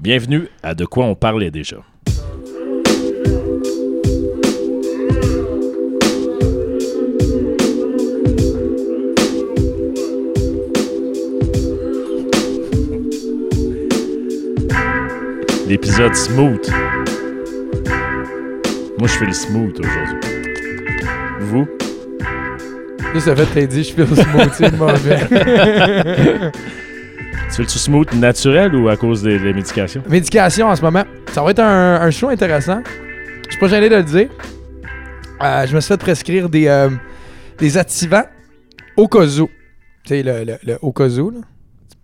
Bienvenue à De quoi on parlait déjà. L'épisode smooth. Moi, je fais le smooth aujourd'hui. Vous? Juste le fait que t'aies dit, je fais le smoothie mauvais. Tu fais le smooth naturel ou à cause des, des médications? Médication en ce moment. Ça va être un, un show intéressant. Je suis pas gêné de le dire. Euh, je me suis fait prescrire des, euh, des activants au cas où. Tu sais, le, le, le au cas où, là.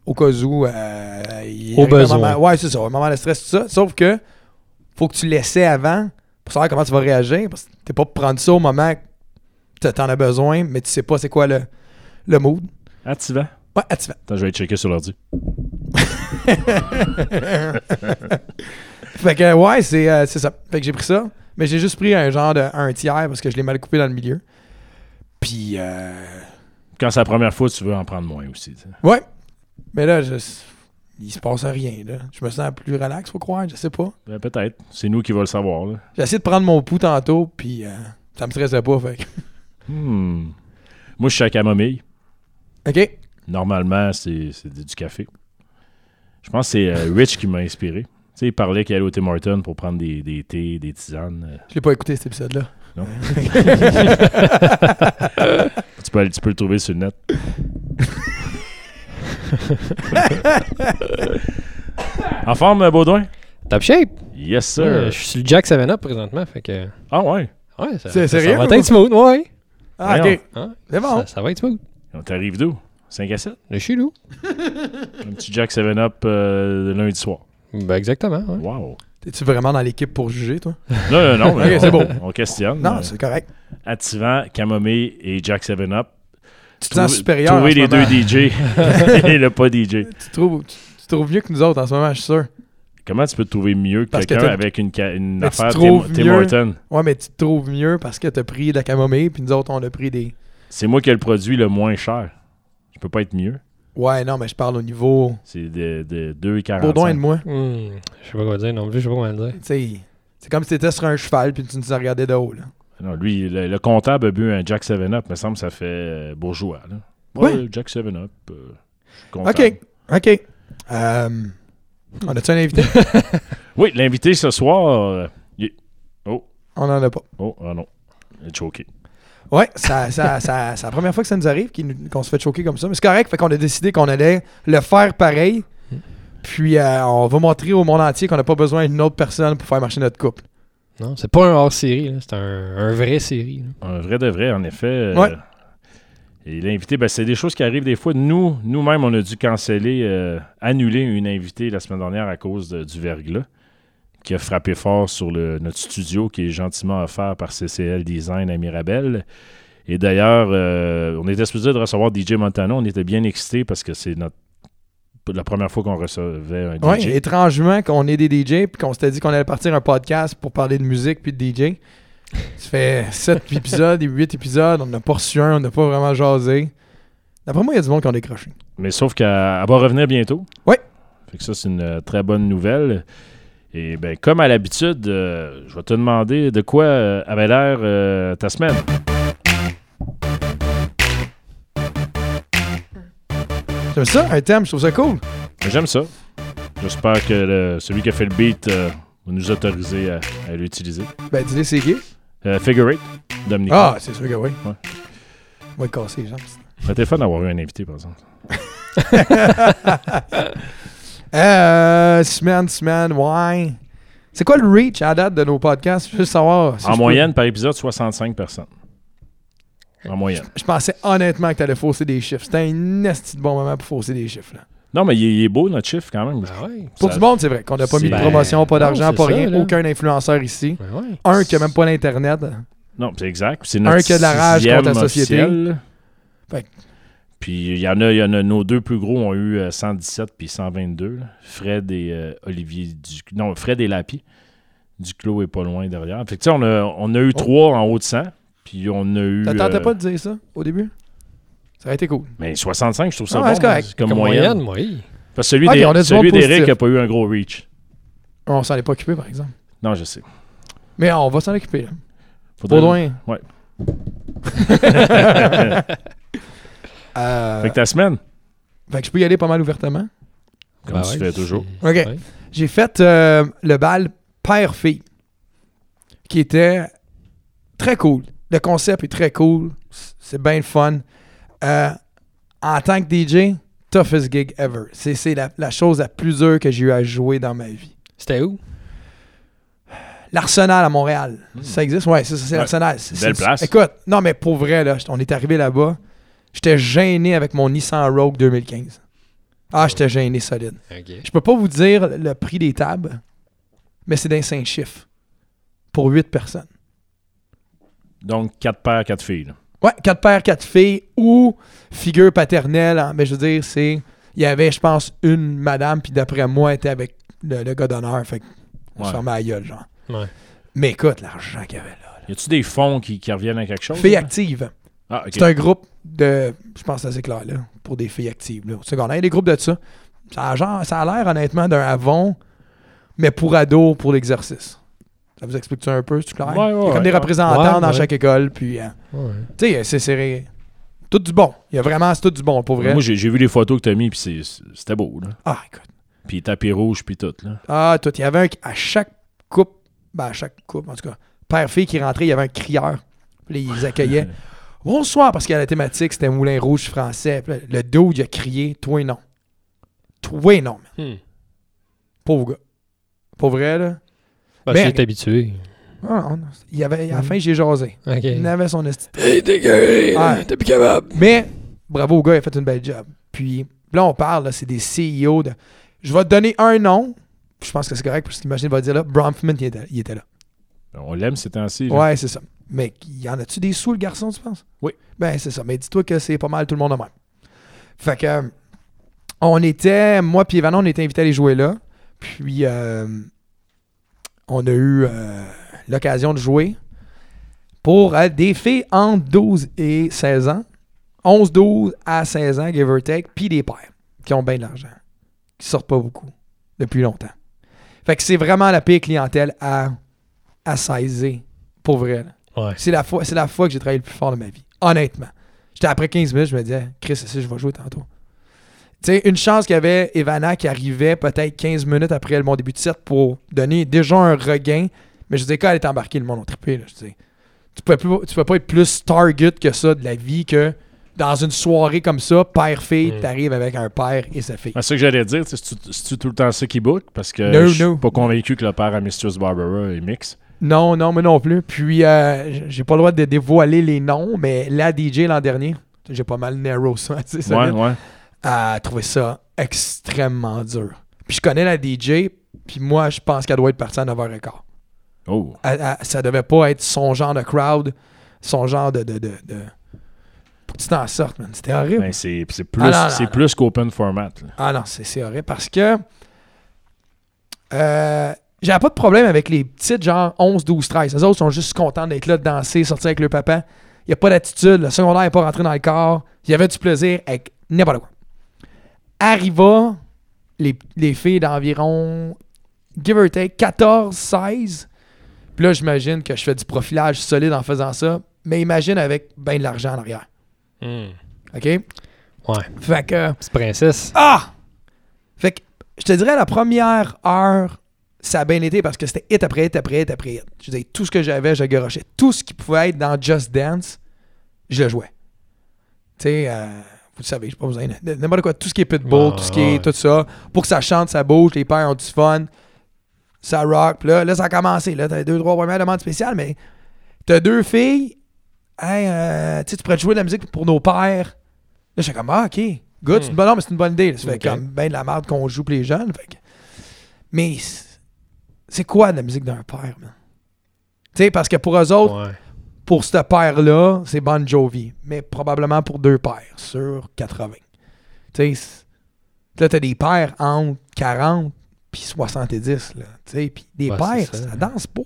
Au cas où. euh, il Au besoin. moment- ouais, c'est ça. Un moment de stress, tout ça. Sauf que faut que tu l'essaies avant pour savoir comment tu vas réagir. Parce que t'es pas pour prendre ça au moment que t'en- t'en as besoin, mais tu sais pas c'est quoi le, le mood. Activant? Ouais, activant. Attends, je vais aller checker sur l'ordi. Fait que ouais, c'est euh, c'est ça. Fait que j'ai pris ça. Mais j'ai juste pris un genre de un tiers parce que je l'ai mal coupé dans le milieu. Puis euh, Quand c'est la première fois, tu veux en prendre moins aussi. ouais. Mais là, je, il se passe rien. Là. Je me sens plus relax, faut croire, je sais pas. Ben, Peut-être. C'est nous qui va le savoir. J'ai essayé de prendre mon pouls tantôt, puis euh, ça me stressait pas. Fait que- Hmm. Moi, je suis à camomille. OK. Normalement, c'est c'est du café. Je pense que c'est euh, Rich qui m'a inspiré. Tu sais, il parlait qu'il allait au Tim Hortons pour prendre des, des thés, des tisanes. euh. Je l'ai pas écouté cet épisode-là. Non. Tu peux, tu peux le trouver sur le net. en forme, Baudouin? Top shape. Yes, sir. Ouais, je suis sur le Jack 7-Up présentement. Fait que. Ah ouais. Ouais, ça, C'est sérieux, Ça ou? va être smooth, ouais. Ah. OK. Hein? C'est bon. Ça, ça va être smooth. On t'arrive d'où? 5 à 7? Le chez nous. Un petit Jack 7-Up euh, le lundi soir. Ben, exactement. ouais. Wow. T'es-tu vraiment dans l'équipe pour juger, toi? Non, non, non. mais Ok, c'est on- bon. On questionne. Non, Euh, c'est correct. Activant, Camomille et Jack 7-Up. Tu te sens Trouver- supérieur. en Trouver ce les deux moment. DJ et le pas DJ. Tu trouves, tu, tu trouves mieux que nous autres en ce moment, je suis sûr. Comment tu peux te trouver mieux que Parce que quelqu'un t'as- avec une, ca- une Mais tu affaire Tim, trouves Tim mieux. Horton? Ouais, mais tu te trouves mieux parce que t'as pris de la camomille, puis nous autres, on a pris des. C'est moi qui ai le produit le moins cher. Je peux pas être mieux. Ouais, non, mais je parle au niveau C'est de, de 2,45. Bourdon et de moi. Hmm, Je sais pas quoi dire non plus. Je sais pas comment le dire. C'est comme si t'étais sur un cheval, puis tu nous as regardé de haut, là. Non, lui, le, le comptable a bu un Jack 7-Up. me semble que ça fait euh, bourgeois. Là. Ouais, Jack 7-Up. euh, je suis comptable. OK, OK. Euh, on a-tu un invité? Oui, l'invité ce soir... euh, il- on en a pas. Oh, ah non. Il est choqué. Ouais, ça, ça, ça- c'est la première fois que ça nous arrive qu'on se fait choquer comme ça. Mais c'est correct, fait qu'on a décidé qu'on allait le faire pareil. Puis euh, on va montrer au monde entier qu'on n'a pas besoin d'une autre personne pour faire marcher notre couple. Non, c'est pas un hors-série. C'est un, un vrai série. là. Un vrai de vrai, en effet. euh, Ouais. Et l'invité, ben, c'est des choses qui arrivent des fois. Nous, nous-mêmes, on a dû canceller, euh, annuler une invitée la semaine dernière à cause de- du verglas qui a frappé fort sur le- notre studio qui est gentiment offert par CCL Design à Mirabel. Et d'ailleurs, euh, on était supposé de recevoir DJ Montano. On était bien excités parce que c'est notre la première fois qu'on recevait un DJ. étrangement, qu'on est des DJ, puis qu'on s'était dit qu'on allait partir un podcast pour parler de musique puis de DJ. Ça fait 7 épisodes et 8 épisodes. On n'a pas reçu un, on n'a pas vraiment jasé. D'après moi, il y a du monde qui ont décroché. Mais sauf qu'elle elle va revenir bientôt. Ouais. Fait que ça, c'est une euh, très bonne nouvelle. Et ben, comme à l'habitude, euh, je vais te demander de quoi euh, avait l'air euh, ta semaine. J'aime ça, un thème, je trouve ça cool. J'aime ça. J'espère que le- celui qui a fait le beat euh, va nous autoriser à, à l'utiliser. Ben, dis-les, c'est gay. Euh, Figure Eight, Dominique. Ah, c'est sûr que oui. Ouais. On va casser les jambes. Ça été fun d'avoir eu un invité, par exemple. Euh, semaine, semaine, ouais. C'est quoi le reach à date de nos podcasts? Juste savoir. si en peux- moyenne, par épisode, 65 personnes. En moyenne. Je pensais honnêtement que t'allais fausser des chiffres. C'était un esti de bon moment pour fausser des chiffres. Là. Non, mais il est, il est beau, notre chiffre, quand même. Ben ouais. Pour Ça- du monde, c'est vrai qu'on n'a pas mis de promotion, pas d'argent, pas rien. là. Aucun influenceur ici. Ben ouais. Un qui a même pas l'Internet. Non, c'est exact. C'est notre Un qui a de la rage contre la société. Fait que- Puis il y en a, il y en a, nos deux plus gros ont eu euh, 117 puis 122. là. Fred et euh, Olivier du non Fred et Lapi. Duclos est pas loin derrière. Fait que tu sais, on a, on a eu Oh. trois en haut de 100. Puis on a eu. T'attendais euh, pas de dire ça au début? Ça aurait été cool. Mais 65, je trouve ça Ah, bon. correct. Comme, Comme moyenne. moyenne, oui. Parce que celui Ok, d'É- on a du celui monde d'Éric positif. n'a pas eu un gros reach. On s'en est pas occupé, par exemple. Non, je sais. Mais on va s'en occuper. Là. Faudrait- Baudouin. Ouais. Euh, Fait que ta semaine, fait que je peux y aller pas mal ouvertement. comme Ben tu ouais, fais toujours. OK. Ouais. J'ai fait euh, le bal père-fille, qui était très cool. Le concept est très cool. C'est bien le fun. Euh, en tant que DJ, toughest gig ever. C'est c'est la, la chose la plus dure que j'ai eu à jouer dans ma vie. C'était où? L'Arsenal à Montréal. Hmm. Ça existe? Ouais, c'est ça, c'est Ouais. l'Arsenal. C'est- Belle place. Écoute, non, mais pour vrai, là, on est arrivé là-bas. J'étais gêné avec mon Nissan Rogue 2015. Ah, j'étais gêné solide. Ok. Je peux pas vous dire le prix des tables, mais c'est d'un 5 chiffres. Pour 8 personnes. Donc, quatre pères, quatre filles. là. Ouais, 4 pères, 4 filles ou figure paternelle. hein, mais je veux dire, c'est. Il y avait, je pense, une madame, puis d'après moi, elle était avec le, le gars d'honneur. Fait qu'on se Ouais. fermait la gueule, genre. Ouais. Mais écoute, l'argent qu'il y avait là. Y a-tu des fonds qui, qui reviennent à quelque chose? Filles là? Ah. C'est un groupe de. Je pense que c'est clair, là. Pour des filles actives. Là. Au secondaire, il y a des groupes de ça. Ça a, genre, ça a l'air, honnêtement, d'un Avon, mais pour ados, pour l'exercice. Ça vous explique ça un peu, c'est clair? Ouais, ouais, il y a comme ouais. des représentants Ouais, dans ouais. chaque école, puis. euh, Ouais. tu sais, c'est- c'est. Tout du bon. Il y a vraiment c'est tout du bon, pour vrai. Moi, j'ai j'ai vu les photos que t'as mis, puis c'est- c'était beau. Là. ah, écoute. Puis tapis rouge, puis tout. Là. Ah, tout. Il y avait un. À chaque coupe, ben, à chaque coupe, en tout cas, père-fille qui rentrait, il y avait un crieur. Puis là, ils les accueillaient. Bonsoir, parce que la thématique, c'était Moulin Rouge français. Puis là, le dude, il a crié Toi, non. Toi, non. man. Hmm. Pauvre gars. Pour vrai, là. Ben, Mais- tu es habitué. Ah, non, non. Il y avait, à la Mm. fin, j'ai jasé. Il avait son esti. Hey! Ouais. T'es plus capable! Mais bravo au gars, il a fait une belle job. Puis là, on parle, là, c'est des CEO de. Je vais te donner un nom. Je pense que c'est correct parce qu'imagine va dire là. Bronfman, il était, il était là. On l'aime ces temps-ci. Ouais, c'est ça. Mais y en a-tu des sous, le garçon, tu penses? Oui. Ben, c'est ça. Mais dis-toi que c'est pas mal tout le monde de même. Fait que. euh, On était. Moi, puis Evan, on était invités à aller jouer là. Puis. euh, on a eu euh, l'occasion de jouer pour euh, des filles entre 12 et 16 ans. 11, 12 à 16 ans, give or take. Puis des pères qui ont bien de l'argent. Qui sortent pas beaucoup. Depuis longtemps. Fait que c'est vraiment la pire clientèle à, à saisir. Pour vrai. là. Ouais. C'est la, fois, c'est la fois que j'ai travaillé le plus fort de ma vie. Honnêtement. J'étais après 15 minutes, je me disais, Chris, ça, je vais jouer tantôt. Tu sais, une chance qu'il y avait Evana qui arrivait peut-être 15 minutes après mon début de set pour donner déjà un regain. Mais je disais, quand elle est embarquée, le monde a trippé. Là, je disais, tu peux, plus, tu peux pas être plus target que ça de la vie que dans une soirée comme ça, père-fille, Mm. t'arrives avec un père et sa fille. C'est ça que j'allais dire. C'est-tu c'est-tu tout le temps ça qui book? Parce que No, je suis no. pas convaincu que le père à Mistress Barbara est mix. Non, non, mais non plus. Puis, euh, j'ai pas le droit de dévoiler les noms, mais la DJ l'an dernier, j'ai pas mal narrow ça, tu sais, Ouais, ouais. a trouvé ça extrêmement dur. Puis je connais la DJ, puis moi, je pense qu'elle doit être partie à 9h15. Oh. Elle- elle- ça devait pas être son genre de crowd, son genre de... de, de, tu t'en sortes, man. C'était horrible. Ben, c'est plus, Ah, non, c'est plus qu'open format. là. Ah non, c'est c'est horrible parce que euh, j'avais pas de problème avec les petites genre 11, 12, 13. Les autres sont juste contents d'être là, de danser, sortir avec le papa. Il n'y a pas d'attitude. Le secondaire n'est pas rentré dans le corps. Il y avait du plaisir avec n'importe quoi. Arriva, les, les filles d'environ, give or take, 14, 16. Puis là, j'imagine que je fais du profilage solide en faisant ça. Mais imagine avec ben de l'argent en arrière. Hmm. OK? Ouais. Fait que. Petite princesse. Ah! Fait que, je te dirais, la première heure, ça a bien été parce que c'était hit après hit après hit après hit. Je disais, tout ce que j'avais, je garochais. Tout ce qui pouvait être dans Just Dance, je le jouais. Tu sais, euh, vous le savez, j'ai pas besoin n'importe quoi. Tout ce qui est Pitbull, tout ce qui est tout ça. Pour que ça chante, ça bouge, les pères ont du fun. Ça rock. Puis là, là, ça a commencé. Là, t'as deux, trois premières demandes spéciales, mais t'as deux filles. Hey, euh, tu pourrais te jouer de la musique pour nos pères. Là, j'étais comme, ah, OK. Good, c'est une bonne, non, mais c'est une bonne idée. là. Ça fait comme ben de la merde qu'on joue pour les jeunes. Fait que- Mais c'est- quoi la musique d'un père, man? Tu sais, parce que pour eux autres, Ouais. pour ce père-là, c'est Bon Jovi. Mais probablement pour deux pères sur 80. Tu sais, là, t'as des pères entre 40 puis 70, là. Tu sais, puis des Ouais, pères, ça. ça. danse pas.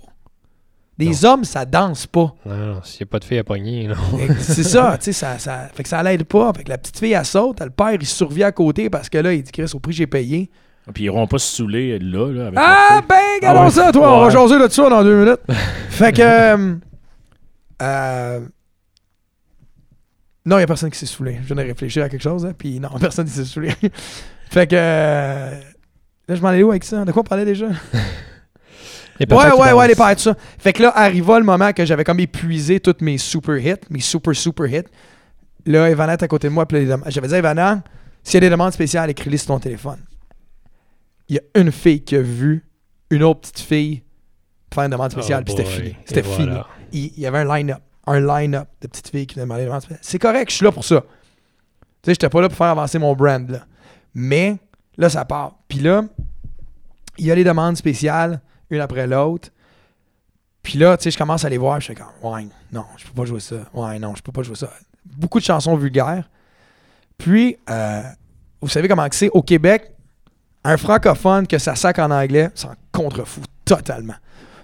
Des hommes, ça danse pas. Non, non, s'il n'y a pas de fille à pogner, non. C'est ça, tu sais, ça, ça, fait que ça l'aide pas. Fait que la petite fille, elle saute, le père, il survit à côté parce que là, il dit, Chris, au prix que j'ai payé, Puis ils iront pas se saouler là, là, avec Ah, ben, regardons Ah ça, toi. On va jaser de ça dans deux minutes. fait que. euh, euh, non, il n'y a personne qui s'est saoulé. Je viens de réfléchir à quelque chose, hein, puis non, personne qui s'est saoulé. fait que. euh, là, je m'en allais où avec ça? De quoi on parlait déjà? Ouais, ouais, ouais, les tout ça. Fait que là, arriva le moment que j'avais comme épuisé tous mes super hits, mes super, super hits. Là, Ivana est à côté de moi. J'avais dit Ivana, s'il y a des demandes spéciales, écris-les sur ton téléphone. Il y a une fille qui a vu une autre petite fille faire une demande spéciale, Oh puis c'était fini. C'était voilà. fini. Il, il y avait un line-up. Un line-up de petites filles qui venaient demander des demandes spéciales. C'est correct, je suis là pour ça. Tu sais, j'étais pas là pour faire avancer mon brand, là. Mais, là, ça part. Puis là, il y a les demandes spéciales, une après l'autre. Puis là, tu sais, je commence à les voir, je fais comme, ouais, non, je peux pas jouer ça. Ouais, non, je peux pas jouer ça. Beaucoup de chansons vulgaires. Puis, euh, vous savez comment c'est? Au Québec, un francophone que ça sac en anglais, s'en contrefout totalement.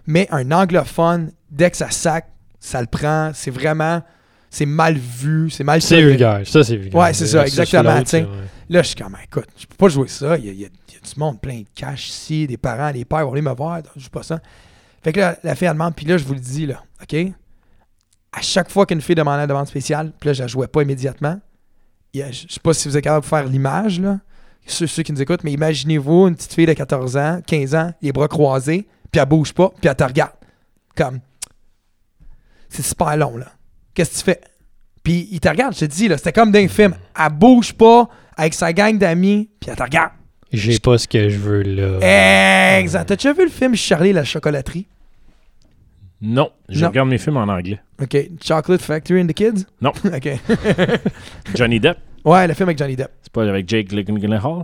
Mais un anglophone, dès que ça sac, ça le prend. C'est vraiment, c'est mal vu, c'est mal C'est vulgaire. Ça, c'est vulgaire. Ouais, c'est ça, exactement, ouais. Là, je suis comme, écoute, je peux pas jouer ça. Il y a, il y a- il y a du monde plein de cash ici, des parents, des pères vont venir me voir. Je joue pas ça. Fait que là, la fille, elle demande, puis là, je vous le dis, là, OK? À chaque fois qu'une fille demandait une demande spéciale, puis là, je la jouais pas immédiatement. je sais pas si vous êtes capable de faire l'image, là. Ceux, ceux qui nous écoutent, mais imaginez-vous une petite fille de 14 ans, 15 ans, les bras croisés, puis elle bouge pas, puis elle te regarde. Comme. C'est super long, là. Qu'est-ce que tu fais? Puis il te regarde, je te dis, là, c'était comme dans un film. Elle bouge pas avec sa gang d'amis, puis elle te regarde. J'ai pas ce que je veux là. Exact. T'as déjà vu le film Charlie et la chocolaterie? Non, je Non. regarde mes films en anglais. OK. Chocolate Factory and the Kids? Non. OK. Johnny Depp, ouais, le film avec Johnny Depp. c'est pas avec Jake Gyllenhaal?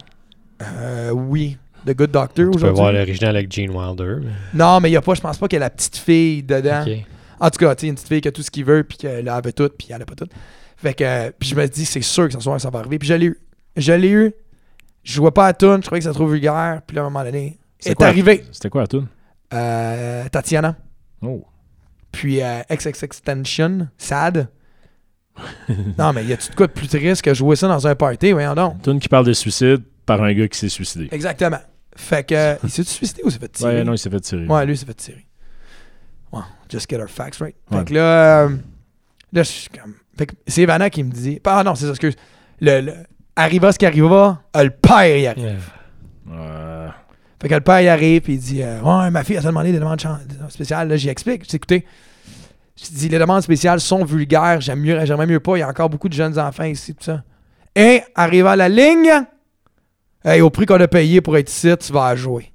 Euh, oui. The Good Doctor Tu peux aujourd'hui. voir l'original avec Gene Wilder. Non, mais il y a pas, je pense pas qu'il y a la petite fille dedans. Ok. En tout cas, tu une petite fille qui a tout ce qu'il veut, puis qu'elle avait tout, puis elle a pas tout. Fait que, euh, puis je me dis, c'est sûr que ce soir, ça va arriver. Puis je l'ai eu. Je l'ai eu. Je jouais pas à tune, je trouvais que c'était trop vulgaire. Puis là, à un moment donné, C'est arrivé. C'était quoi tune? Euh, Tatiana. Oh. Puis euh, XX Extension, Sad. non, mais y a-tu de quoi de plus triste que jouer ça dans un party? Voyons donc? Tune qui parle de suicide par un gars qui s'est suicidé. Exactement. Fait que, euh, il s'est suicidé ou s'est fait tirer? Ouais, non, il s'est fait tirer. Ouais, lui, il s'est fait tirer. Ouais, just get our facts right. Fait Ouais. que là, euh, là, je suis comme. Fait que c'est Ivana qui me dit. Ah non, c'est ça, excuse. Le, le- arriva ce qui arriva, le père y arrive. Euh, Fait que le père y arrive, puis il dit euh, Ouais, ma fille a demandé des demandes spéciales. Là, j'y explique. Dis Écoutez, je dis Les demandes spéciales sont vulgaires. Mieux, j'aimerais mieux pas. Il y a encore beaucoup de jeunes enfants ici, tout ça. Et, arrivé à la ligne, hey, au prix qu'on a payé pour être ici, tu vas jouer.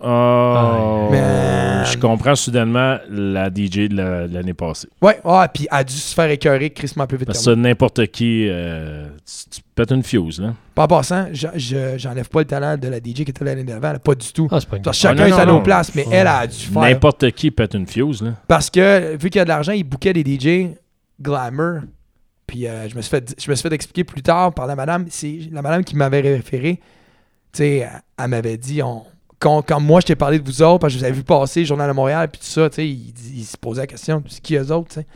Oh, Man. je comprends soudainement la DJ de la- de l'année passée. Ouais, ouais, puis elle a dû se faire écœurer crissement plus vite Parce que n'importe qui, euh, tu, tu pètes une fuse, là. Pas en passant, je- je- j'enlève pas le talent de la DJ qui était l'année d'avant, pas du tout. Ah, c'est pas une que Ah, chacun non, est non, à nos non. places, mais elle a dû faire. N'importe qui pète une fuse, là. Parce que, vu qu'il y a de l'argent, il bouquait des DJ glamour. Puis euh, je, me suis fait, je me suis fait expliquer plus tard par la madame. C'est la madame qui m'avait référé. Tu sais, elle, elle m'avait dit, on, quand, quand moi je t'ai parlé de vous autres, parce que je vous avais vu passer le Journal de Montréal, puis tout ça, tu sais, il, se posait la question, c'est qui eux autres, tu sais.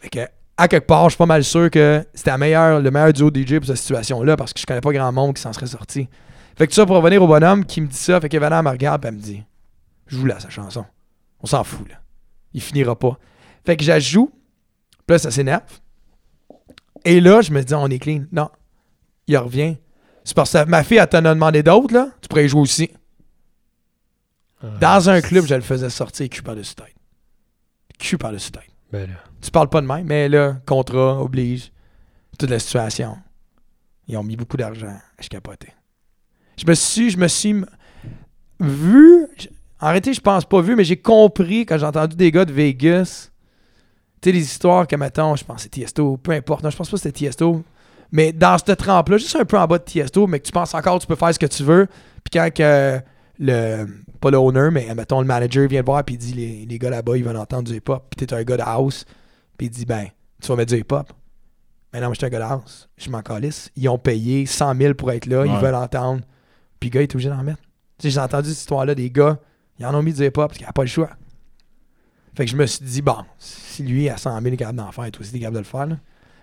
Fait que, à quelque part, je suis pas mal sûr que c'était le meilleur duo DJ pour cette situation-là, parce que je connais pas grand monde qui s'en serait sorti. Fait que ça pour revenir au bonhomme qui me dit ça, fait que Vanna me regarde, puis elle me dit, joue là sa chanson. On s'en fout, là. Il finira pas. Fait que j'ajoute, puis là, ça s'énerve. Et là, je me dis, on est clean. Non. Il revient. C'est parce que ma fille, elle t'en a demandé d'autres, là. Tu pourrais y jouer aussi. Ah, Dans un club, je le faisais sortir cul par-dessus tête. Cul par-dessus tête. Ben là. Tu parles pas de même, mais là, contrat, oblige. Toute la situation. Ils ont mis beaucoup d'argent. Je capotais. Je me suis, je me suis vu. En réalité, je pense pas vu, mais j'ai compris quand j'ai entendu des gars de Vegas. Tu sais, les histoires que, mettons, je pense que c'est Tiesto, peu importe. Non, je pense pas que c'était Tiesto. Mais dans cette trempe-là, juste un peu en bas de Tiesto, mais que tu penses encore, tu peux faire ce que tu veux. Puis quand que le. Pas le owner, mais mettons, le manager vient te voir, puis il dit les, les gars là-bas, ils veulent entendre du hip-hop. Puis t'es un gars de house. Puis il dit, ben, tu vas mettre du hip-hop. Mais non, mais je suis un gars de house. Je m'en calisse. Ils ont payé 100 000 pour être là. Ils veulent entendre. Puis le gars, il est obligé d'en mettre. Tu sais, j'ai entendu cette histoire-là des gars. Ils en ont mis du hip-hop parce qu'il n'y a pas le choix. Fait que je me suis dit, bon, si lui, à 100 000, il est capable d'en faire, toi aussi, t'es capable de le faire. là.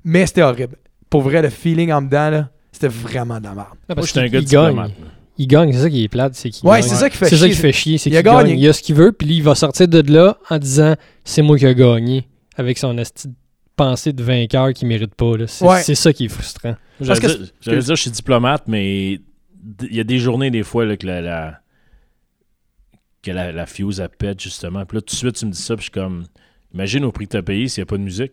Mais c'était horrible. Pour vrai, le feeling en dedans, là, c'était vraiment de la merde. Moi, un gars diplomate. Il gagne, c'est ça qui est plate. C'est qu'il Ouais, c'est ça qui fait C'est ça chier. qui fait chier. C'est qu'il gagne. Il a ce qu'il veut, puis lui, il va sortir de là en disant c'est moi qui ai gagné avec son pensée de vainqueur qu'il mérite pas. là. C'est Ouais. ça qui est frustrant. J'allais que dire, je suis diplomate, mais il y a des journées, des fois, là, que la, la- que la, la fuse, elle pète, justement. Puis là, tout de suite, tu me dis ça, puis je suis comme... Imagine au prix que tu as payé s'il n'y a pas de musique.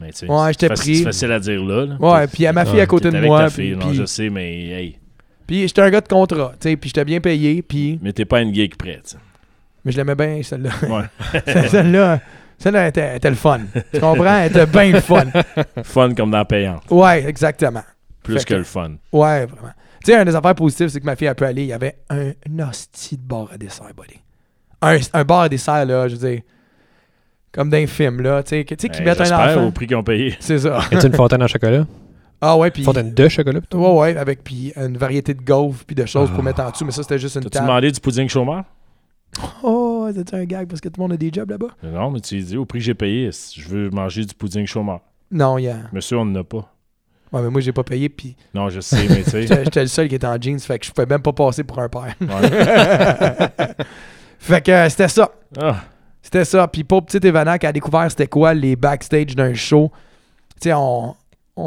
Mais, tu sais, Ouais, c'est j'étais pris. C'est facile à dire là. là. Ouais, puis il y a ma fille Ouais, à côté de avec moi. ta fille, puis- non, je sais, mais hey, puis j'étais un gars de contrat, tu sais, puis j'étais bien payé, puis... mais t'es pas une geek prête. tu sais. Mais je l'aimais bien, celle-là. Ouais. celle-là, celle-là était, était le fun. Tu comprends? Elle était bien le fun. Fun comme dans payante. Ouais, exactement. Plus Fait que que- le fun. Ouais, vraiment. Tu sais, un des affaires positives, c'est que ma fille, elle peut aller. Il y avait un, un hostie de bar à dessert, buddy. Un, un bar à dessert, là, je veux dire, comme dans un film, là, tu sais, qui Ben, mettent un enfant. au prix qu'ils ont payé. C'est ça. Est-ce une fontaine en chocolat? Ah ouais, puis... Fontaine de chocolat plutôt Ouais, ouais, avec puis une variété de gaufres puis de choses pour Ah. mettre en dessous, mais ça, c'était juste une T'as-tu demandé du pudding chômeur? Oh, c'est un gag parce que tout le monde a des jobs là-bas? Non, mais tu lui dis, au prix que j'ai payé, je veux manger du pudding chômeur. Non, il y a... Monsieur, on n'en a pas. Ouais, mais moi, j'ai pas payé, puis Non, je sais, mais tu sais. j'étais le seul qui était en jeans, fait que je pouvais même pas passer pour un père. ouais. fait que euh, c'était ça. Ah, C'était ça. Puis pauvre petit Evanak qui a découvert c'était quoi les backstage d'un show. Tu sais, on,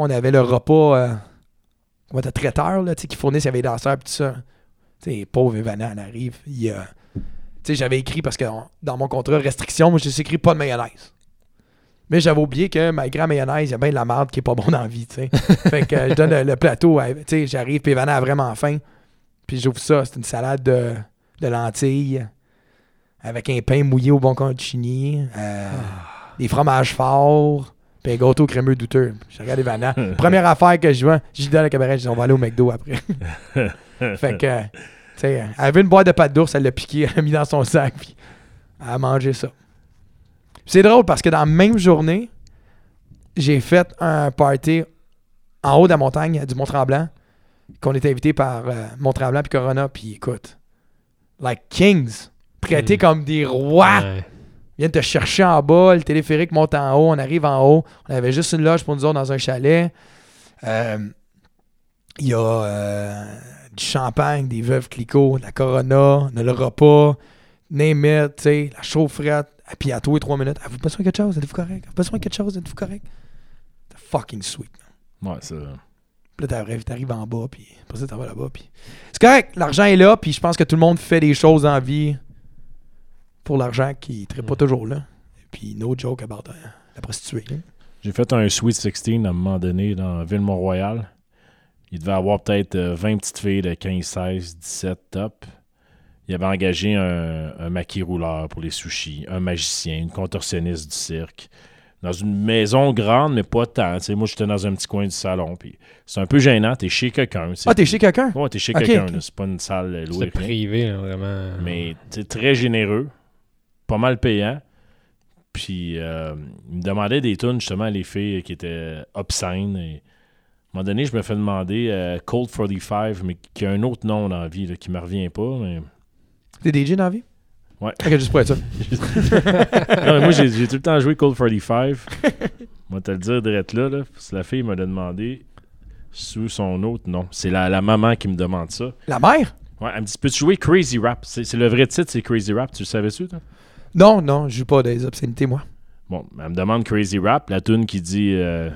on avait le repas euh, de traiteur là, qui avait les danseurs puis tout ça. Tu sais, pauvre Evanak, elle arrive. Il, euh, j'avais écrit parce que on- dans mon contrat restriction, moi, j'ai écrit pas de mayonnaise. Mais j'avais oublié que malgré la mayonnaise, il y a bien de la merde qui est pas bon dans la vie, fait que euh, je donne le, le plateau, j'arrive, puis Evanak a vraiment faim. Puis j'ouvre ça, c'est une salade de, de lentilles avec un pain mouillé au bon concini, euh, des fromages forts, puis un gâteau crémeux douteux. Je regarde Evanak. Première affaire que je vois, j'ai dit à la cabaret, je dis on va aller au McDo après. fait que, tu sais, elle avait une boîte de pâte d'ours, elle l'a piqué, elle l'a mis dans son sac, puis elle a mangé ça. C'est drôle parce que dans la même journée, j'ai fait un party en haut de la montagne du Mont-Tremblant, qu'on était invité par euh, Mont-Tremblant puis Corona, puis écoute, like kings, traités Mm. comme des rois. Ouais. Viennent te chercher en bas, le téléphérique monte en haut, on arrive en haut. On avait juste une loge pour nous autres dans un chalet. Euh, Il y a euh, du champagne, des veuves Clicquot, de la Corona, de le repas, name it, tu sais, la chaufferette. Et puis à tous les trois minutes, avez-vous besoin de quelque chose? Êtes-vous correct? Avez-vous besoin de quelque chose? Êtes-vous correct? C'est fucking sweet. ouais, ça. Puis là, t'arrives, t'arrives en bas, puis après ça, t'en vas là-bas, puis... C'est correct, l'argent est là, puis je pense que tout le monde fait des choses en vie pour l'argent qui ne pas Mm. toujours là. Et puis, no joke about euh, la prostituée. J'ai fait un Sweet 16 à un moment donné dans Ville-Mont-Royal. Il devait avoir peut-être euh, 20 petites filles de 15, 16, 17 top. Il avait engagé un, un maquis rouleur pour les sushis, un magicien, une contorsionniste du cirque. Dans une maison grande, mais pas tant. Moi, j'étais dans un petit coin du salon. Puis c'est un peu gênant. T'es chez quelqu'un. Ah, t'es chez quelqu'un? Ouais, t'es chez quelqu'un. C'est pas une salle euh, louée. C'est rien. privé, là, vraiment. Mais t'es très généreux, pas mal payant. Puis euh, il me demandait des tunes, justement, les filles qui étaient obscènes. Et à un moment donné, je me fais demander euh, Cold 45, mais qui a un autre nom dans la vie, là, qui me revient pas. Mais... T'es DJ dans la vie? Ouais. Ok, juste pour être ça. Non, mais moi, j'ai tout le temps joué Cold 45. Moi, te le dire direct là, là parce que la fille m'a demandé sous son autre nom. C'est la, la maman qui me demande ça. La mère? Ouais, elle me dit Peux-tu jouer Crazy Rap? C'est c'est le vrai titre, c'est Crazy Rap. Tu le savais-tu, toi? Non, non, je joue pas des obscénités, moi. Bon, elle me demande Crazy Rap, la tune qui dit euh,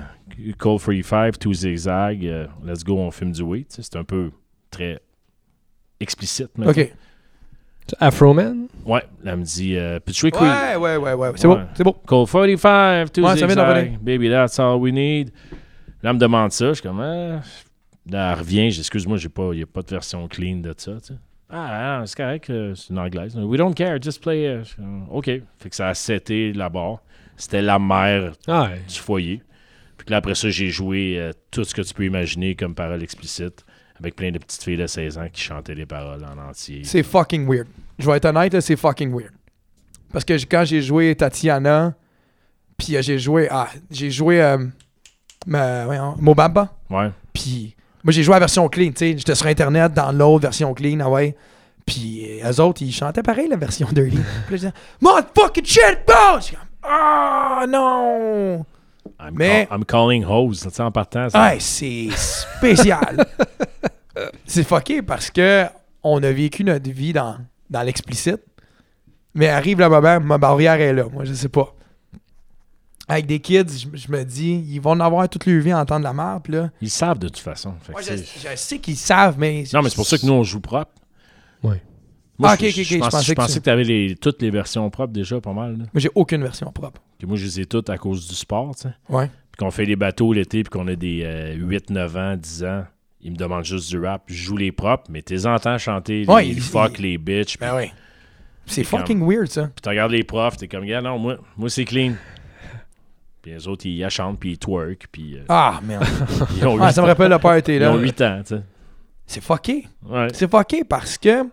Call 45, Two Zigzag, euh, Let's Go, on filme du weed. C'est un peu très explicite. mettons. Ok. Afro-Man? Ouais, elle me dit euh, Peux-tu jouer Ouais, ouais, ouais, ouais. C'est Ouais. beau, c'est beau. Call 45, Two Ouais, Zigzag. Baby, that's all we need. Là, elle me demande ça. Je suis comme ah. Là, elle revient. j'ai- Excuse-moi, j'ai pas- il n'y a pas de version clean de ça. tu sais. Ah, ah, c'est correct, euh, c'est une anglaise. We don't care, just play. euh, OK. Fait que ça a seté barre. C'était la mère Ah, ouais. du foyer. Puis que là, après ça, j'ai joué euh, tout ce que tu peux imaginer comme paroles explicites avec plein de petites filles de 16 ans qui chantaient les paroles en entier. C'est fucking weird. Je vais être honnête, c'est fucking weird. Parce que quand j'ai joué Tatiana, puis j'ai joué. Ah, j'ai joué. Euh, ma- voyons, Mobamba. Ouais. Puis moi, j'ai joué la version clean, tu sais. J'étais sur Internet dans l'autre version clean, ah ouais. Puis eux autres, ils chantaient pareil la version dirty. Puis là, je disais, Motherfucking shit, boss! Ah non! I'm, Mais- call- I'm calling hose. Tu sais, en partant, ça- Ah, c'est spécial. c'est fucké parce que on a vécu notre vie dans, dans l'explicite. Mais arrive le moment, ma barrière est là. Moi, je sais pas. Avec des kids, je, je me dis, ils vont en avoir toute leur vie à entendre la merde. Là. Ils savent de toute façon. Moi, je, sais qu'ils savent, mais. Non, mais c'est pour ça que nous, on joue propre. Ouais. Moi, Ah, je, ok, ok, je ok, je pensais, pensais je que que tu avais les, toutes les versions propres déjà, pas mal. là. Mais j'ai aucune version propre. Que moi, je les ai toutes à cause du sport. tu sais. Ouais. Puis qu'on fait les bateaux l'été, puis qu'on a des euh, 8, 9 ans, 10 ans. Ils me demandent juste du rap. Je joue les propres, mais tu les entends chanter les, Ouais, les ils- fuck, les bitch. Ben oui. C'est C'est fucking weird, ça. puis tu regardes les profs, t'es comme, gars, non, moi, moi c'est clean. Puis les autres, ils la chantent, puis ils twerk, puis euh, Ah, merde. ils ont 8 Ah, ça me rappelle le party, ils là. ont 8 ans, tu sais. C'est fucké. Ouais. C'est fucké parce que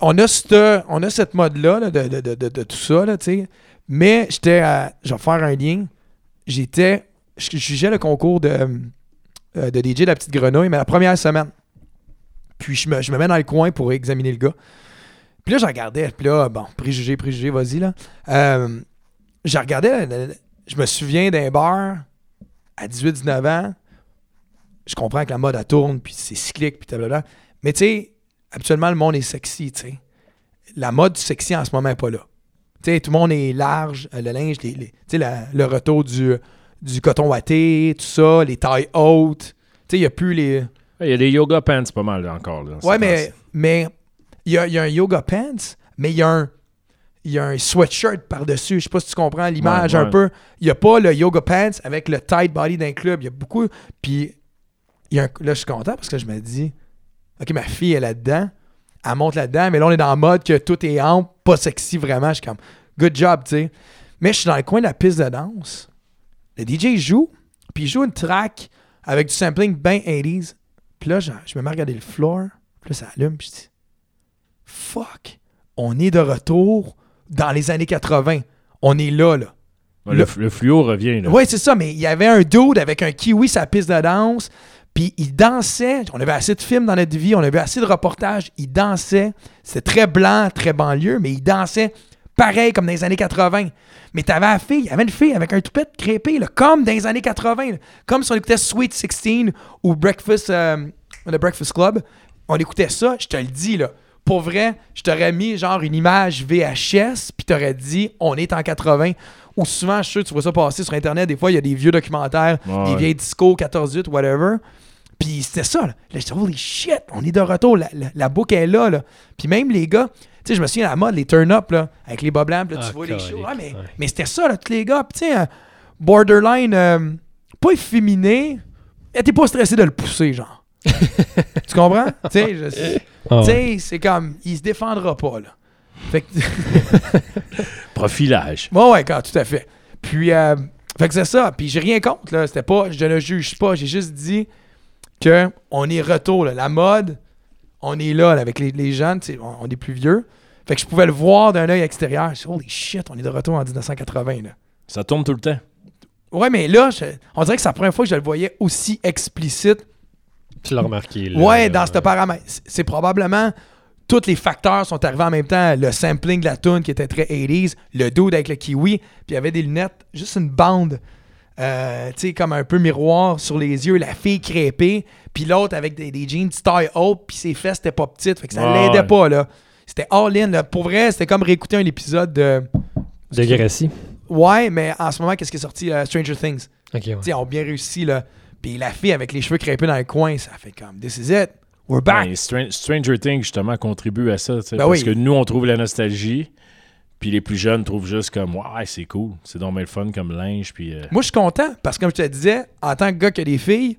on a cette, on a cette mode-là là, de, de, de, de- tout ça, là, tu sais. Mais j'étais à. Je vais faire un lien. J'étais. Je je jugeais le concours de, euh, de DJ de la petite grenouille, mais la première semaine. Puis je me, je me mets dans le coin pour examiner le gars. Puis là, je regardais. Puis là, bon, préjugé, préjugé, vas-y, là. Euh, je regardais. Je me souviens d'un bar à 18-19 ans. Je comprends que la mode, elle tourne, puis c'est cyclique, puis blablabla. Mais tu sais, habituellement, le monde est sexy, tu sais. La mode sexy en ce moment n'est pas là. Tu sais, tout le monde est large, euh, le linge, les, les- tu sais, la- le retour du, du coton watté, tout ça, les tailles hautes. Tu sais, il n'y a plus les... Il y a des yoga pants pas mal là, encore. Là, Ouais, mais passe. mais il y a, il y a un yoga pants, mais il y a un il y a un sweatshirt par-dessus. Je sais pas si tu comprends l'image Ouais, un peu. Il n'y a pas le yoga pants avec le tight body d'un club. Il y a beaucoup. Puis il y a un- là, je suis content parce que je me dis, OK, ma fille est là-dedans. Elle monte là-dedans, mais là, on est dans le mode que tout est ample, pas sexy vraiment. Je suis comme, good job, tu sais. Mais je suis dans le coin de la piste de danse. Le DJ joue, puis il joue une track avec du sampling bien 80s. Puis là, je, je me mets à regarder le floor, puis là, ça allume, puis je dis, fuck, on est de retour dans les années 80. On est là, là. Le, le fluo revient. Là. Oui, c'est ça, mais il y avait un dude avec un kiwi sa piste de danse, puis il dansait. On avait assez de films dans notre vie, on avait assez de reportages. Il dansait. C'était très blanc, très banlieue, mais il dansait pareil comme dans les années 80. Mais t'avais la fille, il y avait une fille avec un toupette crépé, là, comme dans les années 80. là. Comme si on écoutait Sweet 16 ou Breakfast, euh, le Breakfast Club. On écoutait ça, je te le dis, là. Pour vrai, je t'aurais mis genre une image VHS, puis t'aurais dit, on est en 80. Ou souvent, je suis sûr, tu vois ça passer sur Internet, des fois, il y a des vieux documentaires, Ouais, des ouais. vieilles discos, 14-8, whatever. Puis c'était ça, là. Là, j'étais, holy shit, on est de retour, la, la, la boucle est là, là. Puis même les gars, tu sais, je me souviens à la mode, les turn-up, là, avec les bob blancs, là, tu Ah, vois les shows. Ouais, mais, ouais. mais c'était ça, là, tous les gars. Puis tu sais, euh, borderline, euh, pas efféminé, t'es pas stressé de le pousser, genre. tu comprends? Tu sais, je- Ah tu ouais. sais, c'est comme, il se défendra pas, là. Fait que, Profilage. ouais, ouais, quand, tout à fait. Puis, euh, fait que c'est ça. Puis, j'ai rien contre, là. C'était pas, je ne juge pas. J'ai juste dit que on est retour, là. La mode, on est là, là, avec les, les jeunes, on, on est plus vieux. Fait que je pouvais le voir d'un œil extérieur. Je dis, holy shit, on est de retour en 1980, là. Ça tourne tout le temps. Ouais, mais là, je- on dirait que c'est la première fois que je le voyais aussi explicite Tu l'as remarqué. Là, Ouais, dans ce paramètre. C'est- probablement tous les facteurs sont arrivés en même temps. Le sampling de la tune qui était très 80s, le dude avec le kiwi, puis il y avait des lunettes, juste une bande, euh, tu sais, comme un peu miroir sur les yeux, la fille crêpée, puis l'autre avec des, des jeans style haute, puis ses fesses étaient pas petites, fait que ça Ouais, l'aidait ouais. pas, là. C'était all-in, là. Pour vrai, c'était comme réécouter un épisode de... De Gracie. Ouais, mais en ce moment, qu'est-ce qui est sorti? Euh, Stranger Things? Ok, ouais. Bien réussi, là. Puis la fille avec les cheveux crêpés dans le coin, ça fait comme, this is it. We're back. Ouais, Stran- Stranger Things, justement, contribue à ça. tu sais, Ben parce oui. que nous, on trouve la nostalgie. Puis les plus jeunes trouvent juste comme, ouais, c'est cool. C'est donc bien le fun comme linge. Puis. euh, Moi, je suis content parce que, comme je te disais, en tant que gars qui a des filles,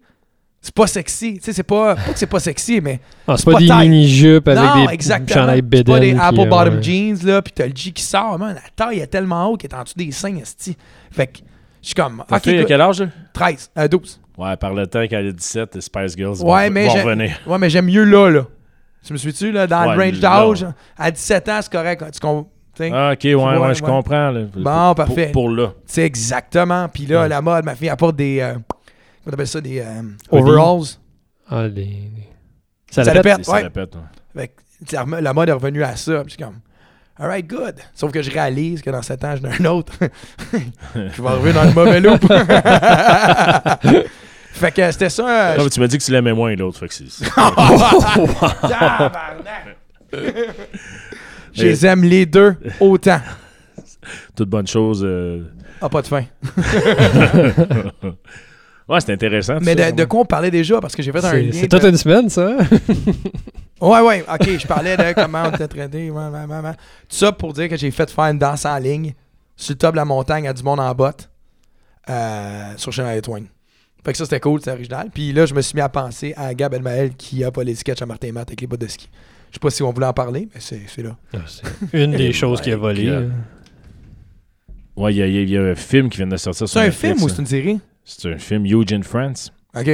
c'est pas sexy. Tu sais, c'est pas, pas que c'est pas sexy, mais. Ah, c'est pas, pas des mini-jupes avec non, des exactement. chandails C'est pas des apple euh, bottom ouais. jeans, là, puis t'as le G qui sort. Man, la taille est tellement haute qu'elle est en dessous des seins, esti. Fait que, je suis comme. Ok, à quel âge? là? 13, euh, 12. Ouais, par le temps qu'elle a 17, les Spice Girls Ouais, vont, mais vont revenir. Ouais, mais j'aime mieux là, là. Tu me suis-tu, là, dans Ouais, le range d'âge? À 17 ans, c'est correct. Tu com- tu sais, Ah, ok, ouais, ouais, je comprends. là. Bon, Pour- parfait. Pour, pour là. C'est exactement. Puis là, Ouais. la mode, ma fille apporte des. euh, comment t'appelles ça? Des euh, Hoodies. overalls. Ah, les- Ça, Ça la répète. pète. Ça ouais. répète. ouais. Fait la mode est revenue à ça. Puis je suis comme, alright, good. Sauf que je réalise que dans 7 ans, j'en ai un autre. je vais arriver dans le mauvais loop. Fait que c'était ça. euh, Non, mais tu m'as dit que tu l'aimais moins l'autre. Fait que c'est. Tabarnak! Je les aime les deux autant. toute bonne chose. euh. Ah, pas de fin. Ouais, c'est intéressant. Mais ça, de, de quoi on parlait déjà? Parce que j'ai fait un C'est lien. c'est de- toute une semaine, ça. Ouais, ouais, ok, je parlais de comment on était traité. ouais, ouais, ouais, ouais. Tout ça pour dire que j'ai fait faire une danse en ligne sur le top de la montagne à du monde en botte euh, sur Chemin Twain. Fait que ça, c'était cool, c'était original. Puis là, je me suis mis à penser à Gab Elmael qui a pas les sketchs à Martin Matt avec les bottes de ski. Je sais pas si on voulait en parler, mais c'est c'est là. Ah, c'est une des choses qui a volé. Ouais, il y, a- il y a un film qui vient de sortir sur C'est un Netflix, film ou là. c'est une série? C'est un film, Eugene France. Ok.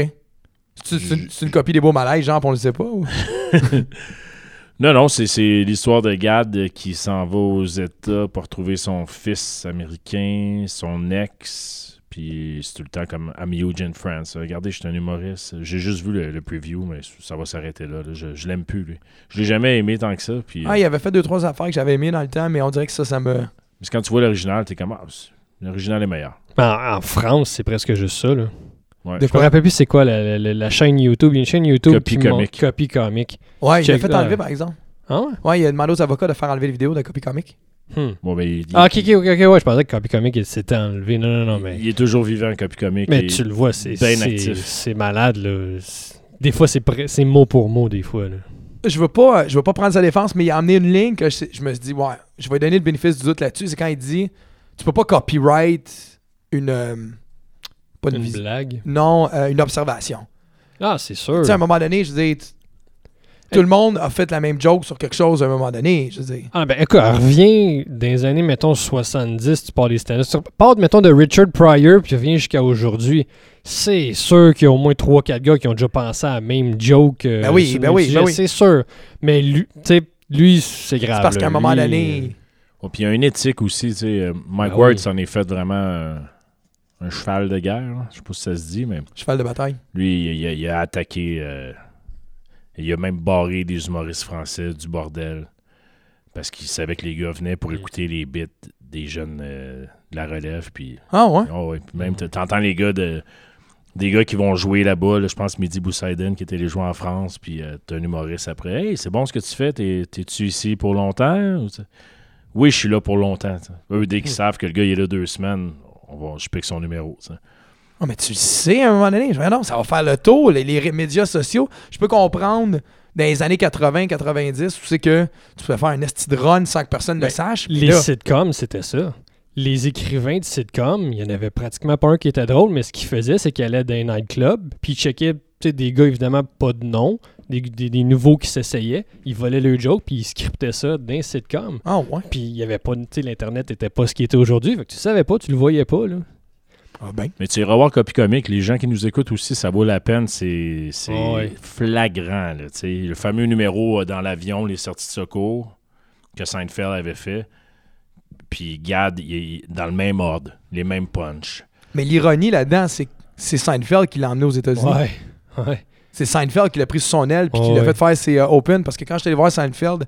C'est c'est une, copie des beaux malaises, genre, on le sait pas? ou? Non, non, c'est c'est l'histoire de Gad qui s'en va aux États pour retrouver son fils américain, son ex. Puis c'est tout le temps comme I'm Eugene France. Regardez, je suis un humoriste. J'ai juste vu le, le preview, mais ça va s'arrêter là. là. Je, je l'aime plus, lui. Je l'ai jamais aimé tant que ça. Puis, Ah, il avait fait deux, trois affaires que j'avais aimées dans le temps, mais on dirait que ça, ça me. mais quand tu vois l'original, t'es comme, ah, l'original est meilleur. En, en France, c'est presque juste ça. Là. Ouais. De Je me rappelle plus c'est quoi la, la- la chaîne YouTube. Il y a une chaîne YouTube montre- comique. Copie comique. Ouais, il a Check- fait ah. enlever, par exemple. Ah ouais? Ouais, il a demandé aux avocats de faire enlever les vidéos de copie comique. Hmm. Bon, ben, il, Ah, ok, ok, ok, ouais, je pensais que Copy Comic il s'était enlevé. Non, non, non, mais. il est toujours vivant, copie comique. Mais tu le vois, c'est ben c'est- actif. c'est malade, là. Des fois, c'est mot pour mot, des fois. Là. Je veux pas, je veux pas prendre sa défense, mais il a amené une ligne que je, je me suis dit, ouais, je vais donner le bénéfice du doute là-dessus. C'est quand il dit, tu peux pas copyright une. euh, pas une, blague. Non, euh, une observation. Ah, c'est sûr. Tu sais, à un moment donné, je t- tout le monde a fait la même joke sur quelque chose à un moment donné. Je veux dire. Ah, ben écoute, reviens dans les années, mettons, 70, tu parles des stand Tu parles, mettons, de Richard Pryor, puis tu reviens jusqu'à aujourd'hui. C'est sûr qu'il y a au moins 3-4 gars qui ont déjà pensé à la même joke. euh, Ben oui, ben oui, ben oui. C'est sûr. Mais lui, tu sais, lui, c'est grave. C'est parce qu'à un moment donné. Oh, puis il y a une éthique aussi. tu sais, euh, Mike Ah Ward oui. s'en est fait vraiment euh, un cheval de guerre. là. Je sais pas si ça se dit, mais Cheval de bataille. lui, il, a- il a attaqué. euh, il a même barré des humoristes français du bordel. Parce qu'il savait que les gars venaient pour écouter les bits des jeunes euh, de la relève. Puis, Ah ouais? oh ouais, puis même, t'entends les gars de. Des gars qui vont jouer là-bas, là, je pense Mehdi Boussaiden qui était les jouer en France, puis euh, t'as un humoriste après. Hey, c'est bon ce que tu fais, T'es- t'es-tu ici pour longtemps? Oui, je suis là pour longtemps. Eux, dès qu'ils savent que le gars il est là deux semaines, on va, je pique son numéro. Ah, mais tu le sais à un moment donné. Je dis, non, ça va faire le tour. Les, médias sociaux, je peux comprendre dans les années 80-90 où c'est que tu pouvais faire un esti de run sans que personne ne Ben, le sache. Les là- sitcoms, c'était ça. Les écrivains de sitcoms, il y en avait pratiquement pas un qui était drôle, mais ce qu'ils faisaient, c'est qu'ils allaient dans un nightclub, puis ils checkaient des gars, évidemment, pas de nom, des, des- des nouveaux qui s'essayaient, ils volaient le joke, puis ils scriptaient ça dans un sitcom. Ah ouais. Puis il y avait pas, tu sais, l'Internet était pas ce qui était aujourd'hui, fait que tu savais pas, tu le voyais pas, là. Ah ben. Mais tu iras voir Copy Comique, les gens qui nous écoutent aussi, ça vaut la peine, c'est c'est ouais. flagrant. là, le fameux numéro euh, dans l'avion, les sorties de secours, que Seinfeld avait fait. Puis Gad, il est dans le même ordre, les mêmes punch. Mais l'ironie là-dedans, c'est que c'est Seinfeld qui l'a emmené aux États-Unis. Ouais, ouais. C'est Seinfeld qui l'a pris sous son aile puis qui Ouais, l'a fait faire ses euh, Open. Parce que quand j'étais allé voir Seinfeld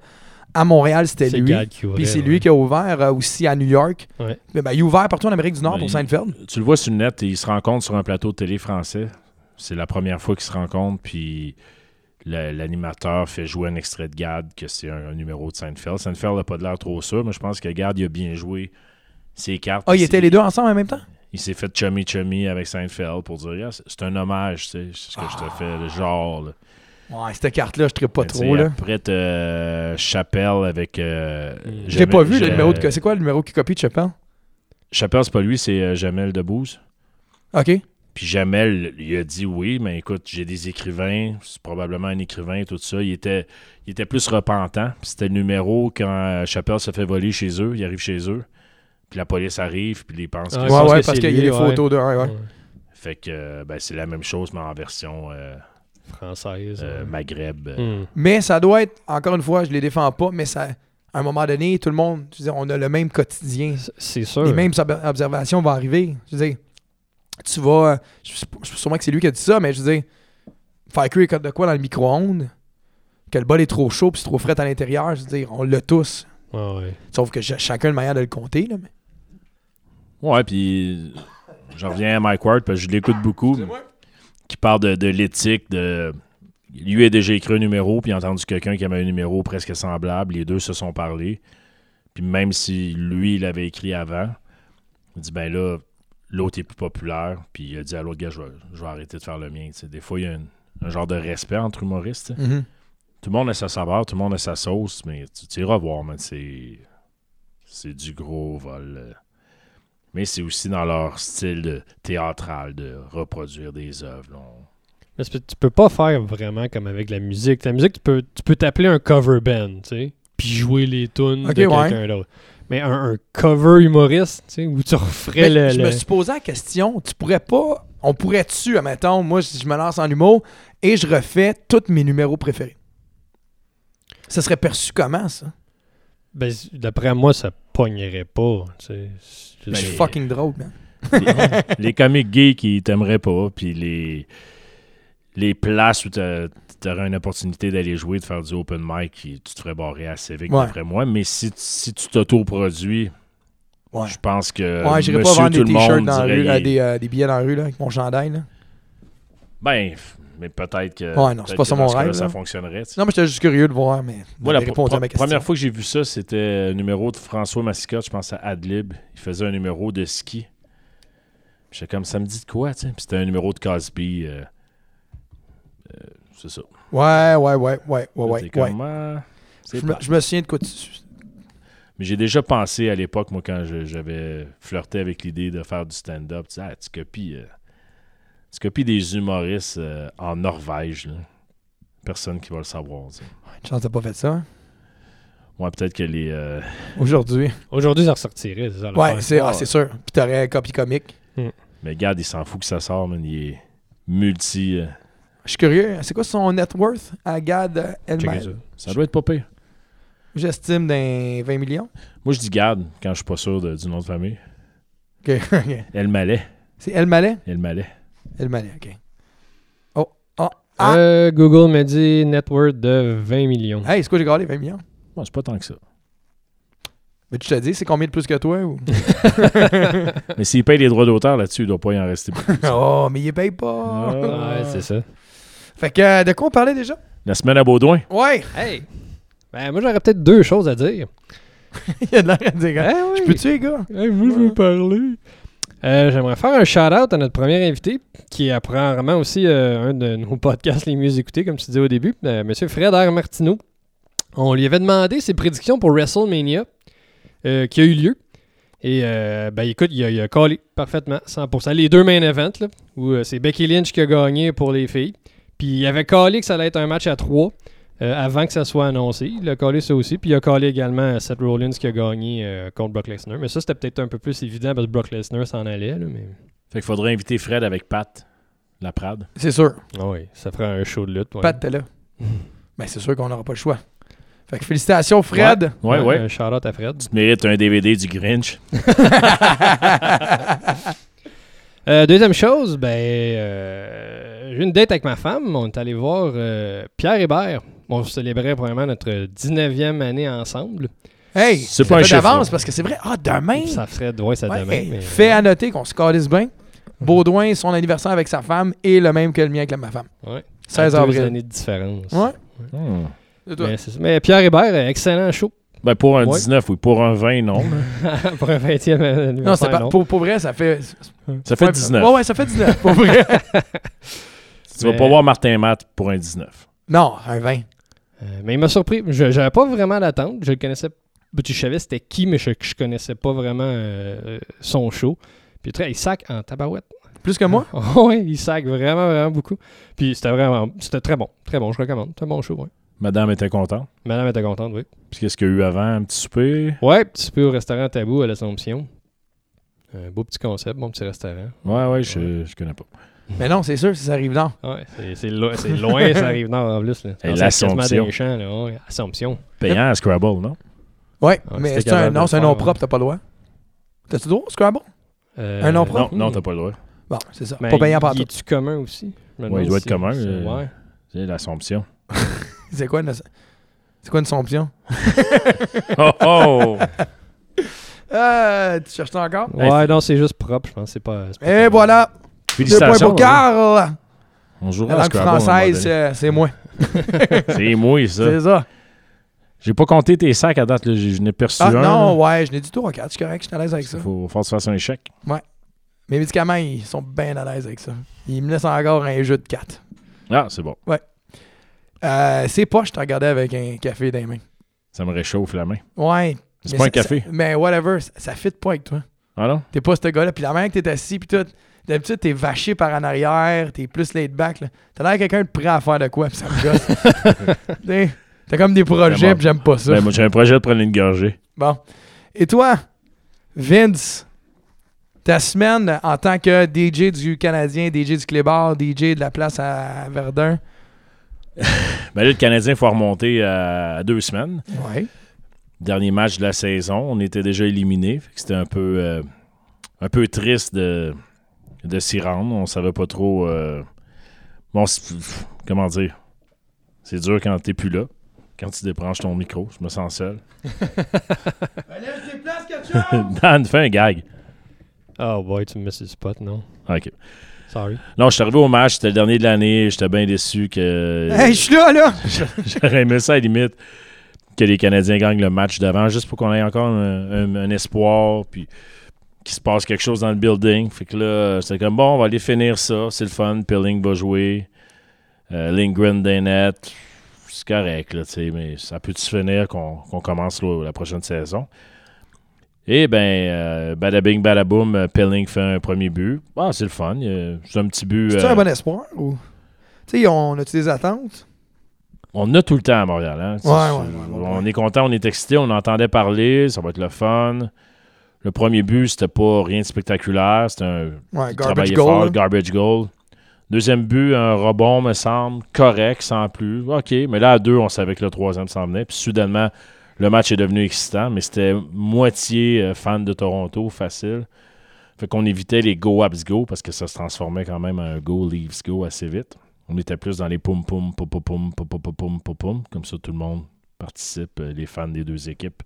à Montréal, c'était lui. Puis c'est ouais. lui qui a ouvert euh, aussi à New York. Ouais. Mais ben, il a ouvert partout en Amérique du Nord Ben, pour Seinfeld. Tu le vois sur le net, et il se rencontre sur un plateau de télé français. C'est la première fois qu'ils se rencontrent, puis l'animateur fait jouer un extrait de Gad, que c'est un, un numéro de Seinfeld. Seinfeld n'a pas de l'air trop sûr, mais je pense que Gad, il a bien joué ses cartes. Ah, ils Puis étaient les deux ensemble en même temps? Il s'est fait chummy chummy avec Seinfeld pour dire Yeah, c'est- un hommage, tu sais, c'est ce que je te fais, le genre. là. Ouais, cette carte-là, je ne pas sais, trop. là. Après, euh, Chappelle avec. euh. Je l'ai pas vu, le numéro de. C'est quoi le numéro qui copie de Chappelle? Chappelle, c'est pas lui, c'est euh, Jamel Debbouze. OK. Puis Jamel, il a dit oui, mais écoute, j'ai des écrivains, c'est probablement un écrivain, tout ça. Il était, il était plus repentant. Puis C'était le numéro quand Chappelle se fait voler chez eux, il arrive chez eux. Puis la police arrive, puis ils pensent Ah, que Ouais, ouais, que parce qu'il y a ouais. photos de. Ouais, ouais. Ouais. Fait que ben, c'est la même chose, mais en version euh, Française. euh, ouais. Maghreb. euh. Hmm. Mais ça doit être, encore une fois, je les défends pas, mais ça, à un moment donné, tout le monde, je veux dire, on a le même quotidien. C'est- sûr. Les mêmes ob- observations vont arriver. Je veux dire, tu vas. Je sais pas- je sais sûrement que c'est lui qui a dit ça, mais je veux dire, faire cuire de quoi dans le micro-ondes, que le bol est trop chaud puis c'est trop frais à l'intérieur, je veux dire, on l'a tous. Ouais. Sauf que ch- chacun a une manière de le compter. Là, mais... Ouais, puis j'en reviens à Mike Ward, parce que je l'écoute beaucoup. Parle de, de l'éthique, de lui a déjà écrit un numéro, puis il a entendu quelqu'un qui avait un numéro presque semblable. Les deux se sont parlé. Puis même si lui, il l'avait écrit avant, il dit ben là, l'autre est plus populaire. Puis il a dit à l'autre gars, je vais, je vais arrêter de faire le mien. Des fois, il y a un, un genre de respect entre humoristes. Mhm. Tout le monde a sa saveur, tout le monde a sa sauce, mais tu, iras voir, c'est. C'est du gros vol. Mais c'est aussi dans leur style de théâtral de reproduire des œuvres. On- Mais tu peux pas faire vraiment comme avec la musique. La musique, tu peux tu peux t'appeler un cover band, tu sais, puis jouer les tunes de ouais. quelqu'un d'autre. Mais un, un cover humoriste, tu sais, où tu referais Mais le... je le- me suis posé la question, tu pourrais pas, on pourrait-tu, admettons, moi, si je me lance en humour et je refais tous mes numéros préférés? Ça serait perçu comment, ça? Ben, d'après moi, ça pognerait pas, sais. Je Ben, suis les- fucking drôle, man. les, les comiques gays qui t'aimeraient pas, puis les, les places où tu aurais une opportunité d'aller jouer, de faire du open mic, tu te ferais barrer assez vite, Ouais. d'après moi. Mais si, si tu t'auto-produis, Ouais. je pense que. Ouais, j'irais pas vendre tout des le t-shirts monde dans la dirait, rue, euh, des, euh, des billets dans la rue, là, avec mon chandail, là. Ben, mais peut-être que. Ouais, non, c'est pas ça mon rêve, Ça fonctionnerait. tu sais. Non, mais j'étais juste curieux de voir, mais Moi, la à ma première fois que j'ai vu ça, c'était un numéro de François Massicotte, je pense à Adlib. Il faisait un numéro de ski. J'étais comme, ça me dit de quoi, tu sais? Puis c'était un numéro de Cosby. euh, euh, c'est ça. Ouais, ouais, ouais, ouais, ouais, ouais. Ah, c'est Je me, plate. je me souviens de quoi tu... Mais j'ai déjà pensé à l'époque, moi, quand j'avais flirté avec l'idée de faire du stand-up, tu sais, ah, tu copies, copies des humoristes euh, en Norvège. là. Personne qui va le savoir. tu sais. Une pas fait ça, hein, Ouais, peut-être que les. euh, aujourd'hui. Aujourd'hui, ça ressortirait, c'est ça. Ouais, l'affaire. c'est ah, c'est sûr. Puis t'aurais un copie comique. Mais regarde, il s'en fout que ça sort, man. Il est multi. euh, Je suis curieux. C'est quoi son net worth à Gad Elmaleh? ça. Ça doit être pas pire. J'estime d'un 20 millions. Moi, je dis garde quand je suis pas sûr de- du nom de famille. Ok, ok. El Malais. C'est El Malais? El Malais. Malais, ok. Oh, oh, ah! Euh, Google me dit net worth de 20 millions. Hey, c'est quoi j'ai gagné 20 millions? Bon, c'est pas tant que ça. Mais tu te dis, c'est combien de plus que toi? Ou... Mais s'il paye les droits d'auteur là-dessus, il doit pas y en rester beaucoup. oh, mais il paye pas! Ah. Ouais, c'est ça. Fait que, euh, de quoi on parlait déjà? La semaine à Baudouin. Ouais! Hey! Ben, moi, j'aurais peut-être deux choses à dire. il y a de l'air à dire. Eh oui. Je peux-tu, les gars? Hey, moi, je veux parler. Euh, J'aimerais faire un shout-out à notre premier invité, qui est apparemment aussi euh, un de nos podcasts les mieux écoutés, comme tu disais au début, euh, Monsieur Fred R. Martineau. On lui avait demandé ses prédictions pour WrestleMania, euh, qui a eu lieu. Et ben écoute, il a, il collé parfaitement, 100%. Les deux main events, là, où c'est Becky Lynch qui a gagné pour les filles. Puis il avait collé que ça allait être un match à trois euh, avant que ça soit annoncé. Il a collé ça aussi. Puis il a collé également Seth Rollins qui a gagné euh, contre Brock Lesnar. Mais ça, c'était peut-être un peu plus évident parce que Brock Lesnar s'en allait. Là, mais... Fait qu'il faudrait inviter Fred avec Pat, la Prade. C'est sûr. Ah oui, ça ferait un show de lutte. ouais. Pat, t'es là. Ben, c'est sûr qu'on n'aura pas le choix. Fait que félicitations, Fred. Ouais, ouais. Un shout-out à Fred. Tu te mérites un DVD du Grinch. Euh, deuxième chose, ben, euh, j'ai une date avec ma femme. On est allé voir euh, Pierre Hébert. On célébrait probablement notre 19e année ensemble. Hey, C'est ça pas un chiffre, d'avance parce que c'est vrai. Ah, demain! Ça ferait de ouais, ça Ouais, demain. hey, mais- fait à noter qu'on se calisse bien. Baudouin, son anniversaire avec sa femme est le même que le mien avec ma femme. Ouais. 16 À deux avril. années de différence. Ouais. Hmm. C'est toi? Mais. Mais Pierre Hébert, euh, excellent show. Ben, pour un Ouais. 19, oui. Pour un 20, non. Pour un 20e anniversaire. Non, c'est pas. non. Pour, pour vrai, ça fait. Ça fait Ouais, 19. Ouais, ouais, ça fait 19. Pour vrai. Tu vas Mais- pas voir Martin Matt pour un 19. non, un 20. Euh, mais il m'a surpris. Je J'avais pas vraiment d'attente. Je le connaissais. Je savais c'était qui, mais je, je connaissais pas vraiment euh, son show. Puis très, il sac en tabarouette. Plus que moi? oui, il sac vraiment, vraiment beaucoup. Puis c'était vraiment. C'était très bon. Très bon, je recommande. Un bon show, oui. Madame était contente. Madame était contente, oui. Puis qu'est-ce qu'il y a eu avant? Un petit souper? Ouais, petit souper au restaurant Tabou à l'Assomption. Un beau petit concept, bon petit restaurant. Ouais, ouais, je, je connais pas. Mais non, c'est sûr, si ça arrive dans. Ouais, c'est- c'est lo- c'est loin, ça arrive nord en plus. C'est l'Assomption. champs, là. Ouais, Assomption. Payant à Scrabble, non? Ouais, Ah, mais c'est un, non, c'est un nom propre, t'as pas le droit. T'as-tu le droit, Scrabble? Euh, Un nom Non, propre? non, t'as pas le droit. Bon, c'est ça. Mais pas payant par il tout. est-tu commun aussi? Ouais, il doit être commun, si- euh, Ouais. C'est l'Assomption. C'est quoi une. C'est quoi une somption? oh oh! Euh, tu cherches ça encore? Ouais, non, c'est juste propre, je pense. C'est pas. c'est pas Et commun. Voilà! Deux points Félicitations. pour hein. Carl! On jouera La langue française, euh, c'est moi. C'est moi, ça. C'est ça. J'ai pas compté tes sacs à date. là. Je n'ai perçu Ah un. non, là. ouais, je n'ai dit 3 4. Je suis correct, je suis à l'aise avec ça. Il faut, que tu fasses un échec. Mes médicaments, ils sont bien à l'aise avec ça. Ils me laissent encore un jeu de 4. Ah, c'est bon. Euh, c'est pas, je te regardais avec un café dans les mains. Ça me réchauffe la main. Ouais. C'est pas un café. ça- mais whatever, ça, ça fit pas avec toi. Ah non? T'es pas ce gars-là. Puis la manière que t'es assis, puis tout. D'habitude, t'es vaché par en arrière, t'es plus laid back. là. T'as l'air quelqu'un de prêt à faire de quoi, puis ça me gosse. T'as comme des projets, puis j'aime pas ça. Ben, moi, j'ai un projet de prendre une gorgée. Bon. Et toi, Vince, ta semaine en tant que DJ du Canadien, DJ du Clébar, DJ de la place à Verdun? Ben là, le Canadien, il faut remonter à, deux semaines. Ouais. Dernier match de la saison. On était déjà éliminés. Fait que C'était un peu, euh, un peu triste de, de s'y rendre. On savait pas trop. euh, bon, comment dire? C'est dur quand t'es plus là. Quand tu débranches ton micro, je me sens seul. Dan, fais un gag. Oh boy, tu me mets sur le spot, non? OK. Sorry. Non, je suis arrivé au match, c'était le dernier de l'année. J'étais bien déçu que. Hey, je suis là, là! J'aurais aimé ça à la limite que les Canadiens gagnent le match d'avant, juste pour qu'on ait encore un, un- un espoir, puis qu'il se passe quelque chose dans le building. Fait que là, c'est comme bon, on va aller finir ça. C'est le fun. Pilling va jouer. Euh, Lindgren des nets. C'est correct, là, tu sais, mais ça peut-tu finir qu'on commence là, la prochaine saison? Et ben, euh, badabing, badaboum, euh, Pilling fait un premier but. Ah, c'est le fun. C'est un petit but. C'est euh, un bon espoir? Ou... Tu sais, on a-tu des attentes? On a tout le temps à Montréal. Hein? Ouais, ouais, ouais, ouais, on est content, on est excité, on entendait parler, ça va être le fun. Le premier but, c'était pas rien de spectaculaire. C'était un Ouais, garbage goal. fort, garbage goal. Deuxième but, un rebond, me semble, correct, sans plus. OK, mais là, à deux, on savait que le troisième s'en venait. Puis soudainement, le match est devenu excitant, mais c'était moitié euh, fan de Toronto, facile. Fait qu'on évitait les go abs go parce que ça se transformait quand même en un go leaves go assez vite. On était plus dans les poum poum poum poum poum poum poum poum poum poum comme ça tout le monde participe, euh, les fans des deux équipes.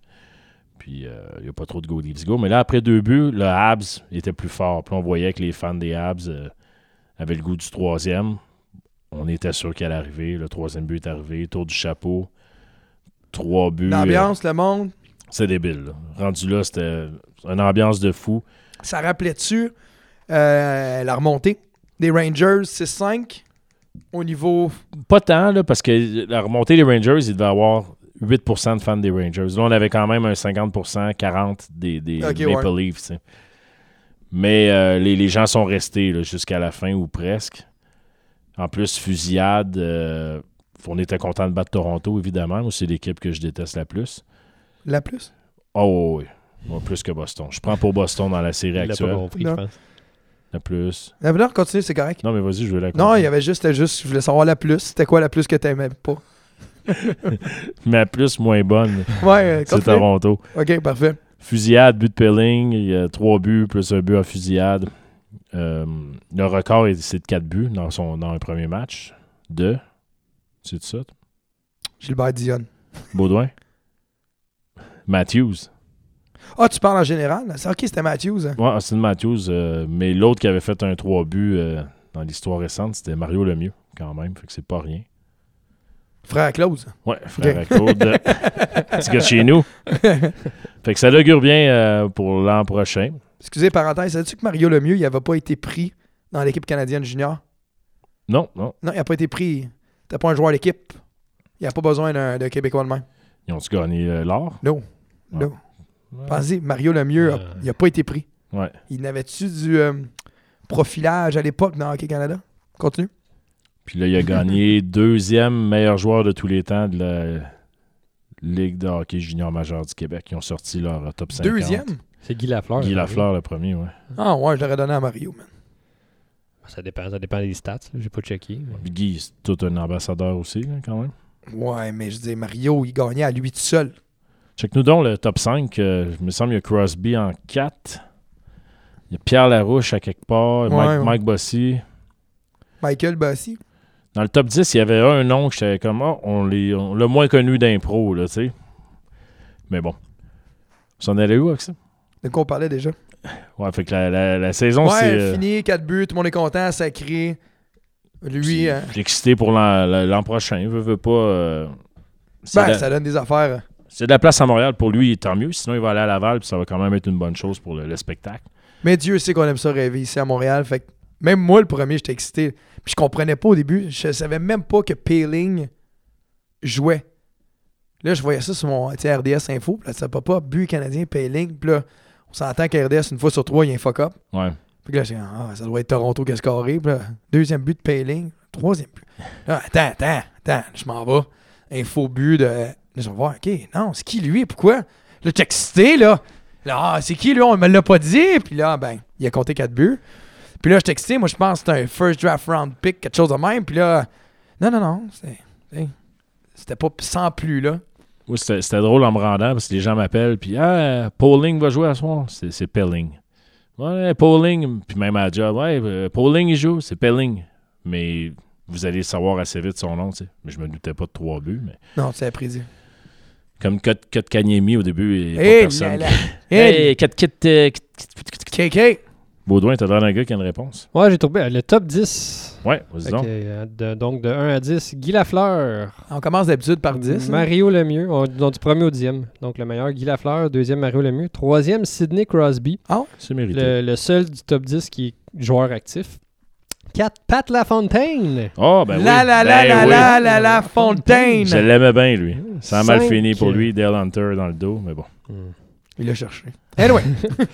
Puis il n'y a pas trop de go leaves go. Mais là, après deux buts, le Habs était plus fort. Puis on voyait que les fans des Habs euh, avaient le goût du troisième. On était sûr qu'il allait arriver. Le troisième but est arrivé. Tour du chapeau. Trois buts. euh, L'ambiance, le monde. c'est débile. là. Rendu là, c'était une ambiance de fou. Ça rappelait-tu euh, la remontée des Rangers 6-5 au niveau. Pas tant, là, parce que la remontée des Rangers, il devait avoir 8% de fans des Rangers. Là, on avait quand même un 50%, 40% des, des Ok, Maple ouais. Leafs. Mais euh, les, les gens sont restés jusqu'à la fin ou presque. En plus, fusillade. euh, on était content de battre Toronto, évidemment. Moi, c'est l'équipe que je déteste la plus. La plus? Oh oui. Moi, plus que Boston. Je prends pour Boston dans la série Il l'a pas actuelle. compris, Non. je pense. La plus. La plus, continue, c'est correct. Non, mais vas-y, je veux la Non, il y avait juste, juste, je voulais savoir la plus. C'était quoi la plus que t'aimais pas? Mais la plus moins bonne, Ouais, euh, c'est. Toronto. Ok, parfait. Fusillade, but de Pelling, il y a trois buts plus un but en fusillade. Euh, le record, est- c'est de quatre buts dans, son, dans un premier match. De. C'est ça? Gilbert Dion. Baudouin? Matthews. Ah, tu parles en général? C'est ok, c'était Matthews. hein. Ouais, Austin Matthews. euh, mais l'autre qui avait fait un trois buts euh, dans l'histoire récente, c'était Mario Lemieux, quand même. Fait que c'est pas rien. Frère Claude. Ouais, frère à Claude. Petit gars de chez nous. Fait que ça l'augure bien euh, pour l'an prochain. Excusez, parenthèse, savais-tu que Mario Lemieux, il n'avait pas été pris dans l'équipe canadienne junior? Non, non. Non, il n'a pas été pris. T'es pas un joueur d'équipe. Il n'a pas besoin d'un Québécois de même. Ils ont-tu gagné euh, l'or? Non. Ouais. Non. Pensez, Mario Lemieux, a- Euh. il n'a pas été pris. Ouais. Il n'avait-tu du profilage à l'époque dans Hockey Canada? Continue. Puis là, il a gagné deuxième meilleur joueur de tous les temps de la Ligue de hockey junior majeur du Québec. Ils ont sorti leur euh, top 50. Deuxième? C'est Guy Lafleur. Guy le Lafleur, le premier, ouais. Ah ouais, je l'aurais donné à Mario, man. premier. Ça dépend, ça dépend des stats. J'ai pas checké. mais- Guy, c'est tout un ambassadeur aussi, là, quand même. Ouais, mais je dis Mario, il gagnait à lui tout seul. Check-nous donc le top 5. euh, il me semble qu'il y a Crosby en 4. Il y a Pierre Larouche à quelque part. Ouais, Mike, ouais. Mike Bossy. Michael Bassi. Dans le top 10, il y avait un nom que j'étais comme, ah, on l'a moins connu d'impro, là, tu sais. Mais bon. On s'en allait où avec ça? De quoi on parlait déjà? Ouais, fait que la, la- la saison, ouais, c'est. euh, fini, 4 buts, tout le monde est content, sacré. Lui, euh, suis excité pour l'an prochain. Veut, veut pas. euh, ben, la- ça donne des affaires. c'est de la place à Montréal pour lui, tant mieux. Sinon, il va aller à Laval, puis ça va quand même être une bonne chose pour le, le spectacle. Mais Dieu sait qu'on aime ça rêver ici à Montréal. Fait que même moi, le premier, j'étais excité. Puis je comprenais pas au début. Je savais même pas que Paling jouait. Là, je voyais ça sur mon RDS Info. Puis là, ça pas but canadien, Paling. Puis là, on s'entend qu'RDS, une fois sur trois, il y a un fuck-up. Ouais. Puis là, j'ai ah, ça doit être Toronto qui a scoré. Puis là, deuxième but de Paling. Troisième but. Là, attends, attends, attends. Je m'en vais. Un faux but de. Là, je vais voir, OK, non, c'est qui lui? Pourquoi? Là, j'étais excité, là. Là, ah, c'est qui lui? On me l'a pas dit. Puis là, ben, il a compté quatre buts. Puis là, j'étais excité. Moi, je pense que c'était un first draft round pick, quelque chose de même. Puis là, non, non, non. C'était pas sans plus, là. Moi, c'était drôle en me rendant parce que les gens m'appellent, puis Ah, Pauling va jouer à soir. C'est c'est Pelling. Ouais, Pauling, puis même à la job, ouais, euh, Pauling, il joue, c'est Pelling. Mais vous allez savoir assez vite son nom, tu sais. Mais je me doutais pas de trois buts, mais Non, c'est prédit. comme Kotkaniemi au début, a pas personne. Hey, Kit, euh, Kit- KK. Baudouin, t'as l'air d'un gars qui a une réponse. Ouais, j'ai trouvé euh, le top 10. Ouais, vas-y donc. que, euh, de- donc de 1 à 10, Guy Lafleur. On commence d'habitude par 10. hein? Mario Lemieux, on- donc du premier au dixième. Donc le meilleur, Guy Lafleur. Deuxième, Mario Lemieux. Troisième, Sidney Crosby. C'est mérité. Le, le seul du top 10 qui est joueur actif. 4, Pat Lafontaine. Oh, ben oui. la la la Ben la oui. la la la Fontaine. Je l'aimais bien, lui. Ça a mal fini pour lui, Dale Hunter dans le dos, mais bon. Il l'a cherché. Anyway,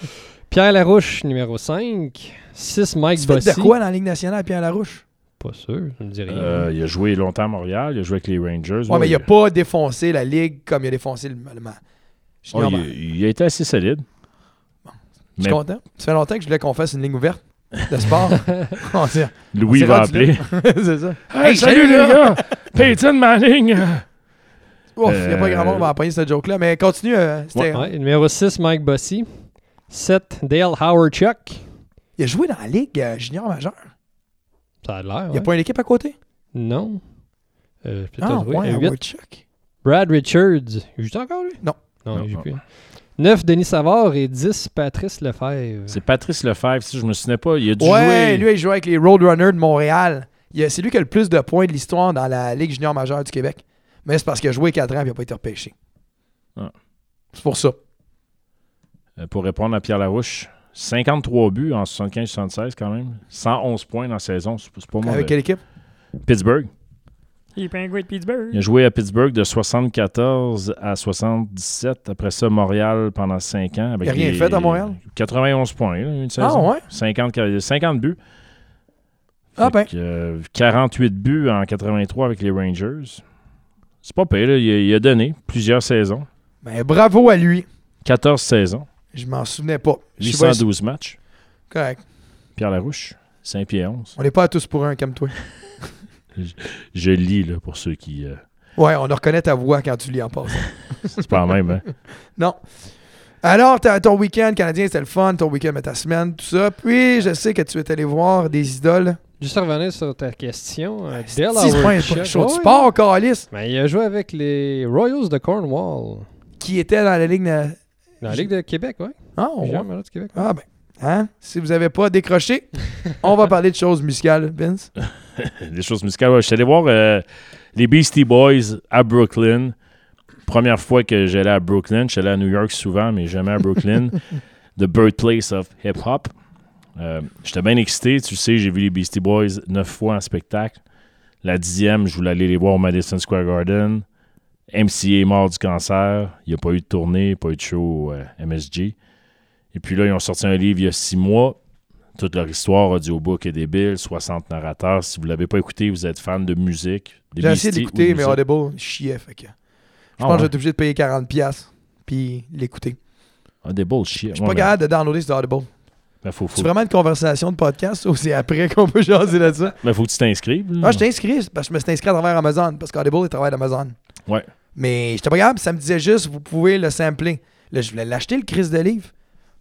Pierre Larouche, numéro 5. 6, Mike Bossy. de quoi dans la Ligue nationale, Pierre Larouche? Pas sûr, je ne dis rien. Euh, il a joué longtemps à Montréal, il a joué avec les Rangers. Ouais, mais il a pas défoncé la Ligue comme il a défoncé le. Je Oh, il, il a été assez solide. Je Mais suis content? Ça fait longtemps que je voulais qu'on fasse une ligne ouverte de sport. On Louis on va appeler. C'est ça. Hey, salut, les gars! Peyton Manning! Ouf, il n'y a pas Euh, grand monde qui va empoigner cette joke-là. Mais continue. euh, Ouais, numéro 6, Mike Bossy. 7, Dale Howard Chuck. Il a joué dans la Ligue euh, junior majeure. Ça a l'air. Il n'y ouais. a pas une équipe à côté? Non. Euh, Ah, ouais. Howard Chuck. Brad Richards. Il joue encore, lui? Non. Non, Non, il joue plus. 9, Denis Savard et 10, Patrice Lefebvre. C'est Patrice Lefebvre, si je me souvenais pas. Il a dû Ouais, jouer. lui, il joue avec les Roadrunners de Montréal. C'est lui qui a le plus de points de l'histoire dans la Ligue junior majeure du Québec. Mais c'est parce qu'il a joué 4 ans et il n'a pas été repêché. Ah. C'est pour ça. Euh, Pour répondre à Pierre Larouche, 53 buts en 75-76 quand même. 111 points dans la saison, c'est pas mauvais. Avec quelle équipe? Pittsburgh. Les Penguins de Pittsburgh. Il a joué à Pittsburgh de 74 à 77. Après ça, Montréal pendant 5 ans. Avec Il a rien les- fait à Montréal? 91 points, là, une Ah saison. ouais? 50, 50 buts. Ah Fait que, euh, 48 buts en 83 avec les Rangers. C'est pas pire, là. Il, a, il a donné plusieurs saisons. Ben, bravo à lui. 14 saisons. Je m'en souvenais pas. Je suis 812 matchs. correct. Pierre Larouche, 5 pieds 11. On n'est pas à tous pour un comme toi. Je lis, là, pour ceux qui... euh, Ouais, on reconnaît ta voix quand tu lis en passant. c'est pas même, hein? Non. Alors, t'as- ton week-end canadien, c'était le fun. Ton week-end, mais ta semaine, tout ça. Puis, je sais que tu es allé voir des idoles. Juste revenir sur ta question. euh, c'est pas un show de sport, Calis, Ben, il a joué avec les Royals de Cornwall. qui était dans la Ligue... Dans la Ligue de Québec, ouais. Ah, ouais. Junior majeur du Québec. Ah ben, hein? Si vous n'avez pas décroché, on va parler de choses musicales, Vince. Des choses musicales. Ouais, je suis allé voir euh, les Beastie Boys à Brooklyn. Première fois que j'allais à Brooklyn. Je suis allé à New York souvent, mais jamais à Brooklyn. The birthplace of hip-hop. Euh, J'étais bien excité. Tu sais, j'ai vu les Beastie Boys neuf fois en spectacle. La dixième, je voulais aller les voir au Madison Square Garden. MCA est mort du cancer. Il n'y a pas eu de tournée, pas eu de show euh, MSG. Et puis là, ils ont sorti un livre il y a six mois. Toute leur histoire, audiobook est débile, 60 narrateurs. Si vous ne l'avez pas écouté, vous êtes fan de musique. J'ai essayé d'écouter, mais. Audible chiait. Fait que je Ah pense que je vais être obligé de payer 40$ puis l'écouter. Des bullshit. Je suis pas capable de downloader sur Audible. Mais faut, faut, C'est vraiment une conversation de podcast ou c'est après qu'on peut jaser de ça? mais faut que tu t'inscrives. là. Ah, je t'ai inscrit parce que je me suis inscrit à travers Amazon parce qu'Audible est travaille d'Amazon. Ouais. Mais j'étais pas capable, ça me disait juste, vous pouvez le sampler. Là, je voulais l'acheter, le Chris de livre.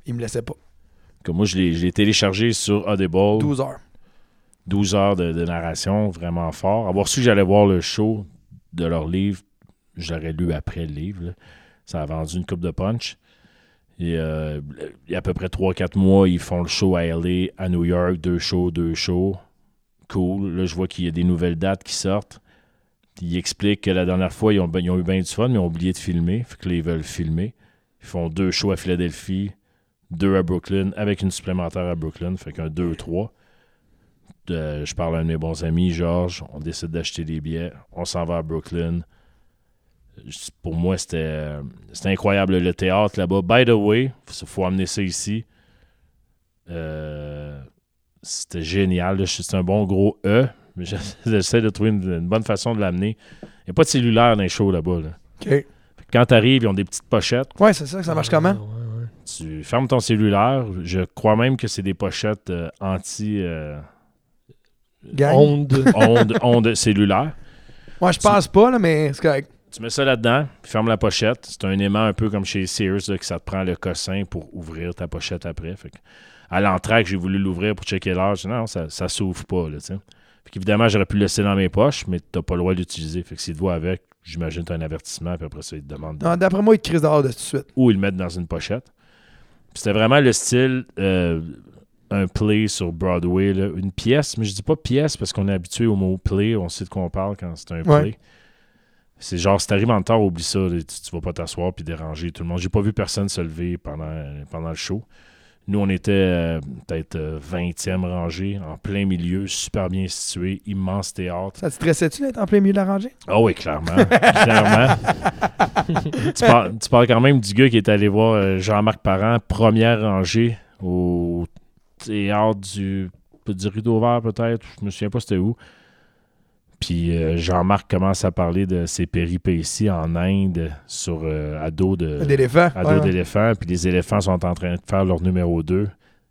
Il me laissait pas. Comme moi, je l'ai téléchargé sur Audible. 12 heures. 12 heures de, de narration, vraiment fort. Avoir su que j'allais voir le show de leur livre, je l'aurais lu après le livre. là. Ça a vendu une coupe de punch. Et euh, il y a à peu près 3-4 mois, ils font le show à LA, à New York, deux shows, deux shows. cool. Là, je vois qu'il y a des nouvelles dates qui sortent. Ils expliquent que la dernière fois, ils ont, ils ont eu bien du fun, mais ils ont oublié de filmer. Fait que là, ils veulent filmer. Ils font deux shows à Philadelphie, deux à Brooklyn, avec une supplémentaire à Brooklyn. Fait qu'un 2-3. Euh, je parle à un de mes bons amis, Georges. On décide d'acheter des billets. On s'en va à Brooklyn. Pour moi, c'était euh, c'était incroyable le théâtre là-bas. By the way, il faut amener ça ici. Euh, c'était génial. C'est un bon gros E. mais J'essaie de trouver une, une bonne façon de l'amener. Il n'y a pas de cellulaire dans les shows là-bas. là. OK. Quand tu arrives, ils ont des petites pochettes. Ouais, c'est ça, ça marche comment? Ouais, ouais. Tu fermes ton cellulaire. Je crois même que c'est des pochettes euh, anti euh? Onde. ondes ondes cellulaires. Ouais, je pense pas, là, mais c'est correct. Tu mets ça là-dedans, puis ferme la pochette. C'est un aimant un peu comme chez Sears, là, que ça te prend le cossin pour ouvrir ta pochette après. Fait que, à l'entrée, j'ai voulu l'ouvrir pour checker dit non, ça, ça s'ouvre pas. Là, tu sais. Fait qu'évidemment, j'aurais pu le laisser dans mes poches, mais t'as pas le droit de l'utiliser. Fait que s'il te voit avec, j'imagine que t'as un avertissement, puis après ça, il te demande de- Non, D'après moi, il te crise dehors de tout de suite. ou ils le mettent dans une pochette. Puis C'était vraiment le style euh, un play sur Broadway, là. une pièce, mais je dis pas pièce parce qu'on est habitué au mot play, on sait de quoi on parle quand c'est un Ouais. play. C'est genre, si t'arrives en retard, oublie ça, tu, tu vas pas t'asseoir puis déranger tout le monde. J'ai pas vu personne se lever pendant, pendant le show. Nous, on était euh, peut-être euh, 20e rangée, en plein milieu, super bien situé, immense théâtre. Ça te stressait-tu d'être en plein milieu de la rangée? Ah oui, clairement. clairement. tu, parles, tu parles quand même du gars qui est allé voir euh, Jean-Marc Parent, première rangée au théâtre du, du Rideau Vert, peut-être. Je me souviens pas c'était où. Puis euh, Jean-Marc commence à parler de ses péripéties en Inde sur euh, à dos à d'éléphants, puis les éléphants sont en train de faire leur numéro 2,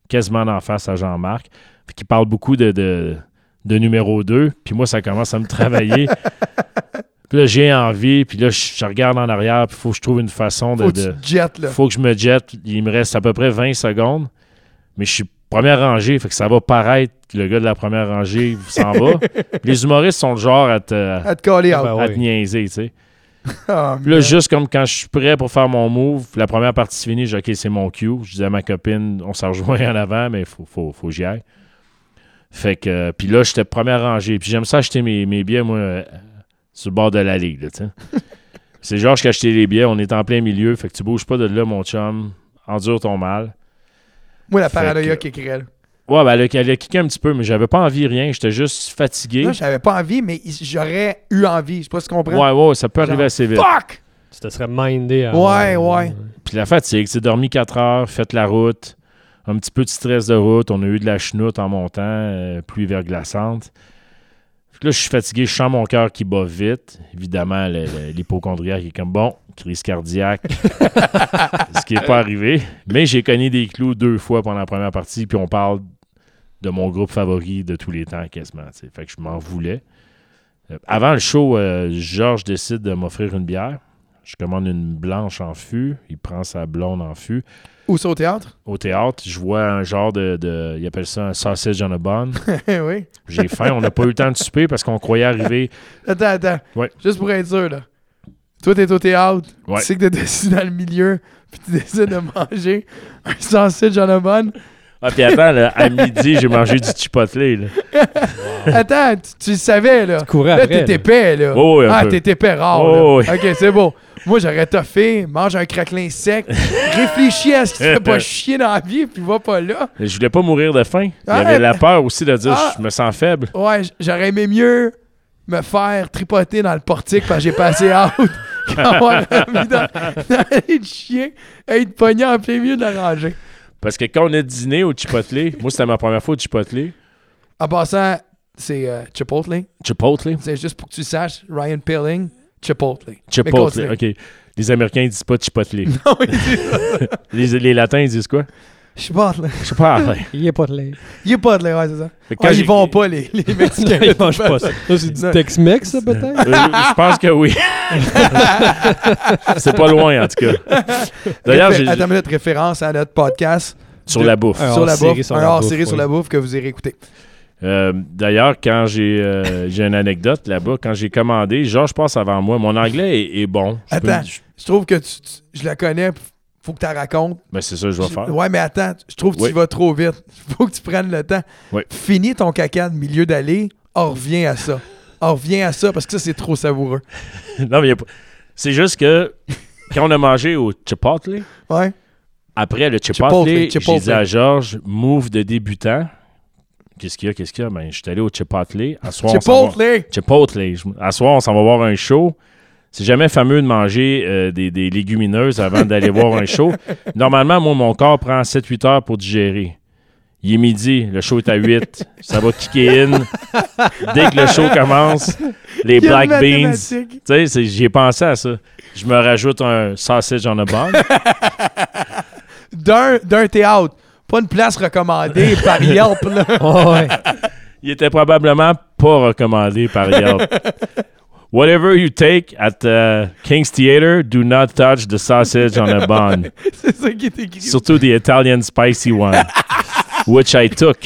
quasiment en face à Jean-Marc, puis qui parle beaucoup de, de, de numéro 2, puis moi, ça commence à me travailler. puis là, j'ai envie, puis là, je, je regarde en arrière, puis il faut que je trouve une façon de... Faut que de- tu te jettes, là. faut que je me jette. Il me reste à peu près 20 secondes, mais je suis première rangée, fait que ça va paraître que le gars de la première rangée s'en va. les humoristes sont le genre à te, À te coller Ah ben à te niaiser, tu sais. Ah, Puis là, juste comme quand je suis prêt pour faire mon move, la première partie finie, j'ai OK, c'est mon cue. Je disais à ma copine, on s'en rejoint en avant, mais il faut, faut, faut que j'y aille. Fait que, euh, puis là, j'étais première rangée. Puis j'aime ça acheter mes, mes billets, moi, euh, sur le bord de la ligue, tu sais. c'est Georges qui a acheté les billets, on est en plein milieu, fait que tu bouges pas de là, mon chum. Endure ton mal. Moi, la paranoïa que- qui écrirait. là. Ouais, ben, elle a, elle a kické un petit peu, mais j'avais pas envie de rien. J'étais juste fatigué. Là, j'avais pas envie, mais j'aurais eu envie. Je sais pas si tu comprends. Ouais, ouais, ça peut arriver Genre, assez vite. Fuck! Tu te serais mindé à. Ouais, ouais. Puis la fatigue, c'est dormi 4 heures, fait la route, un petit peu de stress de route, on a eu de la chenoute en montant, euh, pluie verglaçante. Fait que là, je suis fatigué, je sens mon cœur qui bat vite. Évidemment, l'hypochondriaque est comme bon, crise cardiaque, ce qui n'est pas arrivé. Mais j'ai cogné des clous deux fois pendant la première partie, puis on parle de mon groupe favori de tous les temps quasiment. tu sais. Fait que je m'en voulais. Euh, avant le show, euh, Georges décide de m'offrir une bière. Je commande une blanche en fût. Il prend sa blonde en fût. Où ça au théâtre? Au théâtre, je vois un genre de, de- Il appelle ça un sausage on a bun. oui. J'ai faim. On n'a pas eu le temps de souper parce qu'on croyait arriver. Attends, attends. Ouais. Juste pour être sûr, là. Toi, t'es au théâtre. Ouais. Tu sais que t'es assis dans le milieu. Puis tu décides de manger un sausage John Obon. Ah, puis attends, là, à midi, j'ai mangé du chipotle. Là. Attends, tu, tu le savais, là. courais Là, après. t'es épais, là. Oh, oui, un ah, peu. t'es épais rare, Oh, là. OK, c'est bon. Moi, j'aurais toffé, mange un craquelin sec, réfléchis à ce qui te fait pas chier dans la vie, puis va pas là. Je voulais pas mourir de faim. Il y Ah, avait la peur aussi de dire Ah. je me sens faible. Ouais, j'aurais aimé mieux me faire tripoter dans le portique parce que j'ai passé out qu'avoir envie d'aller et être pogné en plein milieu de la rangée. Parce que quand on a dîné au chipotle, moi, c'était ma première fois au chipotle. En passant, c'est euh, Chipotle. Chipotle? C'est juste pour que tu saches, Ryan Pilling, Chipotle. Chipotle. OK. Les Américains, ils disent pas chipotle. Non, il dit les, les Latins, ils disent quoi? Chipotle. Chipotle. Il n'y a pas de lait. Il est pas de l'air, ouais, c'est ça. J'ai- ils vont pas, les, les Mexicains. Ils mangent pas ça. Ça, c'est du Non. Tex-Mex, ça, peut-être? Euh, je pense que oui. c'est pas loin, en tout cas. D'ailleurs, j'ai- Attends une minute, référence à notre podcast sur la bouffe. Un sur la bouffe. sur un la hors-série bouffe, sur la bouffe que vous irez écouter. Euh, D'ailleurs, quand j'ai euh, j'ai une anecdote là-bas, quand j'ai commandé, Georges passe avant moi. Mon anglais est, est bon. Je peux- Attends. je- Je trouve que tu, tu- je la connais. Faut que tu racontes. Ben, c'est ça que je vais faire. Ouais, mais attends, je trouve que Oui. tu vas trop vite. faut que tu prennes le temps. Oui. Finis ton caca de milieu d'allée, on revient à ça. On revient à ça parce que ça, c'est trop savoureux. non, mais y a pas- c'est juste que quand on a mangé au Chipotle, Ouais. après le Chipotle, Chipotle, j'ai Chipotle. dit à Georges, move de débutant. Qu'est-ce qu'il y a, qu'est-ce qu'il y a? Ben, je suis allé au Chipotle. À soir, on s'en va- Chipotle! Chipotle. À soir, on s'en va voir un show. C'est jamais fameux de manger euh, des, des légumineuses avant d'aller voir un show. Normalement, moi, mon corps prend 7-8 heures pour digérer. Il est midi, le show est à 8. Ça va kicker in. Dès que le show commence, les Quelle black beans. Tu sais, c'est- j'y ai pensé à ça. Je me rajoute un sausage on a bun. D'un, d'un théâtre. Pas une place recommandée par Yelp, là. Oh, ouais. Il était probablement pas recommandé par Yelp. Whatever you take at uh, King's Theater, do not touch the sausage on a bun. c'est ça qui est écrit. Surtout the Italian spicy one, which I took,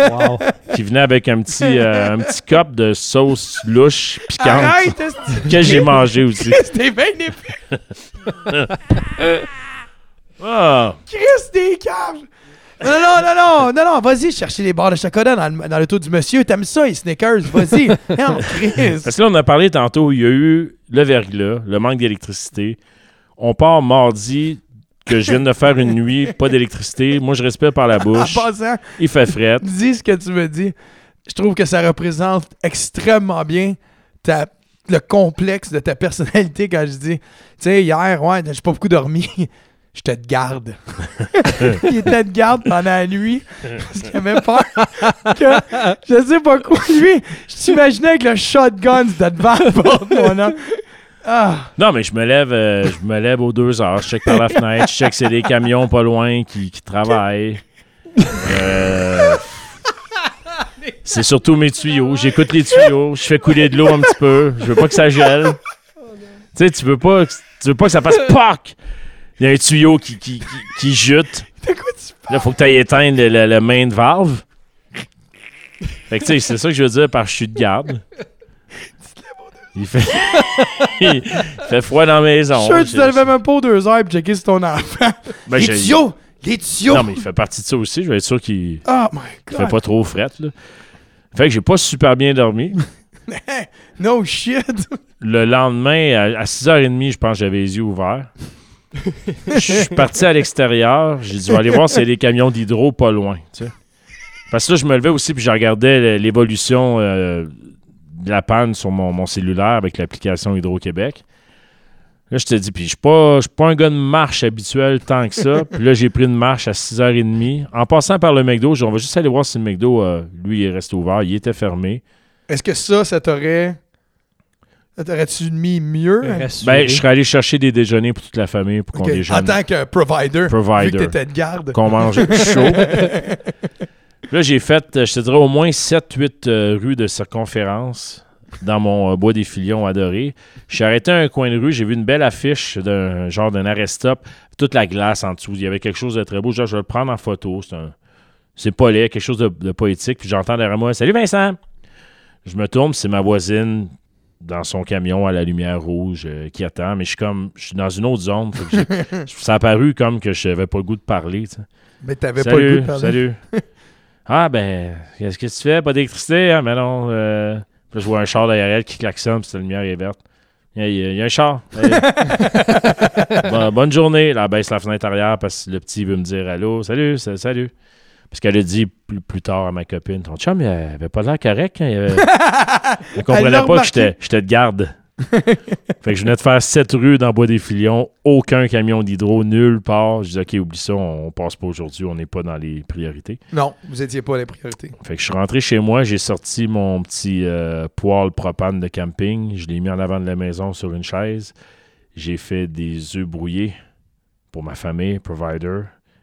Wow. qui venait avec un petit, euh, un petit cup de sauce louche piquante Arrête! est-ce que j'ai mangé aussi. C'était bien épais. Ah, Chris des caves! Non, non, non, non, non, non, vas-y chercher les barres de chocolat dans le, dans le taux du monsieur. T'aimes ça, les Snickers, vas-y. Parce que là, on a parlé tantôt, il y a eu le verglas, le manque d'électricité. On part mardi que je viens de faire une nuit, pas d'électricité. Moi, je respire par la En bouche. passant, Il fait fret. dis ce que tu me dis. Je trouve que ça représente extrêmement bien ta, le complexe de ta personnalité quand je dis, tu sais, hier, ouais, j'ai pas beaucoup dormi. J'étais de garde. il était de garde pendant la nuit parce qu'il avait peur que je sais pas quoi. Lui, je t'imaginais avec le shotgun de devant la porte, mon. Ah, Non, mais je me lève, euh, je me lève aux deux heures. Je check par la fenêtre. Je check c'est des camions pas loin qui, qui travaillent. Euh, c'est surtout mes tuyaux. J'écoute les tuyaux. Je fais couler de l'eau un petit peu. Je veux pas que ça gèle. Tu sais, tu veux pas, tu veux pas que ça fasse PAC! Il y a un tuyau qui, qui, qui, qui jute. de quoi tu Là, faut que tu ailles éteindre le, le- le main de valve. Fait que, tu sais, c'est ça que je veux dire par suis de garde. Il fait... il fait froid dans la maison. Je suis sûr que tu te levais même pas aux deux heures et checker sur ton enfant. Ben, les tuyaux! Les tuyaux! Non, mais il fait partie de ça aussi. Je vais être sûr qu'il Oh my fait pas trop fret. Là. Fait que j'ai pas super bien dormi. No shit! Le lendemain, à, à 6h30, je pense que j'avais les yeux ouverts. Je suis parti à l'extérieur. J'ai dit, je vais aller voir a des camions d'hydro pas loin. tu. Parce que là, je me levais aussi puis je regardais l'évolution euh, de la panne sur mon, mon cellulaire avec l'application Hydro-Québec. Là, je te dis, puis je suis pas, pas un gars de marche habituel tant que ça. Puis là, j'ai pris une marche à 6h30. En passant par le McDo, on va juste aller voir si le McDo, euh, lui, il est resté ouvert. Il était fermé. Est-ce que ça, ça t'aurait. Ça t'aurait-tu mis mieux? Ben, je serais allé chercher des déjeuners pour toute la famille pour qu'on Ok, En déjeune. tant que provider, vu que Provider. t'étais de garde. qu'on mange chaud. Là, j'ai fait, euh, je te dirais, au moins 7-8 euh, rues de circonférence dans mon euh, bois des filions adoré. Je suis arrêté à un coin de rue, j'ai vu une belle affiche d'un genre d'un arrêt-stop, toute la glace en dessous. Il y avait quelque chose de très beau. Genre, je vais le prendre en photo. C'est un... C'est pas laid, quelque chose de, de poétique. Puis j'entends derrière moi Salut Vincent! Je me tourne, c'est ma voisine dans son camion à la lumière rouge euh, qui attend. Mais je suis comme, je suis dans une autre zone. Ça a paru comme que je n'avais pas le goût de parler. tu. Mais t'avais pas le goût de parler. salut. ah, ben, qu'est-ce que tu fais? Pas d'électricité? Mais non. euh, puis là, je vois un char derrière elle qui klaxonne, puis la lumière est verte. Il y, a, il y un char. Bon- bonne journée. Là, elle baisse la fenêtre arrière parce que le petit veut me dire allô, salut, sa- salut. Parce qu'elle a dit plus, plus tard à ma copine Ton chum, il avait pas l'air correct. hein, il avait- Elle comprenait pas que j'étais de garde. fait que je venais de faire sept rues dans Bois des Filions, aucun camion d'hydro, nulle part. Je dis OK, oublie ça, on passe pas aujourd'hui, on n'est pas dans les priorités. Non, vous étiez pas les priorités. Fait que je suis rentré chez moi, j'ai sorti mon petit euh, poêle propane de camping, je l'ai mis en avant de la maison sur une chaise. J'ai fait des œufs brouillés pour ma famille, provider,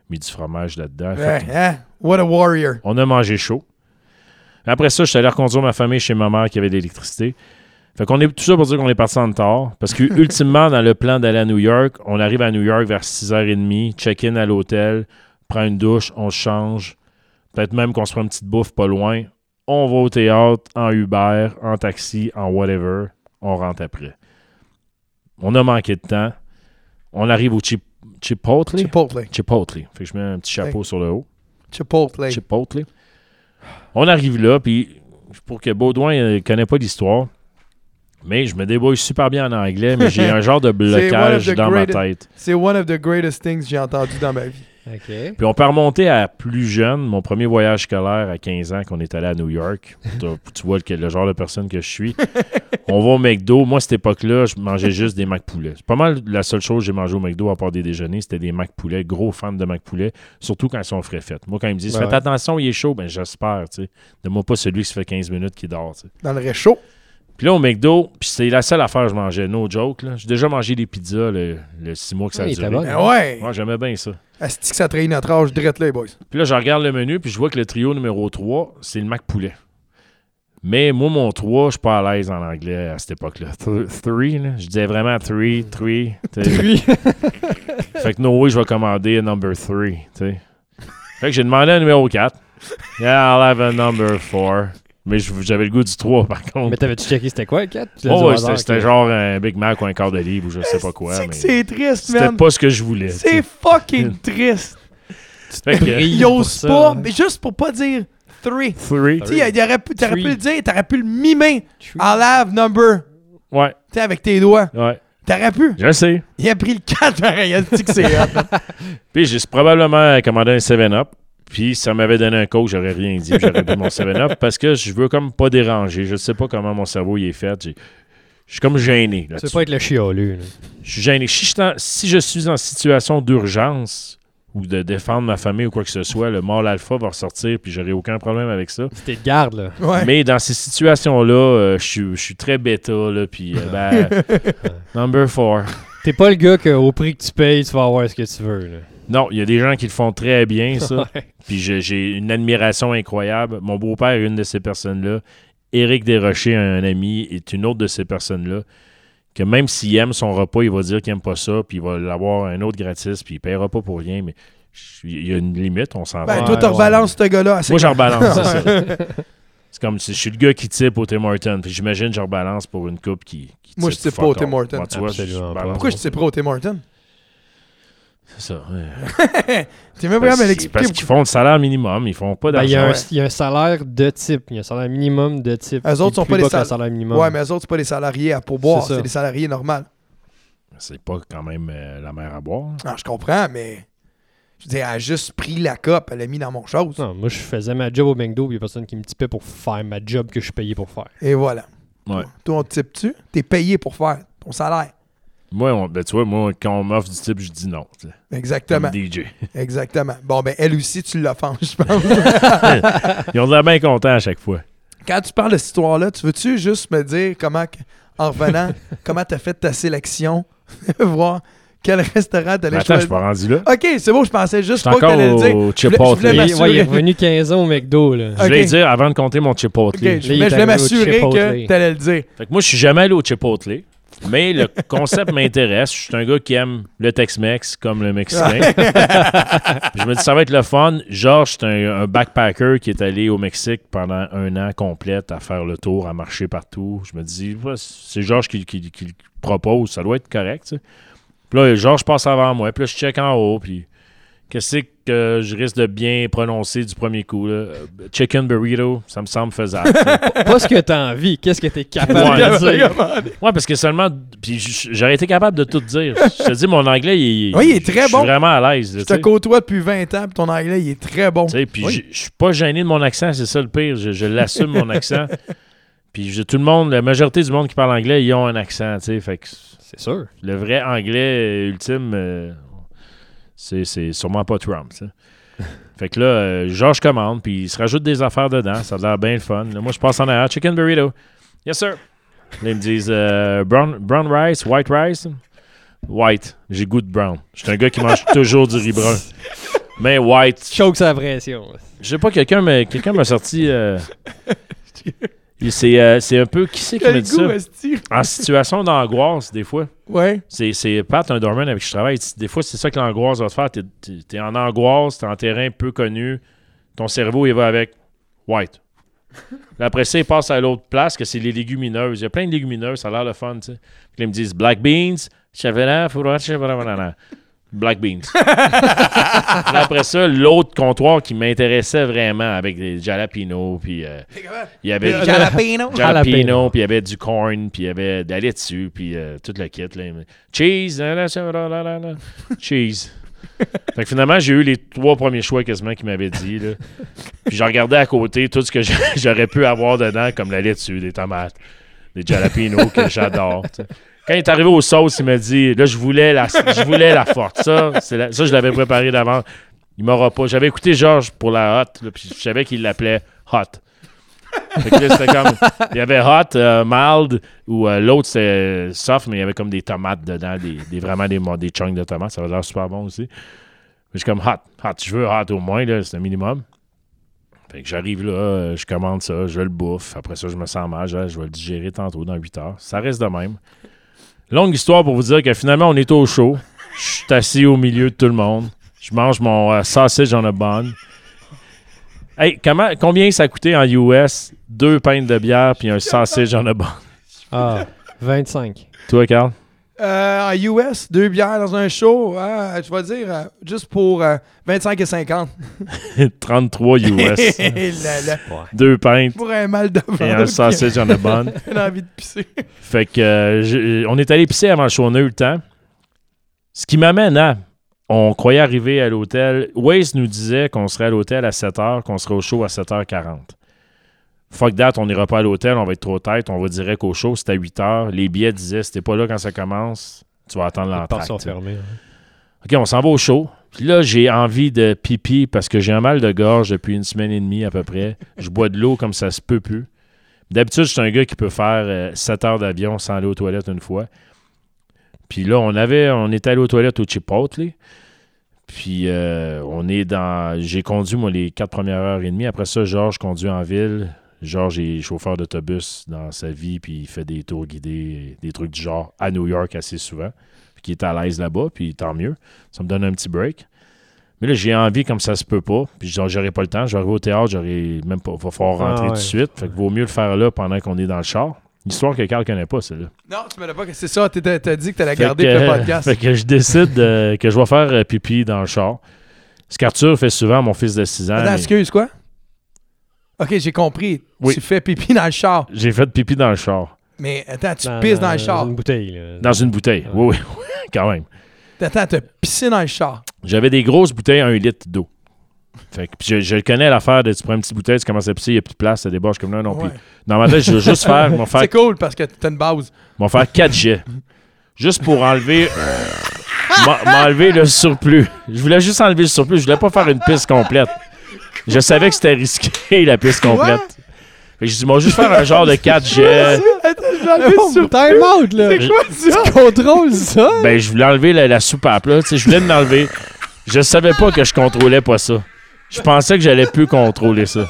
mis du fromage là-dedans. Ouais, hein? What a warrior. on a mangé chaud. Après ça, je suis allé reconduire ma famille chez ma mère qui avait de l'électricité. Fait qu'on est tout ça pour dire qu'on est parti en retard. Parce que ultimement, dans le plan d'aller à New York, on arrive à New York vers 6h30, check-in à l'hôtel, prend une douche, on change. Peut-être même qu'on se prend une petite bouffe pas loin. On va au théâtre, en Uber, en taxi, en whatever. On rentre après. On a manqué de temps. On arrive au, Chip- Chipotle. Chipotle. Chipotle. Fait que je mets un petit chapeau sur le haut. Chipotle. Chipotle. On arrive là, puis pour que Baudouin ne connaît pas l'histoire, mais je me débrouille super bien en anglais, mais j'ai un genre de blocage dans ma tête. C'est one of the greatest things que j'ai entendu dans ma vie. Puis on peut remonter à plus jeune, mon premier voyage scolaire à 15 ans, qu'on est allé à New York. Tu- tu vois le, le genre de personne que je suis. On va au McDo. Moi, à cette époque-là, je mangeais juste des Mac Poulet. C'est pas mal la seule chose que j'ai mangé au McDo à part des déjeuners, c'était des Mac Poulet. Gros fan de Mac Poulet, surtout quand ils sont frais faits. Moi, quand ils me disent Ben Faites ouais. attention, il est chaud, ben j'espère. tu sais. Donne-moi pas celui qui se fait 15 minutes qui dort. tu sais. Dans le réchaud. Puis là, au McDo, puis c'est la seule affaire que je mangeais, no joke. là. J'ai déjà mangé des pizzas le, le six mois que ça a Ouais, il duré. était bon. Ben ouais. Moi, j'aimais bien ça. Asti que ça trahit notre âge drette là, les boys. Puis là, je regarde le menu, puis je vois que le trio numéro 3, c'est le Mac Poulet. Mais moi, mon 3, je suis pas à l'aise en anglais à cette époque-là. 3, je disais vraiment 3, 3. fait que no way, je vais commander un number 3. Fait que j'ai demandé un numéro 4. Yeah, I'll have a number 4. Mais j'avais le goût du 3, par contre. Mais t'avais-tu checké c'était quoi, 4? L'as dit Oh, ouais, c'était c'était genre un Big Mac ou un quart de livre ou je sais pas quoi. C'est mais c'est triste, C'était man. pas ce que je voulais. C'est fucking triste. Fait que, ça, pas, hein. mais juste pour pas dire three. 3. Tu sais, il pu- t'aurais pu le dire, t'aurais pu le mimer. I'll have number. Ouais, Tu sais, avec tes doigts. ouais. T'aurais pu. Je sais. Il a pris le 4 pareil. Il a dit que c'est hot. Puis j'ai probablement commandé un 7-Up. Puis ça m'avait donné un coke, j'aurais rien dit. puis J'aurais bu mon 7-Up parce que je veux comme pas déranger. Je sais pas comment mon cerveau il est fait. J'ai- Je suis comme gêné. Tu veux pas être le chialeux. là. Je suis gêné. Si je, suis en- si je suis en situation d'urgence ou de défendre ma famille ou quoi que ce soit, le mâle alpha va ressortir puis j'aurai aucun problème avec ça. C'était de garde, là. Ouais. Mais dans ces situations-là, euh, je suis- je suis très bêta. Là, puis, euh, ben, number 4. T'es pas le gars qu'au prix que tu payes, tu vas avoir ce que tu veux, là. Non, il y a des gens qui le font très bien, ça. Puis j'ai une admiration incroyable. Mon beau-père est une de ces personnes-là. Éric Desrochers, un ami, est une autre de ces personnes-là. Que même s'il aime son repas, il va dire qu'il aime pas ça, puis il va l'avoir un autre gratis, puis il paiera pas pour rien. Mais je- il y a une limite, on s'en Ben, va. toi, tu ouais. rebalances ce gars-là. Moi, j'en rebalance, c'est ça. C'est comme si je suis le gars qui type au Tim Hortons. Puis j'imagine que je rebalance pour une coupe qui, qui Moi, je type type pas au Tim balance. Pourquoi je sais pas au Tim Hortons? C'est ça. ouais. T'es même pas Parce, l'expliquer. parce qu'ils font le salaire minimum, ils font pas Ben, il y, a d'argent. il y a un salaire de type. Il y a un salaire minimum de type. Eux autres sont pas des sal- minimum. Ouais, mais eux autres, c'est pas des salariés à pourboire, C'est des salariés normaux. C'est pas quand même euh, la mer à boire. Ah, je comprends, mais. Je veux dire, elle a juste pris la coupe, elle l'a mis dans mon chose. Non, moi, je faisais ma job au McDo, puis il y a personne qui me tipait pour faire ma job que je suis payé pour faire. Et voilà. Ouais. Toi, on te type-tu? T'es payé pour faire ton salaire. Moi, on- ben, tu vois, moi, quand on m'offre du type, je dis non. tu sais, Exactement. Comme DJ. Exactement. Bon, ben, elle aussi, tu l'offenses, je pense. Ils ont l'air bien contents à chaque fois. Quand tu parles de cette histoire-là, tu veux-tu juste me dire comment, en revenant, comment t'as fait ta sélection? Voir quel restaurant t'allais Attends, je suis choisir. pas rendu là. Ok, c'est bon, je pensais Je juste suis pas que encore t'allais le dire. au Je voulais- je voulais Chipotle. Il, ouais, il est revenu 15 ans au McDo, là. Je voulais dire avant de compter mon Chipotle. Ok, je voulais, m'assurer Chipotle. que t'allais le dire. Fait que moi, je suis jamais allé au Chipotle. Mais le concept m'intéresse. Je suis un gars qui aime le Tex-Mex comme le Mexicain. je me dis, ça va être le fun. Georges, c'est un, un backpacker qui est allé au Mexique pendant un an complet à faire le tour, à marcher partout. Je me dis, ouais, c'est Georges qui, qui- qui le propose. Ça doit être correct. tu sais. Puis là, Georges passe avant moi. Puis là, je check en haut. Puis qu'est-ce que je risque de bien prononcer du premier coup? là? Chicken burrito, ça me semble faisable. tu. Pas ce que t'as envie, qu'est-ce que t'es capable Ouais. de dire? Ouais, parce que seulement. Puis j'aurais été capable de tout dire. Je te dis, mon anglais, il, Oui, il est très je suis bon. vraiment à l'aise. Je tu te côtoie depuis 20 ans, puis ton anglais, il est très bon. Tu sais, Puis Oui. je suis pas gêné de mon accent, c'est ça le pire. Je, je l'assume, mon accent. Puis tout le monde, la majorité du monde qui parle anglais, ils ont un accent. tu sais. Fait que C'est sûr. le vrai anglais ultime, euh, c'est c'est sûrement pas Trump. sais. Fait que là, euh, Georges commande, puis il se rajoute des affaires dedans. Ça a l'air bien le fun. Là, moi, je passe en arrière. Chicken burrito. Yes, sir. Là, ils me disent euh, brown, brown rice, white rice. White. J'ai goût de brown. Je suis un gars qui mange toujours du riz brun. Mais white. Choke sa pression. Je sais pas, quelqu'un m'a quelqu'un m'a sorti. euh, c'est euh, c'est un peu. Qui c'est qui Quel dit goût, ça? En situation d'angoisse, des fois. Ouais. C'est, Pat, un doorman avec qui je travaille. Des fois, c'est ça que l'angoisse va te faire. T'es, t'es en angoisse, t'es en terrain peu connu. Ton cerveau, il va avec white. Là, après ça, il passe à l'autre place, que c'est les légumineuses. Il y a plein de légumineuses, ça a l'air le fun, tu sais. Ils me disent black beans, chevelin, fourrage, chevelin. Black Beans. Après ça, l'autre comptoir qui m'intéressait vraiment avec des jalapeno, puis euh, il y avait Euh, Jalapeno? jalapeno, puis il y avait du corn, puis il y avait de la laitue, puis euh, tout le kit. Là. Cheese, là, là, là, là, là, là. cheese. Fait que finalement, j'ai eu les trois premiers choix quasiment qu'il m'avait dit. Là. Puis je regardais à côté tout ce que j'a- j'aurais pu avoir dedans, comme la laitue, des tomates, des jalapenos que j'adore. Quand il est arrivé aux sauces, il m'a dit Là, je voulais la, je voulais la forte. Ça, ça je l'avais préparé d'avance. Il m'aura pas. J'avais écouté Georges pour la hot, puis je savais qu'il l'appelait hot. Là, comme. Il y avait hot, euh, mild, ou euh, l'autre c'était soft, mais il y avait comme des tomates dedans, des, vraiment des, des chunks de tomates. Ça avait l'air super bon aussi. Mais je suis comme hot, hot. Je veux hot au moins, là, c'est un minimum. Fait que j'arrive là, euh, je commande ça, je le bouffe. Après ça, je me sens mal. Je, je vais le digérer tantôt dans 8 heures. Ça reste de même. Longue histoire pour vous dire que finalement, on est au chaud. Je suis assis au milieu de tout le monde. Je mange mon euh, sausage en a bonne. Hey, comment, combien ça a coûté en US? Deux pintes de bière puis un sausage en a bonne. Ah, 25. Toi, Carl? Euh, en US, deux bières dans un show, ah, je vais dire, euh, juste pour euh, 25 et 50. 33 US. Et là, là, Deux pintes pour un mal de ventre. et un sausage en a bonne. J'ai envie de pisser. Fait que euh, on est allé pisser avant le show, on a eu le temps. Ce qui m'amène à. On croyait arriver à l'hôtel. Waze nous disait qu'on serait à l'hôtel à 7h, qu'on serait au show à 7h40. Fuck that, on n'ira pas à l'hôtel, on va être trop tête, on va direct au show, c'est à 8h. Les billets disaient, si t'es pas là quand ça commence, tu vas attendre l'entrée. fermées. hein. OK, on s'en va au show. Puis là, j'ai envie de pipi parce que j'ai un mal de gorge depuis une semaine et demie à peu près. Je bois de l'eau comme ça se peut plus. D'habitude, je suis un gars qui peut faire 7 heures d'avion sans aller aux toilettes une fois. Puis là, on avait, on était allé aux toilettes au Chipotle. Puis euh, on est dans. J'ai conduit, moi, les quatre premières heures et demie. Après ça, Georges conduit en ville. Georges est chauffeur d'autobus dans sa vie, puis il fait des tours guidés, des trucs du genre à New York assez souvent. Puis qui est à l'aise là-bas, puis tant mieux. Ça me donne un petit break. Mais là, j'ai envie comme ça se peut pas. Puis genre, j'aurai pas le temps. J'arrive au théâtre, j'aurai même pas. Va falloir Ah rentrer tout de suite. Fait que vaut mieux le faire là pendant qu'on est dans le char. Histoire que Carl connaît pas, celle-là. Non, tu me l'as pas. C'est ça, t'as dit que t'allais garder que, le podcast. fait que je décide euh, que je vais faire euh, pipi dans le char. Ce qu'Arthur fait souvent à mon fils de 6 ans. Attends, mais excuse, quoi? Ok, j'ai compris. Oui. Tu fais pipi dans le char. J'ai fait pipi dans le char. Mais attends, tu pisses dans le char. une bouteille. là. Dans une bouteille. Oui, oui, quand même. Attends, t'as pissé dans le char. J'avais des grosses bouteilles à un litre d'eau. Fait que, puis je, connais l'affaire de tu prends une petite bouteille, tu commences à pisser, il n'y a plus de place, ça déborde comme là. Non, Ouais. puis dans ma tête, je veux juste faire, m'en faire, C'est cool parce que t'as une base. m'en faire 4 jets. Juste pour enlever, m'en- m'enlever le surplus. Je voulais juste enlever le surplus. Je voulais pas faire une piste complète. Je savais que c'était risqué, la piste complète. Fait que j'ai dit, moi, juste faire un genre de 4 jets. Attends, j'ai enlevé sur time out, là! C'est quoi ça? Tu contrôles ça? Ben, je voulais enlever la, la soupape, là. Tu sais, je voulais l'enlever. Je savais pas que je contrôlais pas ça. Je pensais que j'allais plus contrôler ça.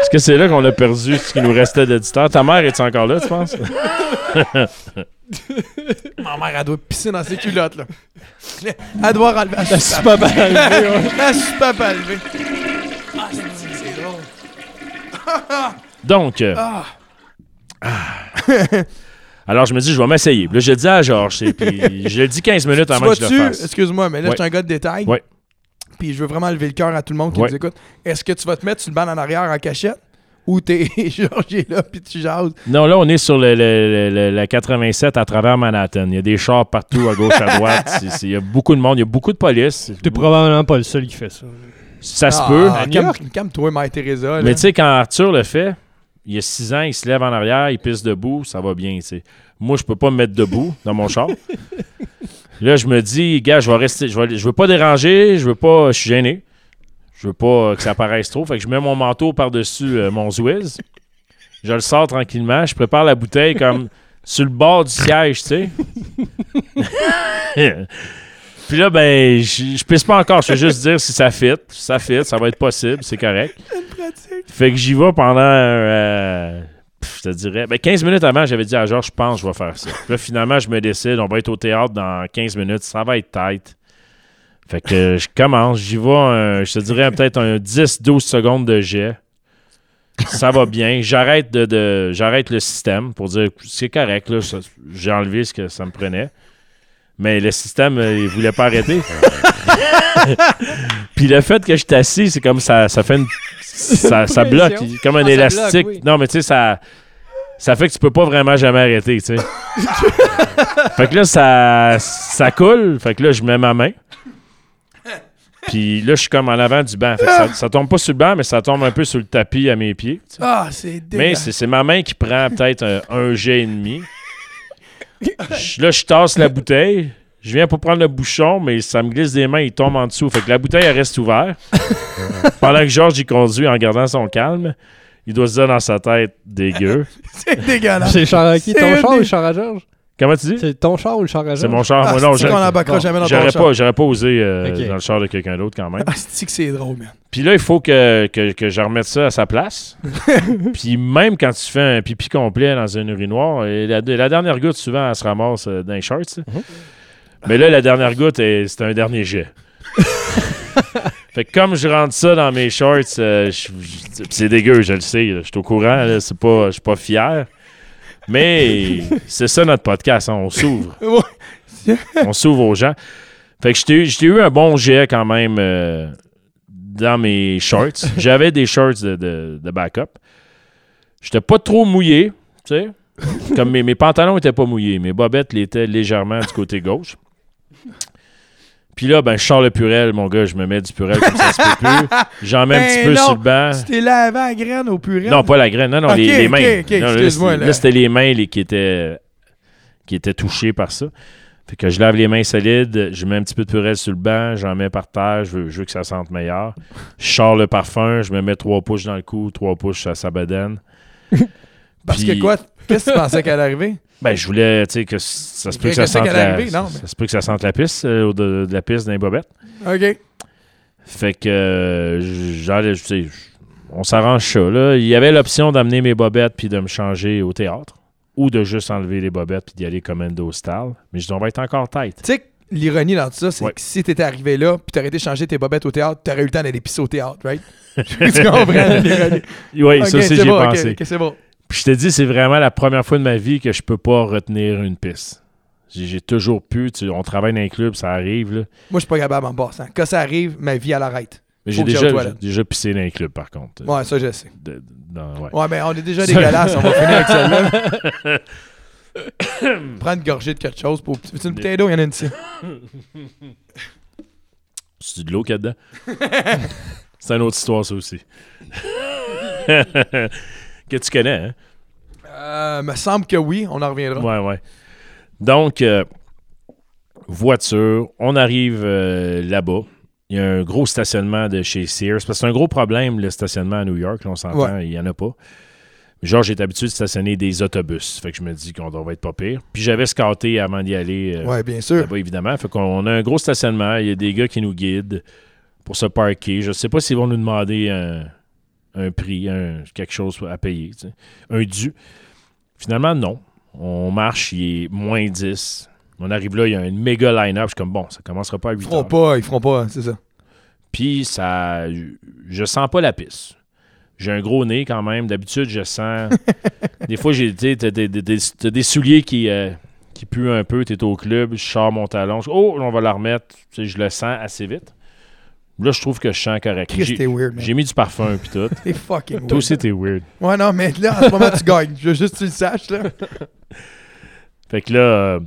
Est-ce que c'est là qu'on a perdu ce qui nous restait d'éditeur? Ta mère est encore là, tu penses? Ma mère, elle doit pisser dans ses culottes, là. Doit enlever la pas mal. La soupape à lever. Ah, c'est c'est drôle. Donc, euh, Ah. alors je me dis, je vais m'essayer. Puis Là, je le dis à Georges, et puis je le dis 15 minutes Tu avant que je le vois-tu, fasse. excuse-moi, mais là, Ouais. je suis un gars de détail. Ouais. Puis je veux vraiment lever le cœur à tout le monde qui Ouais. nous écoute. Est-ce que tu vas te mettre sur le banc en arrière en cachette? Ou t'es Georges est là, puis tu jases? Non, là, on est sur le, le- le- la 87 à travers Manhattan. Il y a des chars partout, à gauche, à droite. Il y a beaucoup de monde, il y a beaucoup de police. T'es probablement pas le seul qui fait ça. Ça se Ah, peut. À New calme- York? Calme-toi, Mère Teresa. là. Mais tu sais, quand Arthur le fait, il y a 6 ans, il se lève en arrière, il pisse debout, ça va bien. Moi, je peux pas me mettre debout dans mon char. Là, je me dis, gars, je vais rester, je, vais, je veux pas déranger, je veux pas, je suis gêné. Je veux pas que ça paraisse trop. Fait que je mets mon manteau par-dessus euh, mon Zwiz. Je le sors tranquillement, je prépare la bouteille comme sur le bord du siège, tu sais. Puis là, ben, je je pisse pas encore, je fais juste dire si ça fit. Si ça fit, ça va être possible, c'est correct. Fait que j'y vais pendant, euh, pff, je te dirais, ben 15 minutes avant, j'avais dit à Georges, je pense que je vais faire ça. Puis là, finalement, je me décide, on va être au théâtre dans 15 minutes, ça va être tight. Fait que je commence, j'y vais, un- je te dirais peut-être un 10-12 secondes de jet. Ça va bien. J'arrête de, de- j'arrête le système pour dire c'est correct, là, j'ai enlevé ce que ça me prenait. Mais le système, euh, il voulait pas arrêter. Puis le fait que je suis assis, c'est comme ça, ça fait une. Ça, ça bloque, comme un Ah, élastique. bloque, oui. Non, mais tu sais, ça. Ça fait que tu peux pas vraiment jamais arrêter, tu sais. fait que là, ça, ça coule. Fait que là, je mets ma main. Puis là, je suis comme en avant du banc. Fait que ça, ça tombe pas sur le banc, mais ça tombe un peu sur le tapis à mes pieds. tu sais. Ah, c'est Mais dégueulasse. c'est c'est ma main qui prend peut-être un, un jet et demi. Je- là, je tasse la bouteille. Je viens pour prendre le bouchon, mais ça me glisse des mains, il tombe en dessous. Fait que la bouteille, elle reste ouverte. Pendant que Georges, il conduit en gardant son calme, il doit se dire dans sa tête dégueu. C'est dégueulasse. C'est le char à qui C'est Ton char des- ou le char à Georges? Comment tu dis? C'est ton char ou le char à C'est mon char. Ah, Moi, non, ton j'aurais pas, j'aurais pas osé euh, dans le char de quelqu'un d'autre quand même. Ah, c'est que c'est drôle, man? Puis là, il faut que, que, que je remette ça à sa place. Puis même quand tu fais un pipi complet dans une urinoir, et la, la dernière goutte, souvent, elle se ramasse euh, dans les shorts. Mhm. Mais là, la dernière goutte, c'est un dernier jet. fait que comme je rentre ça dans mes shorts, euh, c'est dégueu, je le sais. Je suis au courant, là, c'est pas, je suis pas fier. Mais c'est ça notre podcast, hein, on s'ouvre. On s'ouvre aux gens. Fait que j'étais eu un bon jet quand même euh, dans mes shorts. J'avais des shorts de, de, de backup. J'étais pas trop mouillé, tu sais. Comme mes, mes pantalons étaient pas mouillés, mes bobettes l'étaient légèrement du côté gauche. Puis là, ben, je sors le purel, mon gars, je me mets du purel comme ça se peut plus. J'en mets un Ben petit peu non, sur le banc. Tu t'es lavé à graine au purée. Non, pas la graine. Non, non, les, mains. ok, Non, là, excuse-moi, c'était- là. là, c'était les mains les- qui, étaient, qui étaient touchées par ça. Fait que je lave les mains solides, je mets un petit peu de purée sur le banc, j'en mets par terre, je veux, je veux que ça sente meilleur. Je sors le parfum, je me mets trois pouces dans le cou, trois pouces à sa bedaine. Parce Puis- que quoi? Qu'est-ce que tu pensais qu'elle allait arriver? Ben, je voulais, tu sais, que ça se peut que ça sente la, ça se peut que ça sente la euh, ou de, de la pisse dans les bobettes. OK. Fait que, euh, j'allais, tu sais, on s'arrange ça. Là. Il y avait l'option d'amener mes bobettes puis de me changer au théâtre. Ou de juste enlever les bobettes puis d'y aller commando style. Mais je dis, on va être encore tête. Tu sais, que l'ironie dans tout ça, c'est Ouais. que si t'étais arrivé là, puis t'aurais été changer tes bobettes au théâtre, t'aurais eu le temps d'aller pisser au théâtre, right? tu comprends l'ironie? Oui, ça aussi, c'est j'y ai bon, ok, pensé. c'est bon. Puis je te dis, c'est vraiment la première fois de ma vie que je peux pas retenir une piste. J'ai toujours pu. tu- on travaille dans un club, ça arrive. Là. Moi, je suis pas capable en passant. Quand ça arrive, ma vie, elle arrête. Mais j'ai déjà, déjà pissé dans un club, par contre. Ouais, ça, je sais. De- ouais. Ouais, mais on est déjà dégueulasse. On va finir avec celle-là. Prends une gorgée de quelque chose. Pour... Une bouteille d'eau? Il y en a une ici. C'est de l'eau qu'il y a dedans? c'est une autre histoire, ça aussi. Que tu connais, hein? Euh, me semble que oui. On en reviendra. Ouais, ouais. Donc, euh, voiture, on arrive euh, là-bas. Il y a un gros stationnement de chez Sears. Parce que c'est un gros problème, le stationnement à New York. là, on s'entend, il n'y en a pas. Genre, j'ai habitué de stationner des autobus. Fait que je me dis qu'on devrait être pas pire. Puis j'avais scouté avant d'y aller. euh, Ouais, bien sûr. là-bas, évidemment. Fait qu'on a un gros stationnement. Il y a des gars qui nous guident pour se parker. Je sais pas s'ils vont nous demander un, un prix, un- quelque chose à payer. tu sais. Un dû. Finalement, non. On marche, il est moins 10. On arrive là, il y a une méga line-up. Je suis comme, bon, ça commencera pas à Ils 8 feront heures. pas, ils feront pas, c'est ça. Puis, ça, je sens pas la piste. J'ai un gros nez quand même. D'habitude, je sens. des fois, j'ai des, des- des- des souliers qui, euh, qui puent un peu. Tu es au club, je sors mon talon. je- oh, on va la remettre. Je le sens assez vite. Là, je trouve que je sens correct. J'ai-. J'ai mis du parfum puis tout. T'es fucking weird. Toi aussi, t'es weird. Ouais, non, mais là, en ce moment, tu gagnes. Je veux juste que tu le saches, là. Fait que là, euh,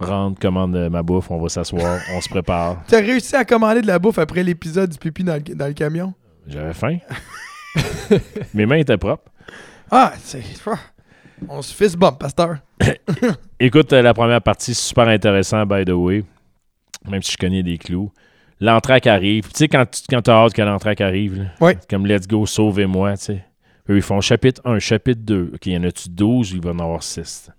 rentre, commande euh, ma bouffe, on va s'asseoir, on se prépare. T'as réussi à commander de la bouffe après l'épisode du pipi dans le, dans le camion? J'avais faim. Mes mains étaient propres. Ah, c'est... On se fist bump, pasteur. Écoute, euh, la première partie, super intéressant, by the way. Même si je connais des clous. L'entraque arrive. Tu sais, quand tu quand t'as hâte que l'entraque arrive, là, comme Let's Go, sauvez-moi, tu sais. Eux, ils font chapitre 1, chapitre 2. OK, il y en a-tu 12 ou il va en avoir 6?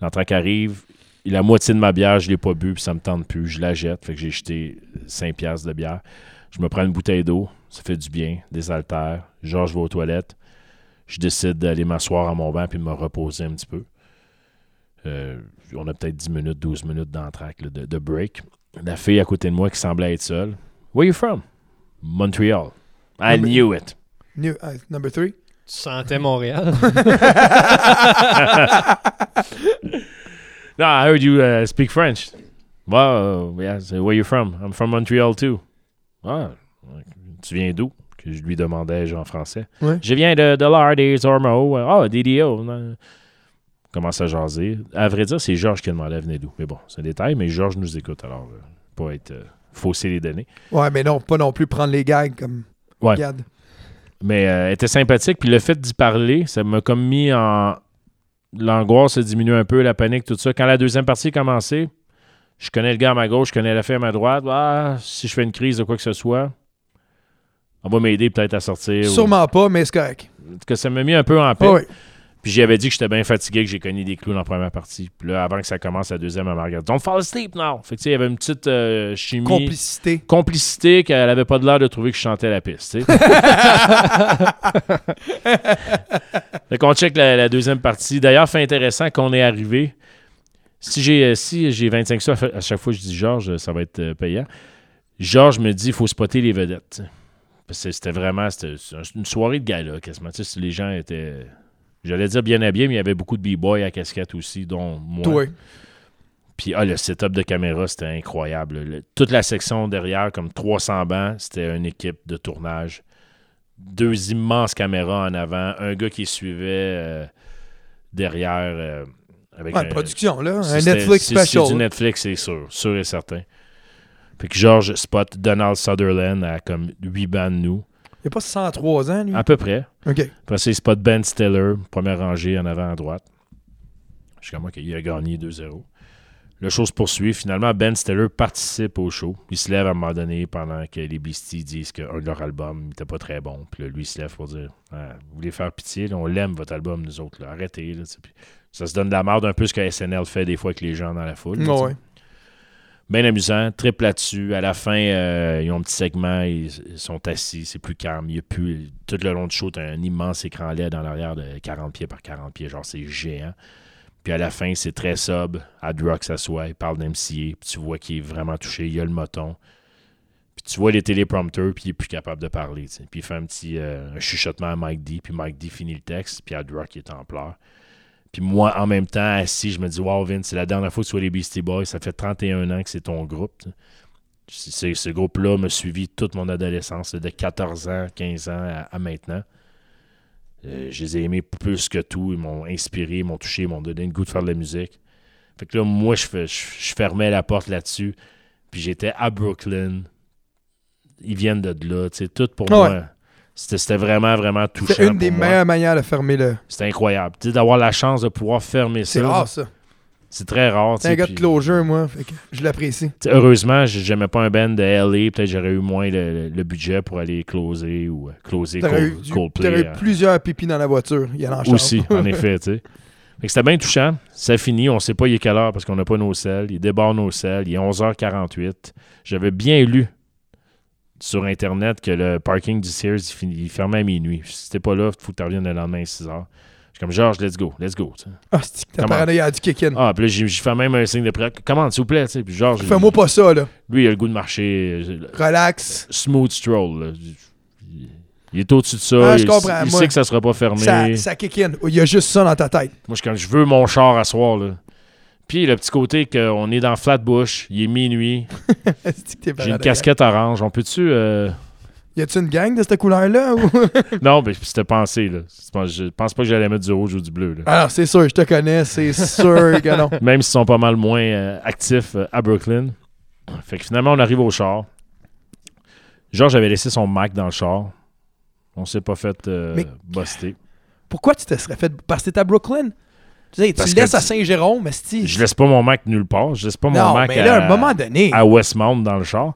L'entraque arrive. La moitié de ma bière, je l'ai pas bu, puis ça me tente plus. Je la jette. Fait que j'ai jeté 5 piastres de bière. Je me prends une bouteille d'eau. Ça fait du bien. Des haltères. Genre, je vais aux toilettes. Je décide d'aller m'asseoir à mon banc puis de me reposer un petit peu. Euh, on a peut-être 10 minutes, 12 minutes d'entraque, de break. La fille à côté de moi qui semblait être seule. Where you from? Montreal. I mais- knew it. New, uh, number three. Tu sentais Montréal. No, I heard you uh, speak French. Wow, uh, yeah, so where you from? I'm from Montreal too. Ah, tu viens d'où? Que je lui demandais en français. Ouais. Je viens de, de l'art des Ormeaux. Ah, DDO. Commence à jaser. À vrai dire, c'est Georges qui a demandé à venir d'où. Mais bon, c'est un détail, mais Georges nous écoute alors. euh, pas être euh, fausser les données. Ouais, mais non, pas non plus prendre les gags comme Ouais. Mais euh, elle était sympathique. Puis le fait d'y parler, ça m'a comme mis en. L'angoisse a diminué un peu, la panique, tout ça. Quand la deuxième partie a commencé, je connais le gars à ma gauche, je connais la fille à ma droite. Ah, si je fais une crise de quoi que ce soit, on va m'aider peut-être à sortir. ou- Sûrement pas, mais c'est correct. En tout cas, ça m'a mis un peu en paix. Ah oui. Puis j'avais dit que j'étais bien fatigué, que j'ai cogné des clous dans la première partie. Puis là, avant que ça commence, la deuxième, elle m'a regardé. Don't fall asleep now! Fait que tu sais, il y avait une petite euh, chimie. Complicité. complicité qu'elle avait pas de l'air de trouver que je chantais la piste. tu sais. fait qu'on check la, la deuxième partie. D'ailleurs, fait intéressant qu'on est arrivé. Si j'ai euh, si j'ai 25 sous, à chaque fois que je dis Georges, ça va être euh, payant. Georges me dit il faut spotter les vedettes. Parce que c'était vraiment c'était une soirée de gala quasiment. Les gens étaient, j'allais dire bien habillés, mais il y avait beaucoup de b-boys à casquette aussi, dont moi. Toi. Puis ah, le setup de caméra, c'était incroyable. Le- toute la section derrière, comme 300 bancs, c'était une équipe de tournage. Deux immenses caméras en avant, un gars qui suivait euh, derrière euh, avec Ouais, un, production, là. Un Netflix special. C'est du Netflix, c'est sûr, sûr et certain. Puis que George spot Donald Sutherland à comme 8 bancs de nous, Il a pas 103 ans, lui? à peu près. OK. Après ça, il spot Ben Stiller, première rangée en avant à droite. Je suis comme, OK, il a gagné 2-0. Le show se poursuit. Finalement, Ben Stiller participe au show. Il se lève à un moment donné pendant que les Beasties disent qu'un de leurs albums n'était pas très bon. Puis là, lui, il se lève pour dire Ah, Vous voulez faire pitié là, On l'aime, votre album, nous autres. là. Arrêtez. Là, ça se donne de la merde un peu ce que SNL fait des fois avec les gens dans la foule. Ouais. Bien amusant, trip là-dessus. À la fin, euh, ils ont un petit segment, ils, sont assis, c'est plus calme. Il y a plus, tout le long du show, tu un immense écran LED dans l'arrière de 40 pieds par 40 pieds, genre c'est géant. Puis à la fin, c'est très sub. Ad Rock s'assoit, il parle d'MCA, puis tu vois qu'il est vraiment touché, il y a le moton. Puis tu vois les téléprompteurs, puis il est plus capable de parler. Puis il fait un petit euh, chuchotement à Mike D, puis Mike D finit le texte, puis Ad Rock il est en pleurs. Puis moi, en même temps, assis, je me dis, wow, Vince, c'est la dernière fois que tu vois les Beastie Boys. Ça fait 31 ans que c'est ton groupe. C'est- Ce groupe-là m'a suivi toute mon adolescence, de 14 ans, 15 ans à, à maintenant. Euh, je les ai aimés plus que tout. Ils m'ont inspiré, ils m'ont touché, ils m'ont donné le goût de faire de la musique. Fait que là, moi, je, fais- je, je fermais la porte là-dessus. Puis j'étais à Brooklyn. Ils viennent de là. tu sais, Tout pour Ah ouais. moi. C'était vraiment, vraiment touchant. C'est une des moi. meilleures manières de fermer le. C'était incroyable. D'avoir la chance de pouvoir fermer C'est ça. rare, ça. C'est très rare. C'est un gars de closure, moi. Fait que je l'apprécie. heureusement, j'aimais pas un band de LA. Peut-être j'aurais eu moins le, le budget pour aller closer ou euh, closer Cold- Coldplay. t'aurais eu euh, plusieurs pipis dans la voiture. Il y en a en aussi, en effet. Fait que c'était bien touchant. Ça finit. On sait pas il est quelle heure parce qu'on n'a pas nos selles. Il débarre nos selles. Il est 11h48. J'avais bien lu sur Internet que le parking du Sears, il, fermait à minuit. Si t'es pas là, il faut que tu reviennes le lendemain à 6h. Je suis comme, Georges, let's go, let's go. Ah, c'est que a du kick-in. Ah, puis là, j'ai fait même un signe de prêt. Commande, s'il vous plaît. tu sais. Puis Georges, Fais-moi pas ça, là. lui, il a le goût de marcher. euh, Relax. smooth stroll. là. Il- est au-dessus de ça. Ah, je il comprends, il moi. sait que ça sera pas fermé. Ça, ça kick-in. Il y a juste ça dans ta tête. Moi, je, quand je veux mon char à soir, là. Puis le petit côté qu'on est dans Flatbush, il est minuit, j'ai une casquette orange. On peut-tu. euh, Y a-tu une gang de cette couleur-là? ou- Non, mais c'était pensé, là. Je pense pas que j'allais mettre du rouge ou du bleu, là. Alors, c'est sûr, je te connais. C'est sûr que non. Même s'ils sont pas mal moins euh, actifs euh, à Brooklyn. Fait que finalement, on arrive au char. Georges avait laissé son Mac dans le char. On s'est pas fait euh, Mais- buster. Pourquoi tu te serais fait. Parce que t'es à Brooklyn? Tu sais, tu laisses à Saint-Jérôme, mais c'est. Je laisse pas mon Mac nulle part. Je laisse pas mon Non, Mac mais à, là, à un moment donné. à Westmount dans le char.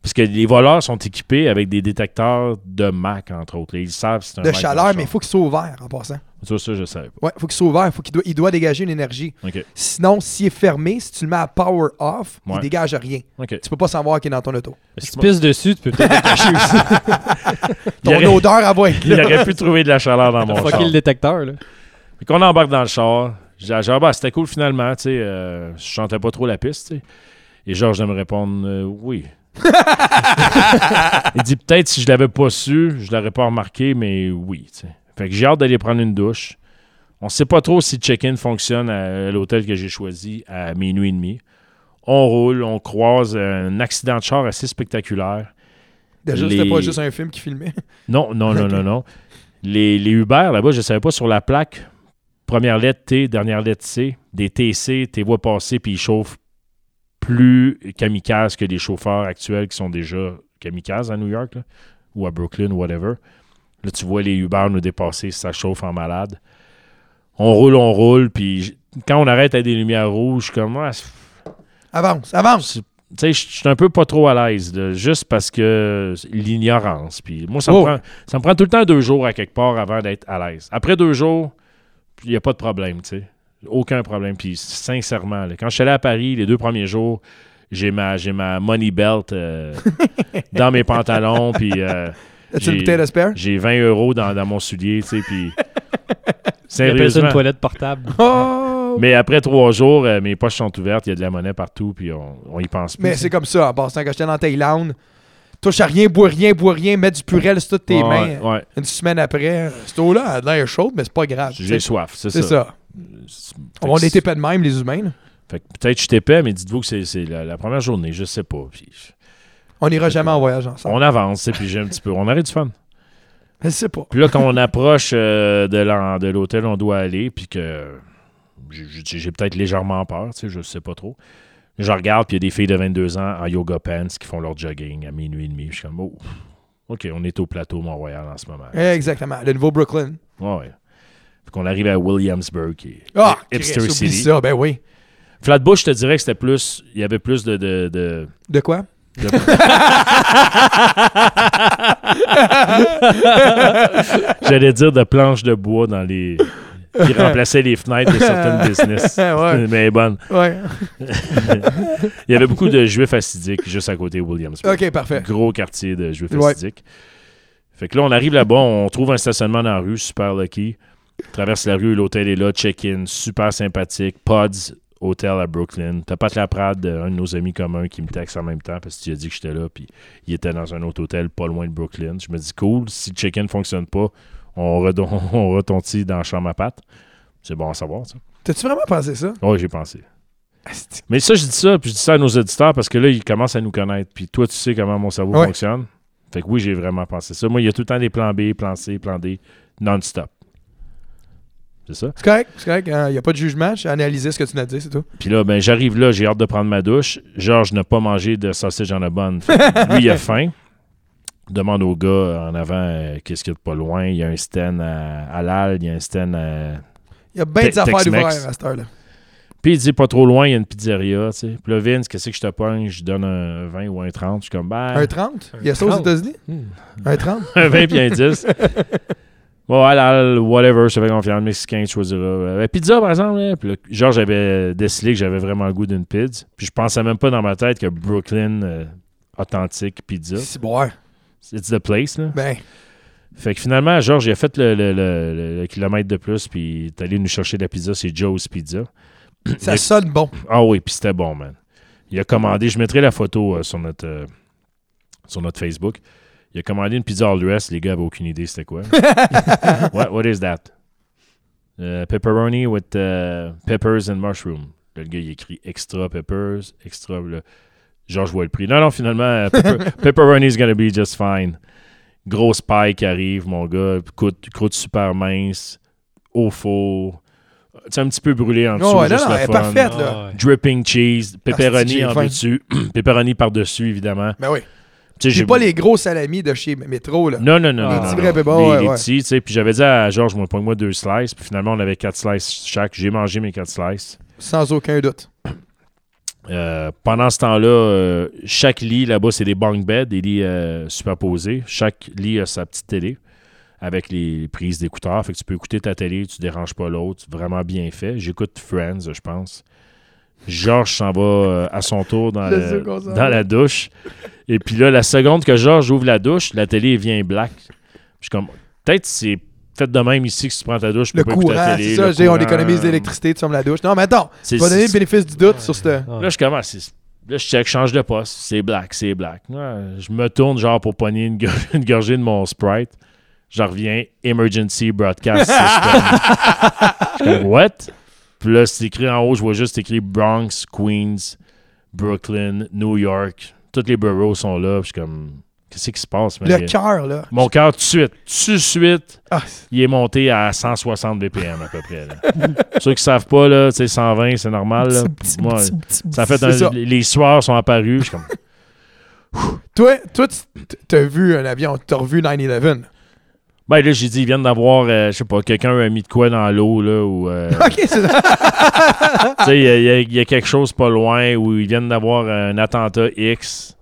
Parce que les voleurs sont équipés avec des détecteurs de Mac, entre autres. Ils savent si c'est un de Mac chaleur, le mais il faut qu'il soit ouvert en passant. Ça, ça, je savais pas. Ouais, il faut qu'il soit ouvert, faut qu'il doit, il doit dégager une énergie. Sinon, s'il est fermé, si tu le mets à power off, il Ouais. dégage rien. OK. Tu peux pas savoir qu'il est dans ton auto. Si tu pisses dessus, tu peux peut-être le cacher aussi. Ton Il aurait- odeur, va être Il aurait pu trouver de la chaleur dans mon char. Fucker le détecteur, là. Fait qu'on embarque dans le char. J'ai genre, bah, c'était cool finalement, tu sais. euh, je chantais pas trop la piste, tu sais. Et Georges de me répondre, euh, oui. Il dit, peut-être si je l'avais pas su, je l'aurais pas remarqué, mais oui. Fait que j'ai hâte d'aller prendre une douche. On sait pas trop si le check-in fonctionne à l'hôtel que j'ai choisi à minuit et demi. On roule, on croise un accident de char assez spectaculaire. Déjà, Les- c'était pas juste un film qui filmait? Non, non, non, non, non. Les, les Uber, là-bas, je ne savais pas sur la plaque. Première lettre T, dernière lettre C. Des TC, tu les vois passer, puis ils chauffent plus kamikazes que les chauffeurs actuels qui sont déjà kamikazes à New York, là, ou à Brooklyn, whatever. Là, tu vois les Uber nous dépasser, ça chauffe en malade. On roule, on roule, puis quand on arrête à des lumières rouges, je comme, Ah, Avance, avance. c'est- tu sais, je suis un peu pas trop à l'aise, juste parce que l'ignorance. Puis moi, ça, Oh. me prend, ça me prend tout le temps deux jours à quelque part avant d'être à l'aise. Après deux jours, il n'y a pas de problème, tu sais. Aucun problème. Puis sincèrement, là, quand je suis allé à Paris, les deux premiers jours, j'ai ma, j'ai ma money belt euh, dans mes pantalons, puis euh, As-tu une j'ai- bouteille de spare? j'ai 20 euros dans, dans mon soulier, tu sais, puis... Ça une Sérieusement. toilette portable. Oh! Mais après trois jours, euh, mes poches sont ouvertes, il y a de la monnaie partout, puis on, on y pense plus. Mais c'est comme ça, en passant, quand j'étais en Thaïlande, touche à rien, bois rien, bois rien, mets du purel sur toutes tes Ouais, mains. ouais. Une semaine après, cette eau-là a de l'air chaude, mais c'est pas grave. J'ai soif, c'est C'est ça. ça. C'est- On fait que est épais de même, les humains. là. Fait que peut-être que je t'épais, mais dites-vous que c'est, la, la première journée, je sais pas. Puis On n'ira jamais en voyage ensemble. on avance, et puis j'ai un petit peu. On aurait du fun. Je sais pas. Puis là, quand on approche euh, de, l'hôtel, on doit aller, puis que j'ai peut-être légèrement peur, tu sais, je sais pas trop. Je regarde, puis il y a des filles de 22 ans en yoga pants qui font leur jogging à minuit et demi. Je suis comme, oh, OK, on est au plateau Mont-Royal en ce moment. Exactement. Le nouveau Brooklyn. Ouais, ouais. Fait qu'on arrive à Williamsburg, qui est Ah, Hipster City. ça, ben oui. Flatbush, je te dirais que c'était plus. Il y avait plus de. de, de- De quoi? de- J'allais dire de planches de bois dans les. Qui remplaçaient les fenêtres de certaines business. Ouais. Mais bonne. Ouais. Il y avait beaucoup de juifs assidiques juste à côté de Williamsburg. Ok, parfait. Gros quartier de juifs assidiques. Fait que là, on arrive là-bas, on trouve un stationnement dans la rue, super lucky. On traverse la rue, l'hôtel est là, check-in, super sympathique. Pods, hôtel à Brooklyn. T'as Pat Laprade, euh, un de nos amis communs, qui me texte en même temps parce qu'il a dit que j'étais là, puis il était dans un autre hôtel pas loin de Brooklyn. Je me dis, cool, si le check-in ne fonctionne pas, on, redon- on retontit dans la chambre à Pat. C'est bon à savoir, ça. T'as-tu vraiment pensé ça? Oui, j'ai pensé. Asti. Mais ça, je dis ça, puis je dis ça à nos auditeurs parce que là, ils commencent à nous connaître. Puis toi, tu sais comment mon cerveau Ouais. fonctionne. Fait que oui, j'ai vraiment pensé ça. Moi, il y a tout le temps des plans B, plan C, plan D, non-stop. C'est ça? C'est correct, c'est correct. Il n'y a pas de jugement. J'ai analysé ce que tu m'as dit, c'est tout. Puis là, ben, j'arrive là, j'ai hâte de prendre ma douche. Georges n'a pas mangé de sausage en a bonne. Fait lui, il a faim. Demande au gars en avant euh, qu'est-ce qu'il y a de pas loin. Il y a un stand à Halal, il y a un stand à Il y a bien des affaires d'ouvert à cette heure-là. Puis il dit pas trop loin, il y a une pizzeria, tu sais. Puis là, Vince, qu'est-ce que je te pogne? Je donne un 20 ou un 30. Je suis comme, ben. Un 30? Il y a ça aux 30. États-Unis? Hmm. Un 30? un 20 puis un 10. Bon, halal, whatever, je fais confiance, mexicain, tu choisiras. Euh, pizza, par exemple, là. Puis là, genre, j'avais décidé que j'avais vraiment le goût d'une pizza. Puis je pensais même pas dans ma tête que Brooklyn, euh, authentique pizza. C'est bon. It's the place, là. Ben, Fait que finalement, Georges, il a fait le, le- le- le- le kilomètre de plus, puis il est allé nous chercher la pizza, c'est Joe's Pizza. ça sonne bon. Ah oui, puis c'était bon, man. Il a commandé, je mettrai la photo euh, sur, notre, euh, sur notre Facebook. Il a commandé une pizza all dress. Les gars avaient aucune idée c'était quoi. what, what is that? Euh, pepperoni with euh, peppers and mushroom. Le gars, il écrit extra peppers, extra. Genre, je vois le prix. Non, non, finalement, euh, pepper- pepperoni is gonna be just fine. Grosse paille qui arrive, mon gars. Croûte, croûte super mince, au four. Tu sais, un petit peu brûlé en dessous. Oh, ouais, non, juste non, le elle est parfaite, là. Ah ouais. Dripping cheese, pepperoni j'ai en dessus, pepperoni par-dessus, évidemment. Ben oui. Tu sais, J'ai pas les gros salamis de chez Métro, là. Non, non, non, Les petits vrais non. bébés, Les, ouais, les ouais. petits, tu sais. Puis j'avais dit à Georges, moi, moi deux slices. Puis finalement, on avait quatre slices chaque. J'ai mangé mes quatre slices. Sans aucun doute. Euh, pendant ce temps-là, euh, chaque lit là-bas, c'est des bunk beds, des lits euh, superposés. Chaque lit a sa petite télé avec les prises d'écouteurs. Fait que tu peux écouter ta télé, tu déranges pas l'autre. Vraiment bien fait. J'écoute Friends, je pense. Georges s'en va à son tour dans, le- dans la douche. Et puis là, la seconde que Georges ouvre la douche, la télé vient black. Je suis comme, peut-être c'est fait de même ici que si tu prends ta douche, Le courant, c'est ça. le on économise de l'électricité, tu fermes la douche. Non, mais attends, C'est- tu vas donner le bénéfice du doute sur ce. Là, je commence. Là, je check, change de poste. C'est black, c'est black. Ouais, je me tourne, genre, pour pogner une, gor- une gorgée de mon Sprite. Je reviens, Emergency Broadcast System. je suis comme, what? Puis là, c'est écrit en haut, je vois juste écrit Bronx, Queens, Brooklyn, New York. Toutes les boroughs sont là. Puis je suis comme, qu'est-ce qui se passe? man? Le cœur, là. Mon cœur, tout de suite, tout de suite, Ah, il est monté à 160 BPM à peu près. Là. Ceux qui savent pas, là, tu sais, 120, c'est normal. Là. Moi, ça fait c'est un- ça. les soirs sont apparus. Je suis comme, Toi, toi tu- t'as vu un avion, t'as revu 9-11. ben là, j'ai dit, ils viennent d'avoir, euh, je sais pas, quelqu'un a mis de quoi dans l'eau, là, ou. euh, ok, c'est ça. tu sais, il y, y a quelque chose pas loin où ils viennent d'avoir un attentat X.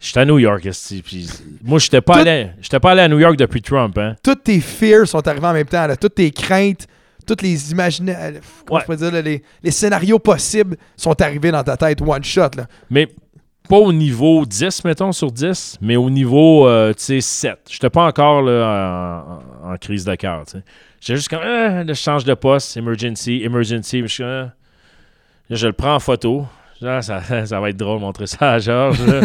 J'étais à New York, puis moi, j'étais pas, Tout- allé, j'étais pas allé à New York depuis Trump, hein. Toutes tes fears sont arrivés en même temps, là. Toutes tes craintes, toutes les imaginaires, Ouais. dire, là, les, les scénarios possibles sont arrivés dans ta tête one shot, là. Mais pas au niveau 10, mettons, sur 10, mais au niveau, euh, tu sais, 7. J'étais pas encore là, en, en crise de cœur, tu sais. J'étais juste comme, là, je change de poste, emergency, emergency. Je, ah. Je le prends en photo. Là, ça, ça va être drôle de montrer ça à Georges. là.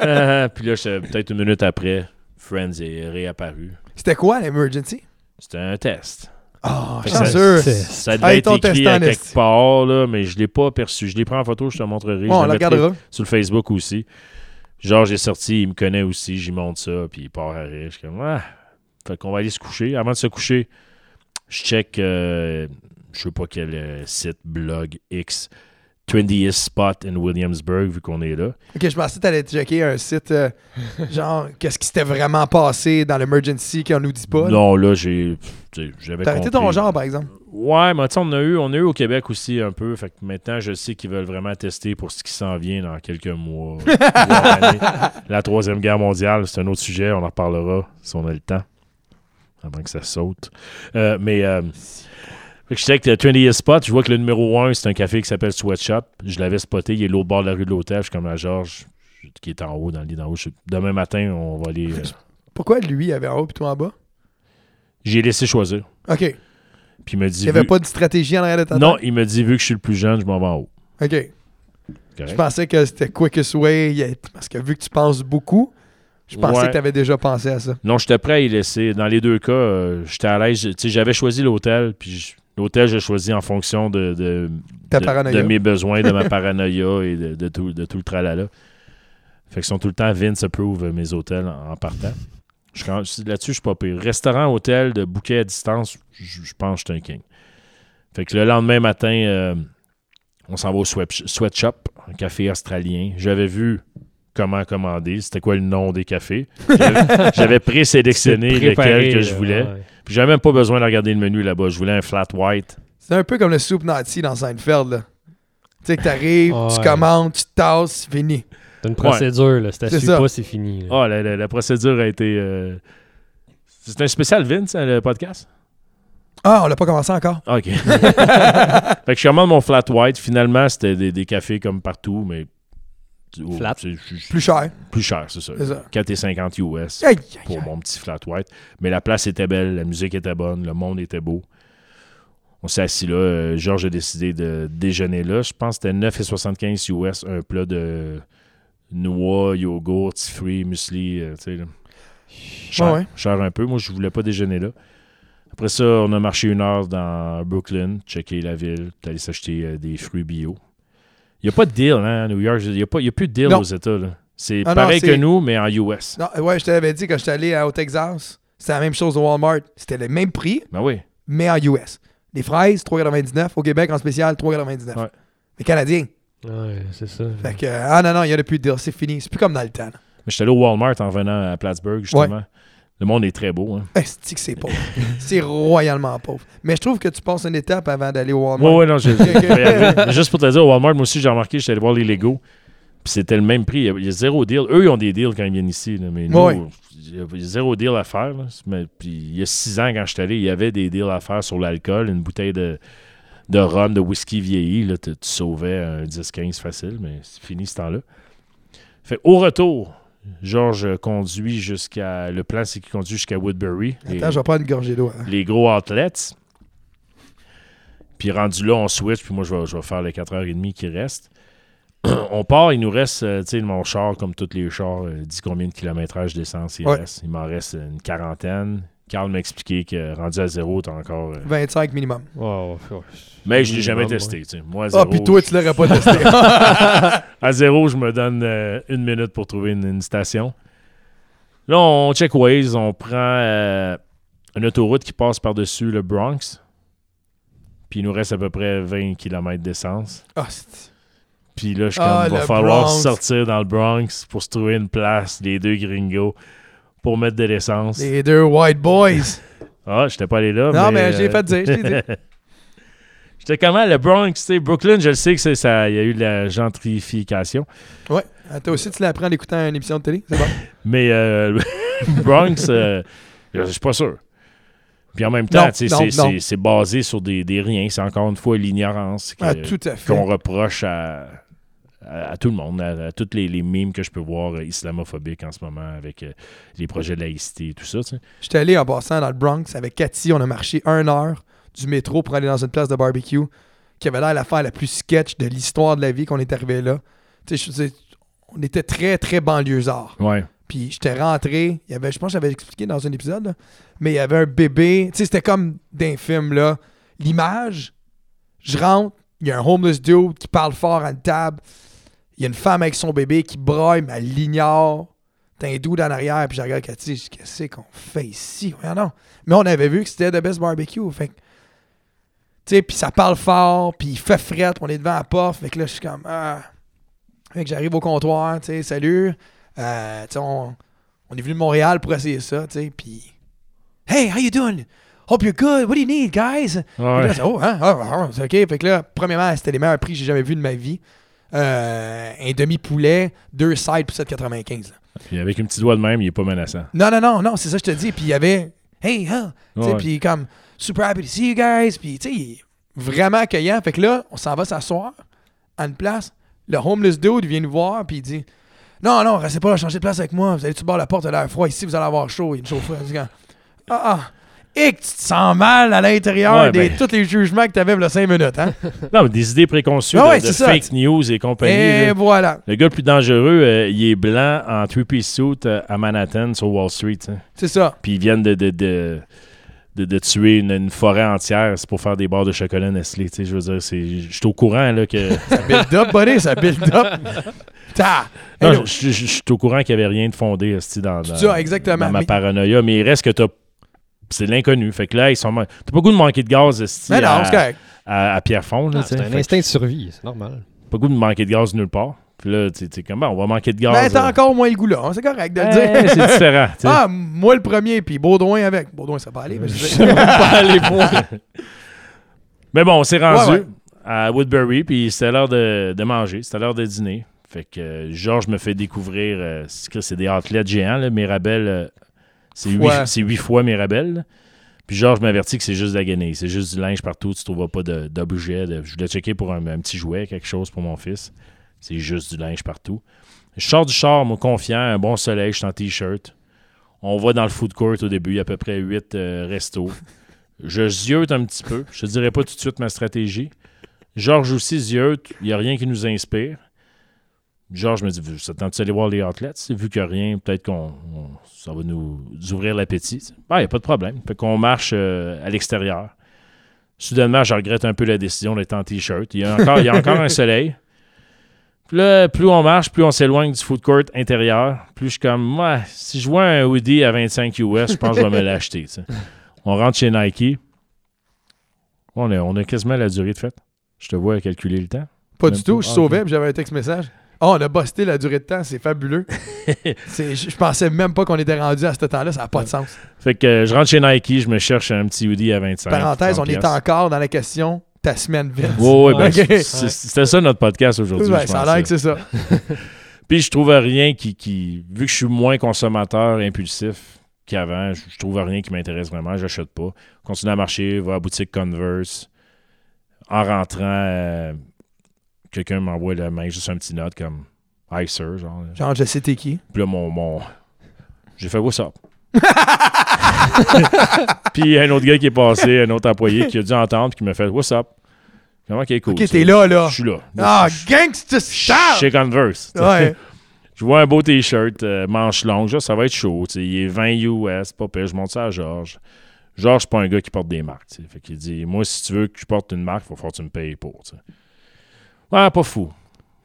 Ah, Puis là, peut-être une minute après, Friends est réapparu. C'était quoi l'emergency? C'était un test. Oh, que ça- chanceux. c'est- Ça devait Hey, être écrit à quelque part, là, mais je l'ai pas aperçu. Je l'ai pris en photo, je te montrerai. Bon, on la regardera. sur le Facebook aussi. Georges est sorti, il me connaît aussi, j'y montre ça, puis il part à rire. Je suis comme, ah. Fait qu'on va aller se coucher. Avant de se coucher, je check, euh, je sais pas quel euh, site, blog, X, Trendiest Spot in Williamsburg, vu qu'on est là. Ok, je pensais que t'allais checker un site, euh, genre, qu'est-ce qui s'était vraiment passé dans l'emergency qu'on nous dit pas. non, là, j'ai. J'avais T'as arrêté ton genre, par exemple. Ouais, mais tu on a eu, on a eu au Québec aussi un peu. Fait que maintenant, je sais qu'ils veulent vraiment tester pour ce qui s'en vient dans quelques mois. La Troisième Guerre mondiale, c'est un autre sujet. On en reparlera si on a le temps. Avant que ça saute. Euh, mais euh, je sais que le 20 Spot, je vois que le numéro 1, c'est un café qui s'appelle Sweatshop. Je l'avais spoté. Il est l'autre bord de la rue de l'hôtel. Je suis comme à Georges, qui est en haut, dans le lit d'en haut. Demain matin, on va aller. euh, Pourquoi lui avait en haut et toi en bas? J'ai laissé choisir. Ok. Puis il m'a dit. Il n'y avait vu- pas de stratégie en arrière de ta Non, il m'a dit, vu que je suis le plus jeune, je m'en vais en haut. Ok. Correct? Je pensais que c'était quickest way, il parce que vu que tu penses beaucoup, je pensais Ouais. que tu avais déjà pensé à ça. Non, j'étais prêt à y laisser. Dans les deux cas, euh, j'étais à l'aise. Tu sais, J'avais choisi l'hôtel, puis je- l'hôtel, j'ai choisi en fonction de, de, de- mes besoins, de ma paranoïa et de, tout, de tout le tralala. Fait qu'ils sont tout le temps Vince approve mes hôtels en, en partant. Là-dessus, je suis pas pire. Restaurant, hôtel, de bouquet à distance, je je pense que je suis un king. Fait que le lendemain matin, euh, on s'en va au sweat, sweatshop, un café australien. J'avais vu comment commander, c'était quoi le nom des cafés. J'avais- présélectionné lesquels que je voulais. ouais. Puis j'avais même pas besoin de regarder le menu là-bas. Je voulais un flat white. C'est un peu comme le soup nazi dans Seinfeld. là. Tu sais que t'arrives, tu ouais. commandes, tu tasses, c'est fini. C'est une procédure, là. Si C'est t'assumes ça. pas, c'est fini. là. Ah, la, la- la procédure a été. euh, C'est un spécial Vince, hein, le podcast? Ah, on l'a pas commencé encore. OK. fait que je commande mon flat white. Finalement, c'était des, des cafés comme partout, mais. Oh, Flat. c'est- c'est- Plus cher. plus cher, c'est ça. C'est ça. 4,50 US Aïe, aïe, pour aïe. mon petit flat white. Mais la place était belle, la musique était bonne, le monde était beau. On s'est assis là. euh, Georges a décidé de déjeuner là. Je pense que c'était 9,75 US, un plat de noix, yogourt, petits fruits, muesli. euh, tu sais, là. cher, Ouais, ouais. cher un peu. Moi, je voulais pas déjeuner là. Après ça, on a marché une heure dans Brooklyn, checker la ville, puis aller s'acheter euh, des fruits bio. Il n'y a pas de deal hein, à New York. Il n'y a, pas- il y a plus de deal Non. aux États. là. C'est Ah non, pareil que nous, mais en US. Non, ouais, je t'avais dit quand j'étais allé à- au Texas, c'était la même chose au Walmart. C'était le même prix, Ben oui. mais en US. Les fraises, 3,99. Au Québec, en spécial, 3,99. Ouais. Les Canadiens. Ouais, c'est ça. Fait que, ah non, non, il n'y en a plus de deal. C'est fini. C'est plus comme dans le temps. là. Mais j'étais allé au Walmart en venant à Plattsburgh, justement. Le monde est très beau. Hein. Esti que c'est pauvre? c'est royalement pauvre. Mais je trouve que tu passes une étape avant d'aller au Walmart. Ouais, ouais, non, je juste pour te dire, au Walmart, moi aussi, j'ai remarqué, j'étais allé voir les Lego. Puis c'était le même prix. Il y a- zéro deal. Eux, ils ont des deals quand ils viennent ici. là, mais nous, Ouais. il y a zéro deal à faire. là. Puis il y a six ans, quand j'étais allé, il y avait des deals à faire sur l'alcool. Une bouteille de, de rhum, de whisky vieilli. Là, tu, tu sauvais un 10-15 facile, mais c'est fini ce temps-là. Fait au retour, Georges conduit jusqu'à. Le plan, c'est qu'il conduit jusqu'à Woodbury. les- Attends, je vais prendre une gorgée d'eau. hein. les gros outlets. Puis rendu là, on switch, puis moi, je vais, je vais faire les 4h30 qui restent. on part, il nous reste, euh, tu sais, mon char, comme tous les chars, euh, dit combien de kilométrage d'essence il Ouais. reste? Il m'en reste une quarantaine. Carl m'a expliqué que rendu à zéro, t'as encore. euh, 25 minimum. Wow, ouais. Mais je l'ai jamais Minimum, testé, tu sais. Moi, à Ah, zéro, puis toi, tu l'aurais pas testé. à zéro, je me donne euh, une minute pour trouver une, une station. Là, on check Waze, on prend euh, une autoroute qui passe par-dessus le Bronx. Puis il nous reste à peu près 20 km d'essence. Ah, c'est- Puis là, je suis Ah, comme, va falloir Bronx. sortir dans le Bronx pour se trouver une place, les deux gringos, pour mettre de l'essence. les deux white boys. Ah, j'étais pas allé là. Non, mais j'ai euh, fait dire, je dit. J'étais comment, le Bronx, tu sais, Brooklyn, je le sais que c'est ça, il y a eu de la gentrification. Ouais. Ah, Toi aussi, tu l'apprends en écoutant une émission de télé. C'est bon. Mais euh, Bronx, euh, je suis pas sûr. Puis en même temps, c'est- basé sur des, des riens. C'est encore une fois l'ignorance Ah, qu'on reproche à, à, à tout le monde, à, à toutes les, les mimes que je peux voir euh, islamophobiques en ce moment avec euh, les projets de laïcité et tout ça. J'étais allé en passant dans le Bronx avec Cathy. On a marché une heure du métro pour aller dans une place de barbecue qui avait l'air l'affaire la plus sketch de l'histoire de la vie qu'on est arrivé là. Tu sais, on était très, très banlieusards. Ouais. Puis j'étais rentré, il y avait, je pense que j'avais expliqué dans un épisode, là, mais il y avait un bébé. Tu sais, c'était comme d'un film, là. L'image, je rentre, il y a un homeless dude qui parle fort à une table. Il y a une femme avec son bébé qui broille, mais elle l'ignore. T'as un dude en arrière, puis je regarde Cathy, je dis, qu'est-ce qu'on fait ici? Ouais, non. Mais on avait vu que c'était The Best Barbecue. Fait tu sais, puis ça parle fort, puis il fait fret, on est devant la porte. Fait que là, je suis comme, ah. Fait que j'arrive au comptoir, tu sais, salut. Euh, tu on, on est venu de Montréal pour essayer ça, tu sais, puis... Hey, how you doing? Hope you're good. What do you need, guys? Ouais. là, c'est, oh, hein? Ah, c'est OK. Fait que là, premièrement, c'était les meilleurs prix que j'ai jamais vus de ma vie. Euh, un demi-poulet, deux sides pour 7,95. là. Puis avec une petite doigt de même, il est pas menaçant. Non, non, non, non, c'est ça que je te dis. Puis il y avait, hey, huh? Sais, Ouais. Puis comme, super happy to see you guys. Puis tu sais, vraiment accueillant. Fait que là, on s'en va s'asseoir à une place. Le homeless dude vient nous voir. Puis il dit, non, non, restez pas là, changez de place avec moi. Vous allez tout bord la porte, l'air froid. Ici, vous allez avoir chaud. Il y a une dis, ah, ah. Et que tu te sens mal à l'intérieur Ouais, de ben. tous les jugements que tu avais il y a 5 minutes. Hein? Non, mais des idées préconçues Ah ouais, de, fake news et compagnie. Et là. voilà. Le gars le plus dangereux, euh, il est blanc en three-piece suit euh, à Manhattan sur Wall Street. tu sais. C'est ça. Puis ils viennent de, de, de, de- de tuer une, une forêt entière. C'est pour faire des barres de chocolat Nestlé. tu sais, Je veux dire, c'est- je suis au courant là, que. Ça build up, buddy. Ça build up. Ta. Je, suis au courant qu'il n'y avait rien de fondé dans, dans, Ça, exactement. dans ma Mais- paranoïa, mais il reste que t'as. C'est l'inconnu. Fait que là, ils sont. T'as pas goût de manquer de gaz Mais non, à, c'est correct. à, à Pierrefonds. là, Ah, c'est un instinct de survie, c'est normal. Pas goût de manquer de gaz nulle part. Puis là, tu sais, comment on va manquer de gaz. Mais t'as euh, encore moins le goût là. hein, C'est correct de le eh, dire. c'est différent. Ah, moi le premier, puis Baudouin avec. Baudouin, ça va aller. Mais je sais. pas les points. Mais bon, on s'est rendu Ouais, ouais. à Woodbury, puis c'était l'heure de, de manger, c'était l'heure de dîner. Fait que euh, Georges me fait découvrir, euh, c'est que c'est des athlètes géants, là, Mirabelle, euh, c'est huit, huit fois Mirabelle. Puis Georges m'avertit que c'est juste de la guenille, c'est juste du linge partout, tu trouveras pas de- d'objet. de- je voulais checker pour un, un petit jouet, quelque chose pour mon fils. C'est juste du linge partout. Je sors du char, moi, confiant, un bon soleil, je suis en t-shirt. On va dans le food court au début, il y a à peu près huit euh, restos. Je ziote un petit peu. Je te dirai pas tout de suite ma stratégie. Georges aussi ziote. Il n'y a rien qui nous inspire. Georges me dit Ça te tente d'aller voir les outlets? Vu qu'il n'y a rien, peut-être qu'on on- ça va nous ouvrir l'appétit. Il n'y a pas de problème. Fait qu'on marche euh, à l'extérieur. Soudainement, je regrette un peu la décision d'être en t-shirt. Il y a encore, il y a encore un soleil. Puis là, plus on marche, plus on s'éloigne du food court intérieur. Plus je suis comme, ouais, si je vois un hoodie à 25 US, je pense que je vais me l'acheter. On rentre chez Nike. On a, on a quasiment la durée de fête. Je te vois calculer le temps. Pas Même du tout. pas. Je Ah, sauvais, ok. puis j'avais un texte message. Oh, on a busté la durée de temps, c'est fabuleux. Je pensais même pas qu'on était rendu à ce temps-là, ça n'a pas de sens. Fait que euh, je rentre chez Nike, je me cherche un petit hoodie à 25. Parenthèse, 30 on est encore dans la question ta semaine vite. Ouais, ouais, ben, C'était ça notre podcast aujourd'hui. Ça a l'air que c'est ça. Puis je trouve rien qui, qui. Vu que je suis moins consommateur impulsif qu'avant, je, je trouve rien qui m'intéresse vraiment, j'achète pas. Continue à marcher, va à la boutique Converse. En rentrant, euh, quelqu'un m'envoie la main, juste un petit note comme Hi sir, genre. Genre, je sais t'es qui. Puis là, mon. mon... J'ai fait What's up? Puis un autre gars qui est passé, un autre employé qui a dû entendre, puis qui m'a fait What's up? Comment qu'il est cool. Ok, t'es là, là. Je suis là. Ah, Je- gangsta Chez style! Converse. Ouais. Je vois un beau t-shirt, euh, manche longue, genre, ça va être chaud. tu sais. Il est 20 US, pas pire. Je monte ça à Georges. Georges, c'est pas un gars qui porte des marques. tu sais. Fait qu'il dit Moi, si tu veux que je porte une marque, il falloir que tu me payes pour. Ouais, pas fou.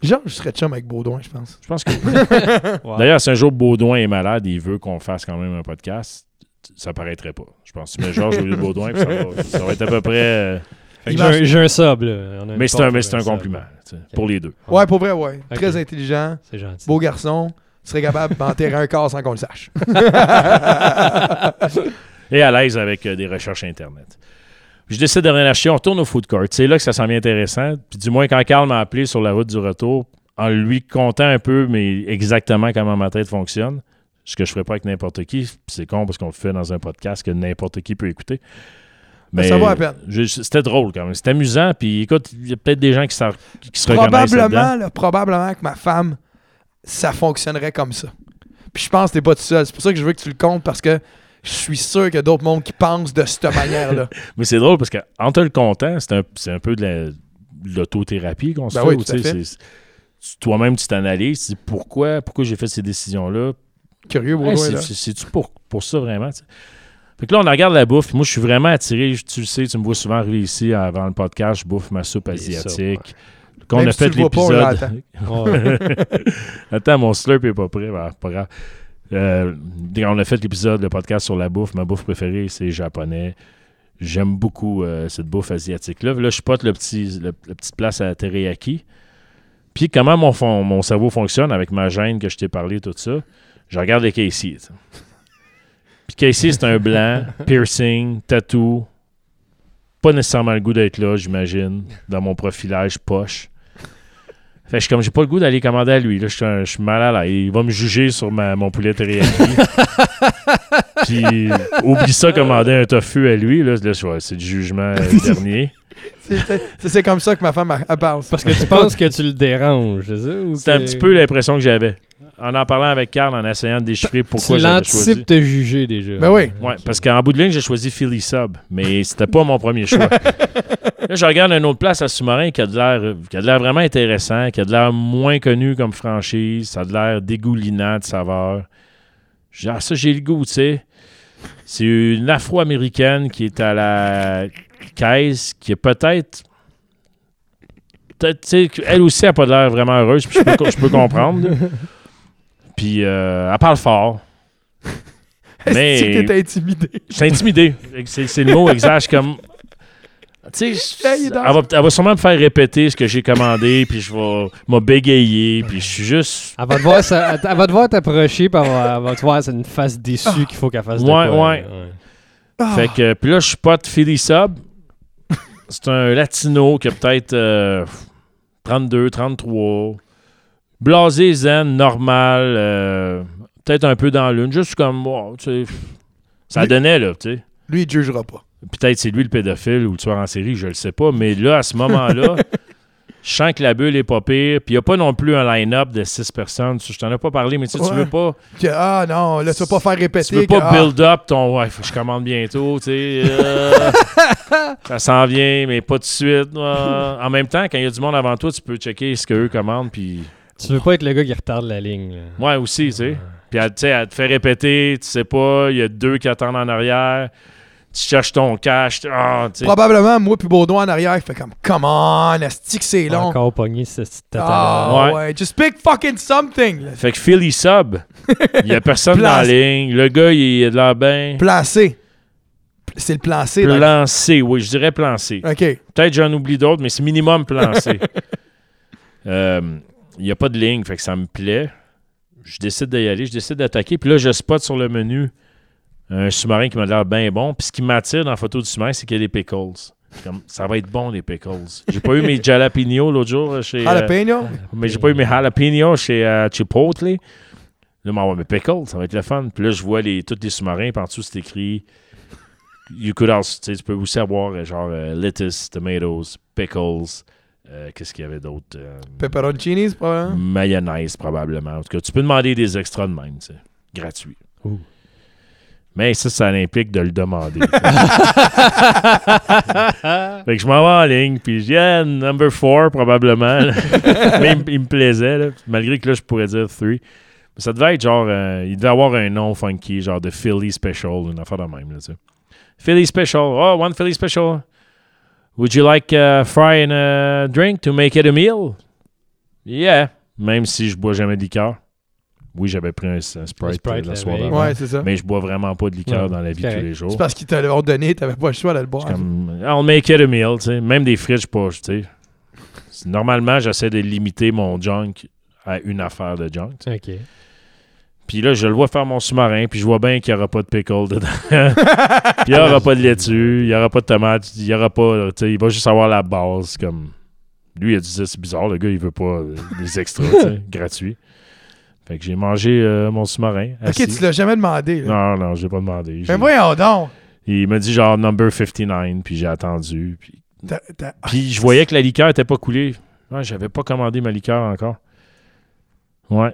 Genre, je serais chum avec Baudouin, je pense. Je pense que. Ouais. D'ailleurs, si un jour Baudouin est malade il veut qu'on fasse quand même un podcast, ça paraîtrait pas. Je pense que tu mets Georges au lieu de Baudouin, puis ça va, ça va être à peu près. euh, J'ai un, un sub, là. On a une Mais c'est un, mais c'est un compliment tu sais, pour les deux. Ouais, pour vrai, ouais. Très intelligent, C'est gentil. beau garçon. serait capable d'enterrer un corps sans qu'on le sache. Et à l'aise avec euh, des recherches Internet. Je décide de rien acheter. On retourne au food court. C'est là que ça s'en vient intéressant. Puis du moins, quand Carl m'a appelé sur la route du retour, en lui contant un peu, mais exactement comment ma tête fonctionne, ce que je ferais pas avec n'importe qui. Puis c'est con parce qu'on le fait dans un podcast que n'importe qui peut écouter. Mais ça vaut la peine. C'était drôle quand même. C'était amusant. Puis écoute, il y a peut-être des gens qui, qui se. Probablement, là, probablement que ma femme, ça fonctionnerait comme ça. Puis je pense que t'es pas tout seul. C'est pour ça que je veux que tu le comptes parce que je suis sûr qu'il y a d'autres mondes qui pensent de cette manière-là. Mais c'est drôle parce qu'en te le comptant, c'est un, c'est un peu de la- de l'autothérapie qu'on se Ben fait. oui, Toi-même, tu t'analyses, tu dis pourquoi, pourquoi j'ai fait ces décisions-là. Curieux, c'est- C'est-tu pour, pour ça vraiment? Fait que là, on regarde la bouffe. Moi, je suis vraiment attiré. Tu le sais, tu me vois souvent arriver ici avant le podcast. Je bouffe ma soupe asiatique. Qu'on Même a si fait l'épisode. Ouais. Attends, mon slurp est pas prêt. Ben, pas grave. Euh, on a fait l'épisode, le podcast sur la bouffe. Ma bouffe préférée, c'est japonais. J'aime beaucoup euh, cette bouffe asiatique-là. Là, je pote le petit, le- la petite place à teriyaki. Puis comment mon, fon- mon cerveau fonctionne avec ma gêne que je t'ai parlé, tout ça, je regarde les Casey. Puis Casey, c'est un blanc, piercing, tatou. Pas nécessairement le goût d'être là, j'imagine, dans mon profilage poche. Fait que je suis comme, j'ai pas le goût d'aller commander à lui. Là, je suis mal à l'aise. Il va me juger sur ma, mon poulet teriyaki. Puis, oublie ça, commander un tofu à lui. Là, Là, c'est du jugement euh, dernier. C'est- comme ça que ma femme elle- parle. Parce que tu penses que tu le déranges, c'est ça? ou C'est un petit peu l'impression que j'avais. En en parlant avec Carl, en essayant de déchiffrer pourquoi Tu j'avais choisi. l'anticipes te juger déjà. Ben oui. Ouais, parce qu'en bout de ligne, j'ai choisi Philly Sub, mais c'était pas mon premier choix. Là, je regarde une autre place à sous-marin qui a de l'air qui a de l'air vraiment intéressant, qui a de l'air moins connu comme franchise, ça a de l'air dégoulinant de saveur. Dis, ah, ça, j'ai le goût, tu sais. C'est une afro-américaine qui est à la caisse, qui est peut-être. peut-être, tu sais, elle aussi n'a pas de l'air vraiment heureuse, puis je peux, je peux comprendre. Puis euh, elle parle fort. Mais- que t'es intimidé? Je suis intimidé. C'est c'est le mot exact. Je comme. Tu sais, elle va, elle va sûrement me faire répéter ce que j'ai commandé, puis je vais me bégayer, puis je suis juste. Elle va te voir, ça- elle va te voir t'approcher, puis elle va, elle va te voir, c'est une face déçue qu'il faut qu'elle fasse de Ouais, quoi, ouais. Ah. Fait que, puis là, je suis pas de Philly Sub. C'est un latino qui a peut-être euh, 32, 33. Blasé, zen, normal. euh, peut-être un peu dans l'une. Juste comme, wow, tu sais. Ça Lui- donnait, là, tu sais. Lui, il jugera pas. Peut-être c'est lui le pédophile ou le tueur en série, je le sais pas. Mais là, à ce moment-là, je sens que la bulle est pas pire. Puis il n'y a pas non plus un line-up de six personnes. Je t'en ai pas parlé, mais tu sais, tu veux pas, Que, ah non, là, tu vas pas faire répéter. tu veux que, pas ah, build up ton ouais, faut que je commande bientôt, tu sais. euh, ça s'en vient, mais pas tout de suite. En même temps, quand il y a du monde avant toi, tu peux checker ce qu'eux commandent. Puis, Tu veux pas être le gars qui retarde la ligne. là. ouais, aussi, tu sais. Puis, elle, tu sais, elle te fait répéter, tu sais pas, il y a deux qui attendent en arrière. Tu cherches ton cash. ah. Probablement, moi puis Baudouin en arrière, il fait comme, come on, que c'est long? Encore pogné cette cette Ah. Ouais. ouais. just pick fucking something. là. Fait que Philly sub, il y a personne dans la ligne. Le gars, il est de la bien. Placé. C'est le plan C. Plan C, oui, je dirais plan C. OK. Peut-être j'en oublie d'autres, mais c'est minimum plan C. Euh, Il n'y a pas de ligne, fait que ça me plaît. Je décide d'y aller, je décide d'attaquer. Puis là, je spot sur le menu un sous-marin qui m'a l'air bien bon. Puis ce qui m'attire dans la photo du sous-marin, c'est qu'il y a des pickles. Comme, ça va être bon, les pickles. J'ai pas eu mes jalapenos l'autre jour euh, chez. euh, Jalapeno? mais j'ai pas eu mes jalapenos chez euh, Chipotle. Là, m'envoie mes pickles, ça va être le fun. Puis là, je vois les, tous les sous-marins, dessous, c'est écrit. You could also, tu peux aussi avoir euh, genre euh, lettuce, tomatoes, pickles. Euh, Qu'est-ce qu'il y avait d'autre euh, Pepperoncinis, probablement? Mayonnaise, probablement. En tout cas, tu peux demander des extras de même, tu sais. Gratuit. Ouh. Mais ça, ça implique de le demander. fait que je m'en vais en ligne, puis je dis, ah, number four, probablement. Mais il, me- il me plaisait, là, malgré que là, je pourrais dire three. Mais ça devait être genre, euh, il devait avoir un nom funky, genre de Philly Special, une affaire de même, là, tu sais. Philly Special, oh, one Philly Special. Would you like a fry and a drink to make it a meal? Yeah. Même si je bois jamais de liqueur. Oui, j'avais pris un, un Sprite, Sprite euh, la soirée avant. Ouais, c'est ça. Mais je bois vraiment pas de liqueur Ouais, dans la vie de correct. tous les jours. C'est parce qu'ils te l'ont donné, t'avais pas le choix de le boire. Comme, I'll make it a meal, tu sais. Même des frites, je pas, tu sais. Normalement, j'essaie de limiter mon junk à une affaire de junk. tu sais. OK. Puis là, je le vois faire mon sous-marin, puis je vois bien qu'il n'y aura pas de pickle dedans. puis il n'y aura pas de laitue, il n'y aura pas de tomate, il n'y aura pas, il va juste avoir la base, comme... Lui, il a dit, c'est bizarre, le gars, il veut pas euh, des extras, gratuits. Fait que j'ai mangé euh, mon sous-marin. Ok, tu l'as jamais demandé. là. Non, non, j'ai pas demandé. Mais voyons donc. Il m'a dit genre number 59, puis j'ai attendu. Puis, puis je voyais que la liqueur était pas coulée. Ouais, j'avais pas commandé ma liqueur encore. Ouais.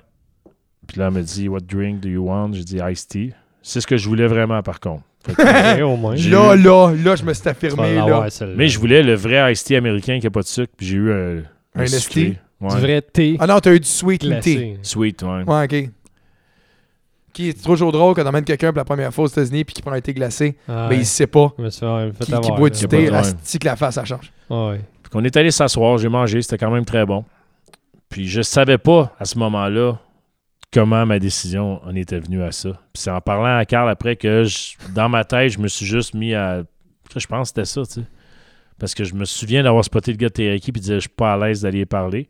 Puis là, elle m'a dit, What drink do you want? J'ai dit iced tea. C'est ce que je voulais vraiment, par contre. Fait que- au moins. Là, eu- là, là, je me suis affirmé. Là. Mais je voulais le vrai iced tea américain qui a pas de sucre, puis j'ai eu un. Un sucré. iced Ouais. Du vrai thé Ah non, t'as eu du sweet tea. glacé. Sweet, ouais. Ouais, ok. Qui est trop drôle quand t'emmènes quelqu'un pour la première fois aux États-Unis puis qui prend un thé glacé, Ah, mais ouais. il sait pas. Me fait, fait Qui, qui avoir, boit là. du thé, asti que la face, ça change. Ah ouais. Puis qu'on est allé s'asseoir, j'ai mangé, c'était quand même très bon. Puis je savais pas à ce moment-là comment ma décision en était venue à ça. Puis c'est en parlant à Carl après que je- dans ma tête, je me suis juste mis à. Je pense que c'était ça, tu sais. Parce que je me souviens d'avoir spoté le gars de Teriyaki puis de dire je suis pas à l'aise d'aller parler.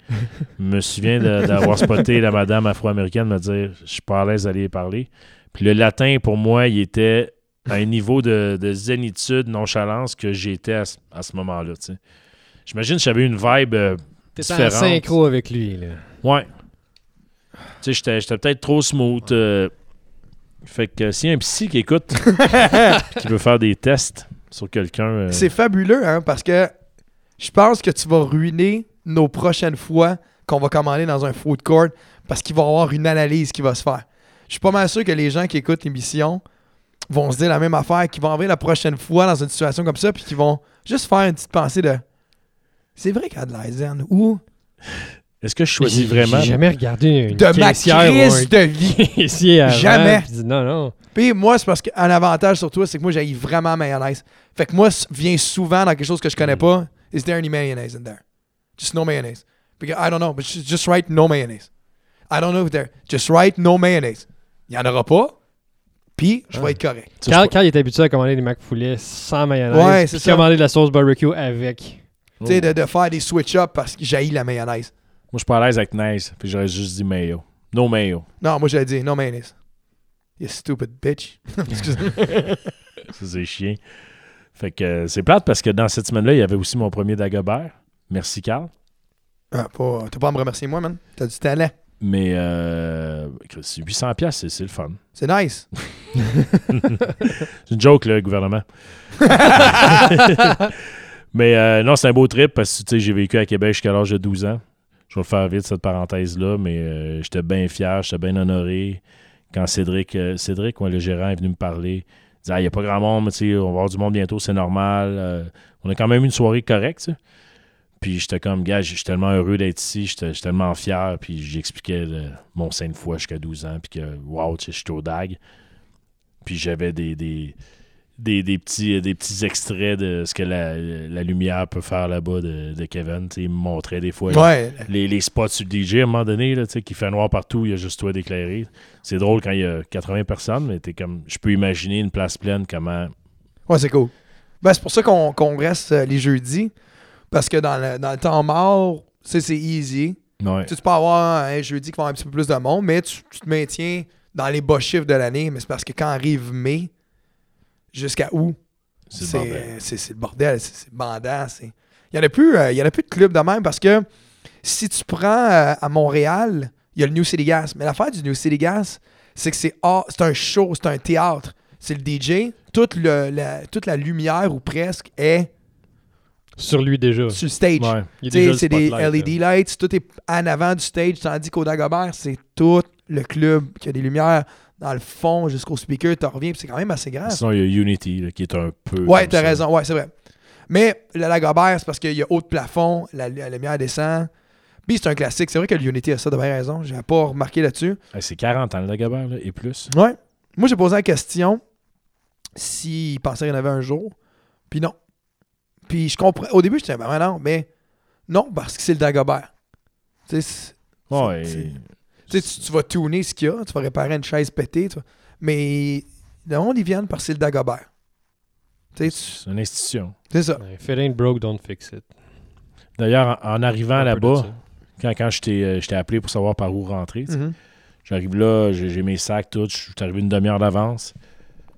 Je me souviens d'avoir spoté la madame afro-américaine me dire je suis pas à l'aise d'aller parler. Puis le latin, pour moi, il était à un niveau de, de zénitude, nonchalance que j'étais à, ce- à ce moment-là, tu sais. J'imagine que j'avais une vibe euh, T'es en synchro avec lui, là. Ouais. Tu sais, j'étais, j'étais peut-être trop smooth. euh, fait que s'il y a un psy qui écoute, qui veut faire des tests sur quelqu'un. euh, C'est fabuleux, hein, parce que je pense que tu vas ruiner nos prochaines fois qu'on va commander dans un food court parce qu'il va y avoir une analyse qui va se faire. Je suis pas mal sûr que les gens qui écoutent l'émission vont se dire la même affaire, qu'ils vont arriver la prochaine fois dans une situation comme ça, puis qu'ils vont juste faire une petite pensée de c'est vrai qu'il y a de la zen ou Est-ce que je choisis vraiment J'ai jamais regardé une de ma crise un de vie. avant, Jamais. puis non, non. Puis moi, c'est parce qu'un avantage sur toi, c'est que moi, j'ai vraiment mayonnaise. Fait que moi, s- vient souvent dans quelque chose que je connais pas. Is there any mayonnaise in there? Just no mayonnaise. Because I don't know, but just write no mayonnaise. I don't know if there. Just write no mayonnaise. Il y en aura pas. Puis, je vais Ah. être correct. Quand, je- quand il est habitué à commander des McFoulets sans mayonnaise, Ouais, c'est puis ça. commander de la sauce barbecue avec. Tu sais, de, de faire des switch-up parce que j'ai la mayonnaise. Moi, je suis pas à l'aise avec Nice. Puis j'aurais juste dit mayo. No mayo. Non, moi, j'allais dire no mayonnaise. You stupid bitch. C'est chiant. Fait que euh, c'est plate parce que dans cette semaine-là, il y avait aussi mon premier Dagobert. Merci, Carl. Ah, pas- T'as pas à me remercier, moi, man. T'as du talent. Mais euh, c'est 800$, piastres, c'est c'est le fun. C'est nice. C'est une joke, là, le gouvernement. Mais euh, non, c'est un beau trip parce que tu sais, j'ai vécu à Québec jusqu'à l'âge de 12 ans. Je vais faire vite, cette parenthèse-là, mais euh, j'étais bien fier, j'étais bien honoré. Quand Cédric, euh, Cédric le gérant, est venu me parler, il disait Ah, Il n'y a pas grand monde, mais on va avoir du monde bientôt, c'est normal. Euh, on a quand même eu une soirée correcte. Puis j'étais comme, gars, je suis tellement heureux d'être ici, j'étais j'étais tellement fier. Puis j'expliquais mon sein de foi jusqu'à 12 ans, puis que, wow, sais, j'étais au DAG. Puis j'avais des, des, des petits, des petits extraits de ce que la, la lumière peut faire là-bas de, de Kevin. Il me montrait des fois Ouais. les, les spots sur le DJ à un moment donné, là, tu sais, qui fait noir partout, il y a juste toi d'éclairer. C'est drôle quand il y a 80 personnes, mais t'es comme. Je peux imaginer une place pleine comment. Ouais, c'est cool. Ben, c'est pour ça qu'on reste euh, les jeudis. Parce que dans le, dans le temps mort, c'est easy. Ouais. Tu peux avoir un jeudi qui va avoir un petit peu plus de monde, mais tu, tu te maintiens dans les bas chiffres de l'année. Mais c'est parce que quand arrive mai, jusqu'à août, C'est le bordel. c'est- c'est le bordel, c'est c'est bandant. Il n'y en, a plus, euh, il y en a plus de clubs de même parce que si tu prends euh, à Montréal, il y a le New City Gas. Mais l'affaire du New City Gas, c'est que c'est un show, c'est un théâtre. C'est le DJ. Toute, le- la, toute la lumière, ou presque, est Sur lui déjà. sur le stage. Ouais. C'est des LED lights, tout est en avant du stage, tandis qu'au Dagobert, c'est tout le club qui a des lumières dans le fond jusqu'au speaker, tu reviens, c'est quand même assez grand. Sinon, il y a Unity là, qui est un peu. Ouais, t'as raison, ouais, c'est vrai. Mais le Lagobert, c'est parce qu'il y a haut de plafond, la, la lumière descend. Puis c'est un classique. C'est vrai que le Unity a ça, de bien raison. J'avais pas remarqué là-dessus. C'est 40 ans, le Dagobert, là, et plus. Ouais. Moi, j'ai posé la question s'il pensait qu'il y en avait un jour. Puis non. Puis je comprends. Au début, j'étais, ben ouais, non, mais non, parce que c'est le Dagobert. Tu sais, Ouais, tu, sais, tu- vas tuner ce qu'il y a, tu vas réparer une chaise pétée, tu vois. mais le monde, ils viennent parce que c'est le Dagobert. Tu sais, tu- c'est une institution. c'est ça. If it ain't broke, don't fix it. D'ailleurs, en, en arrivant là-bas, quand, quand je t'ai euh, je t'ai appelé pour savoir par où rentrer, Mhm. j'arrive là, j'ai mes sacs, tout, je suis arrivé une demi-heure d'avance.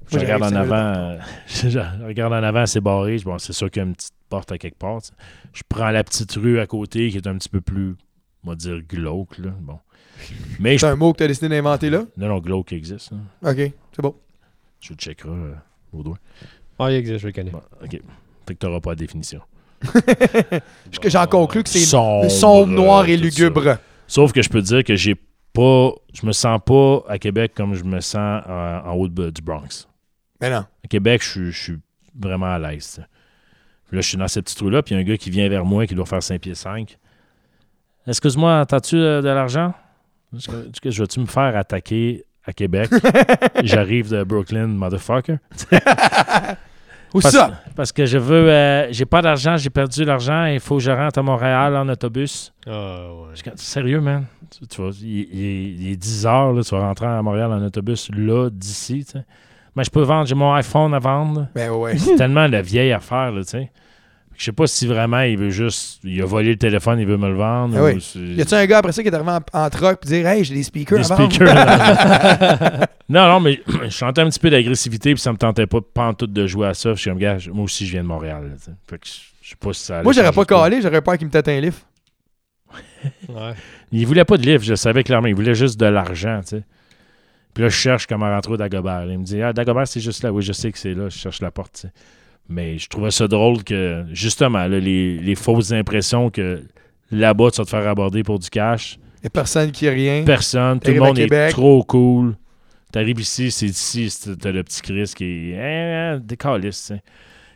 Je regarde en avant, euh, je regarde en avant, c'est barré. Bon, c'est sûr qu'il y a une petite porte à quelque part. Je prends la petite rue à côté qui est un petit peu plus, on va dire, glauque. Là. Bon. Mais je... C'est un mot que tu as décidé d'inventer là? Non, non, glauque existe. là. Ok, c'est bon. Je le checkerai euh, au doigt. Ah, il existe, je le connais. Bon, OK. Peut-être que tu n'auras pas la définition. Parce que J'en conclus que c'est sombre, sombre, noir et lugubre. Sauf que je peux te dire que j'ai pas. Je me sens pas à Québec comme je me sens euh, en haut de- du Bronx. Mais non. À Québec, je, suis- je suis vraiment à l'aise. Là, je suis dans cette petite rue-là, puis il y a un gars qui vient vers moi qui doit faire 5 pieds 5. Excuse-moi, t'as-tu euh, de l'argent? Que- je vais-tu me faire attaquer à Québec? J'arrive de Brooklyn, motherfucker. Où Parce, ça? parce que je veux. euh, j'ai pas d'argent, j'ai perdu l'argent, il faut que je rentre à Montréal en autobus. Ah, ouais. Sérieux, man? Tu, tu vois, il, il est- il est 10 heures, là, tu vas rentrer à Montréal en autobus, là, d'ici, tu sais. Mais je peux vendre, j'ai mon iPhone à vendre. Ben ouais. C'est tellement la vieille affaire, là, tu sais. Je sais pas si vraiment il veut juste. Il a volé le téléphone, il veut me le vendre. Ah ou oui. c'est- Y a-tu un gars après ça qui est arrivé en, en truck et dire Hey, j'ai des speakers des à speakers. non, non, mais je sentais un petit peu d'agressivité, puis ça me tentait pas pantoute de jouer à ça. Je suis comme, gars, moi aussi, je viens de Montréal. là. Fait que je sais pas si ça. allait Moi, j'aurais pas calé, j'aurais peur qu'il me tête un livre. Ouais. Il voulait pas de livre, je le savais clairement. Il voulait juste de l'argent, tu sais. Puis là, je cherche comment rentrer au Dagobert. Il me dit Ah, Dagobert, c'est juste là. Oui, je sais que c'est là. Je cherche la porte, tu sais. Mais je trouvais ça drôle que, justement, là, les, les fausses impressions que là-bas, tu vas te faire aborder pour du cash. Y'a personne qui a rien. Personne. Tout le monde est trop cool. T'arrives ici, c'est ici, t'as le petit Chris qui est hein, des calices, tu sais.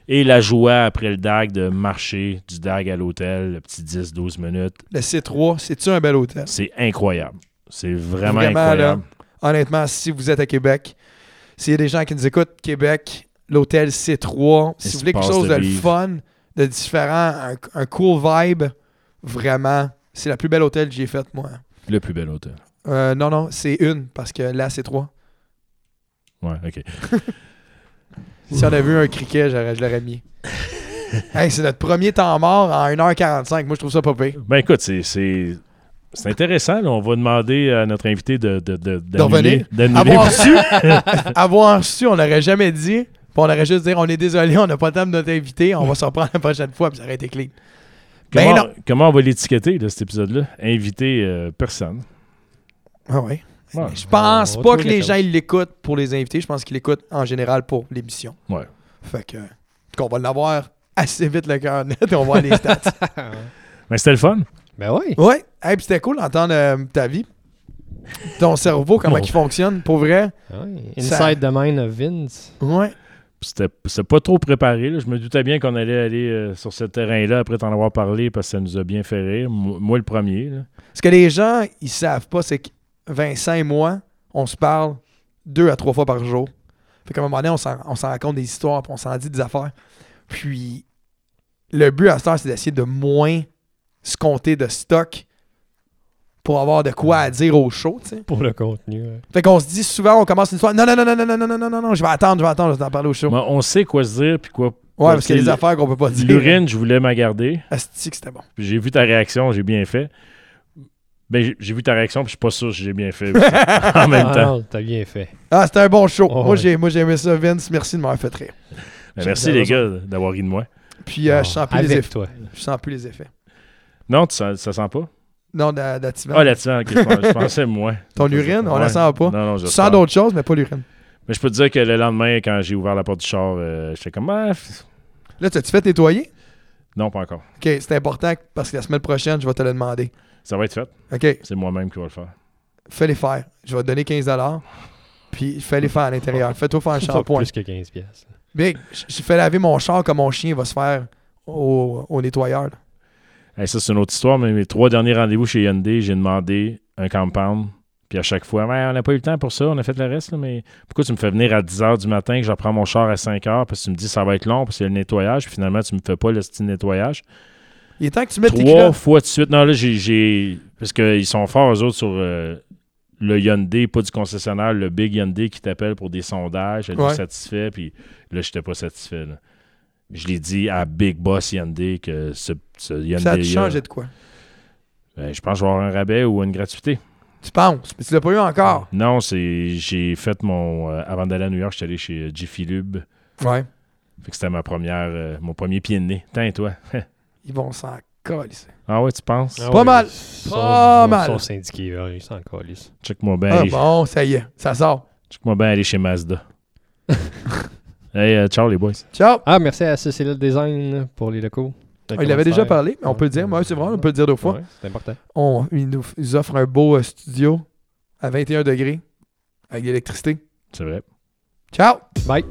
Et la joie après le DAG de marcher du DAG à l'hôtel, le petit 10-12 minutes, Le C3, c'est-tu un bel hôtel? c'est incroyable. C'est vraiment, Vraiment, là. incroyable. Honnêtement, si vous êtes à Québec, s'il y a des gens qui nous écoutent, Québec, l'hôtel C3, si vous voulez quelque chose de fun, de différent, un, un cool vibe, vraiment, c'est la plus belle hôtel que j'ai faite, moi. Le plus bel hôtel. Euh, non, non, c'est une, parce que là, c'est trois. Ouais, OK. Si on avait vu un criquet, je l'aurais mis. hey, c'est notre premier temps mort en 1h45. Moi, je trouve ça pas pire. Ben écoute, c'est, c'est, c'est intéressant. là. On va demander à notre invité de, de, de, d'annuler- Avoir su, avoir su, on n'aurait jamais dit. Puis on aurait juste dit on est désolé, on n'a pas le temps de notre invité, on va se reprendre la prochaine fois, puis ça aurait été clean. Ben comment, non. comment on va l'étiqueter, cet épisode-là? Inviter euh, personne. Ah ouais. Ouais. Je pense pas que les gens l'écoutent pour les invités, je pense qu'ils l'écoutent en général pour l'émission. Ouais. Fait que qu'on va l'avoir assez vite le cœur net et on va voir les stats. Mais c'était le fun. ben oui. ouais, hey, puis c'était cool d'entendre euh, ta vie. Ton cerveau, comment Bon. il fonctionne, pour vrai. Ouais. Ça- Inside the mind of Vince. Ouais. C'était, pas trop préparé. Je me doutais bien qu'on allait aller euh, sur ce terrain-là après t'en avoir parlé parce que ça nous a bien fait rire. Mo- Moi, le premier. là. Ce que les gens, ils savent pas, c'est que Vincent et moi, on se parle deux à trois fois par jour. Fait qu'à un moment donné, on s'en, on s'en raconte des histoires, puis on s'en dit des affaires. Puis, le but à ce c'est d'essayer de moins se compter de stock pour avoir de quoi à dire au show, tu sais. Pour le contenu. ouais. Fait qu'on se dit souvent, on commence une histoire, non, non, non, non, non, non, non, non, non, non, non, je vais attendre, je vais attendre, je vais t'en parler au show. On sait quoi se dire puis quoi. ouais, parce qu'il y a des affaires qu'on peut pas dire. L'urine, je voulais m'en garder. Asti que c'était bon. Puis J'ai vu ta réaction, j'ai bien fait. Ben, j'ai- vu ta réaction, puis je suis pas sûr que j'ai bien fait en même Ah, temps. non, T'as bien fait. Ah, c'était un bon show. Oh, moi, ouais. j'ai, moi, j'ai aimé ça, Vince. Merci de m'avoir fait rire. Ben, merci les gars d'avoir ri de moi. Puis, euh, Non, je sens plus les effets. toi. Je sens plus les effets. Non, tu sens- ça sent pas? Non, d'a- d'Ativan. Ah, là-dessus, ok, je, pensais, je pensais moi. Ton urine, on la sent pas. Non, non, Tu j'espère. sens d'autres choses, mais pas l'urine. Mais je peux te dire que le lendemain, quand j'ai ouvert la porte du char, euh, j'étais comme, ah, Là, t'as-tu fait nettoyer? non, pas encore. OK, c'est important parce que la semaine prochaine, je vais te le demander. Ça va être fait. OK, C'est moi-même qui va le faire. fais-les faire. Je vais te donner 15 Puis fais-les faire à l'intérieur. Fais-toi faire un shampoing. Plus que 15 pièces. Big, j- j'ai fait laver mon char comme mon chien va se faire au, au nettoyeur. là. Hey, ça, c'est une autre histoire, mais mes trois derniers rendez-vous chez Hyundai, j'ai demandé un compound. Puis à chaque fois, on n'a pas eu le temps pour ça, on a fait le reste, là, mais pourquoi tu me fais venir à 10 h du matin, que je reprends mon char à 5 h, parce que tu me dis ça va être long, parce qu'il y a le nettoyage, puis finalement, tu me fais pas le style nettoyage? Il est temps que tu mettes tes Trois fois de suite. Non, là, j'ai. j'ai- Parce qu'ils sont forts, eux autres, sur euh, le Hyundai, pas du concessionnaire, le Big Hyundai qui t'appelle pour des sondages. Elle Ouais. est satisfait, puis là, j'étais pas satisfait. là. Je l'ai dit à Big Boss Hyundai que ce, ce Hyundai. Ça a dû changer de quoi? Ben, je pense que je vais avoir un rabais ou une gratuité. Tu penses, mais tu l'as pas eu encore. Non, c'est. J'ai fait mon. euh, avant d'aller à New York, j'étais allé chez euh, Jiffy Lube. Ouais. Fait que c'était ma première. euh, mon premier pied de nez. Tiens, toi? Ils vont s'en coller. ah ouais, tu penses? Ah Pas mal. ils sont- Pas ils mal. sont syndiqués, ils s'en. Check-moi bien. Ah aller- bon, ça y est, ça sort. Check-moi bien aller chez Mazda. hey, euh, ciao les boys. Ciao! Ah, merci à CCL Design pour les locaux. Ah, il avait déjà parlé, mais on peut le dire. Moi, c'est vrai, on peut le dire deux fois. Ouais, c'est important. On, ils nous ils offrent un beau euh, studio à 21 degrés avec de l'électricité. C'est vrai. Ciao! Bye.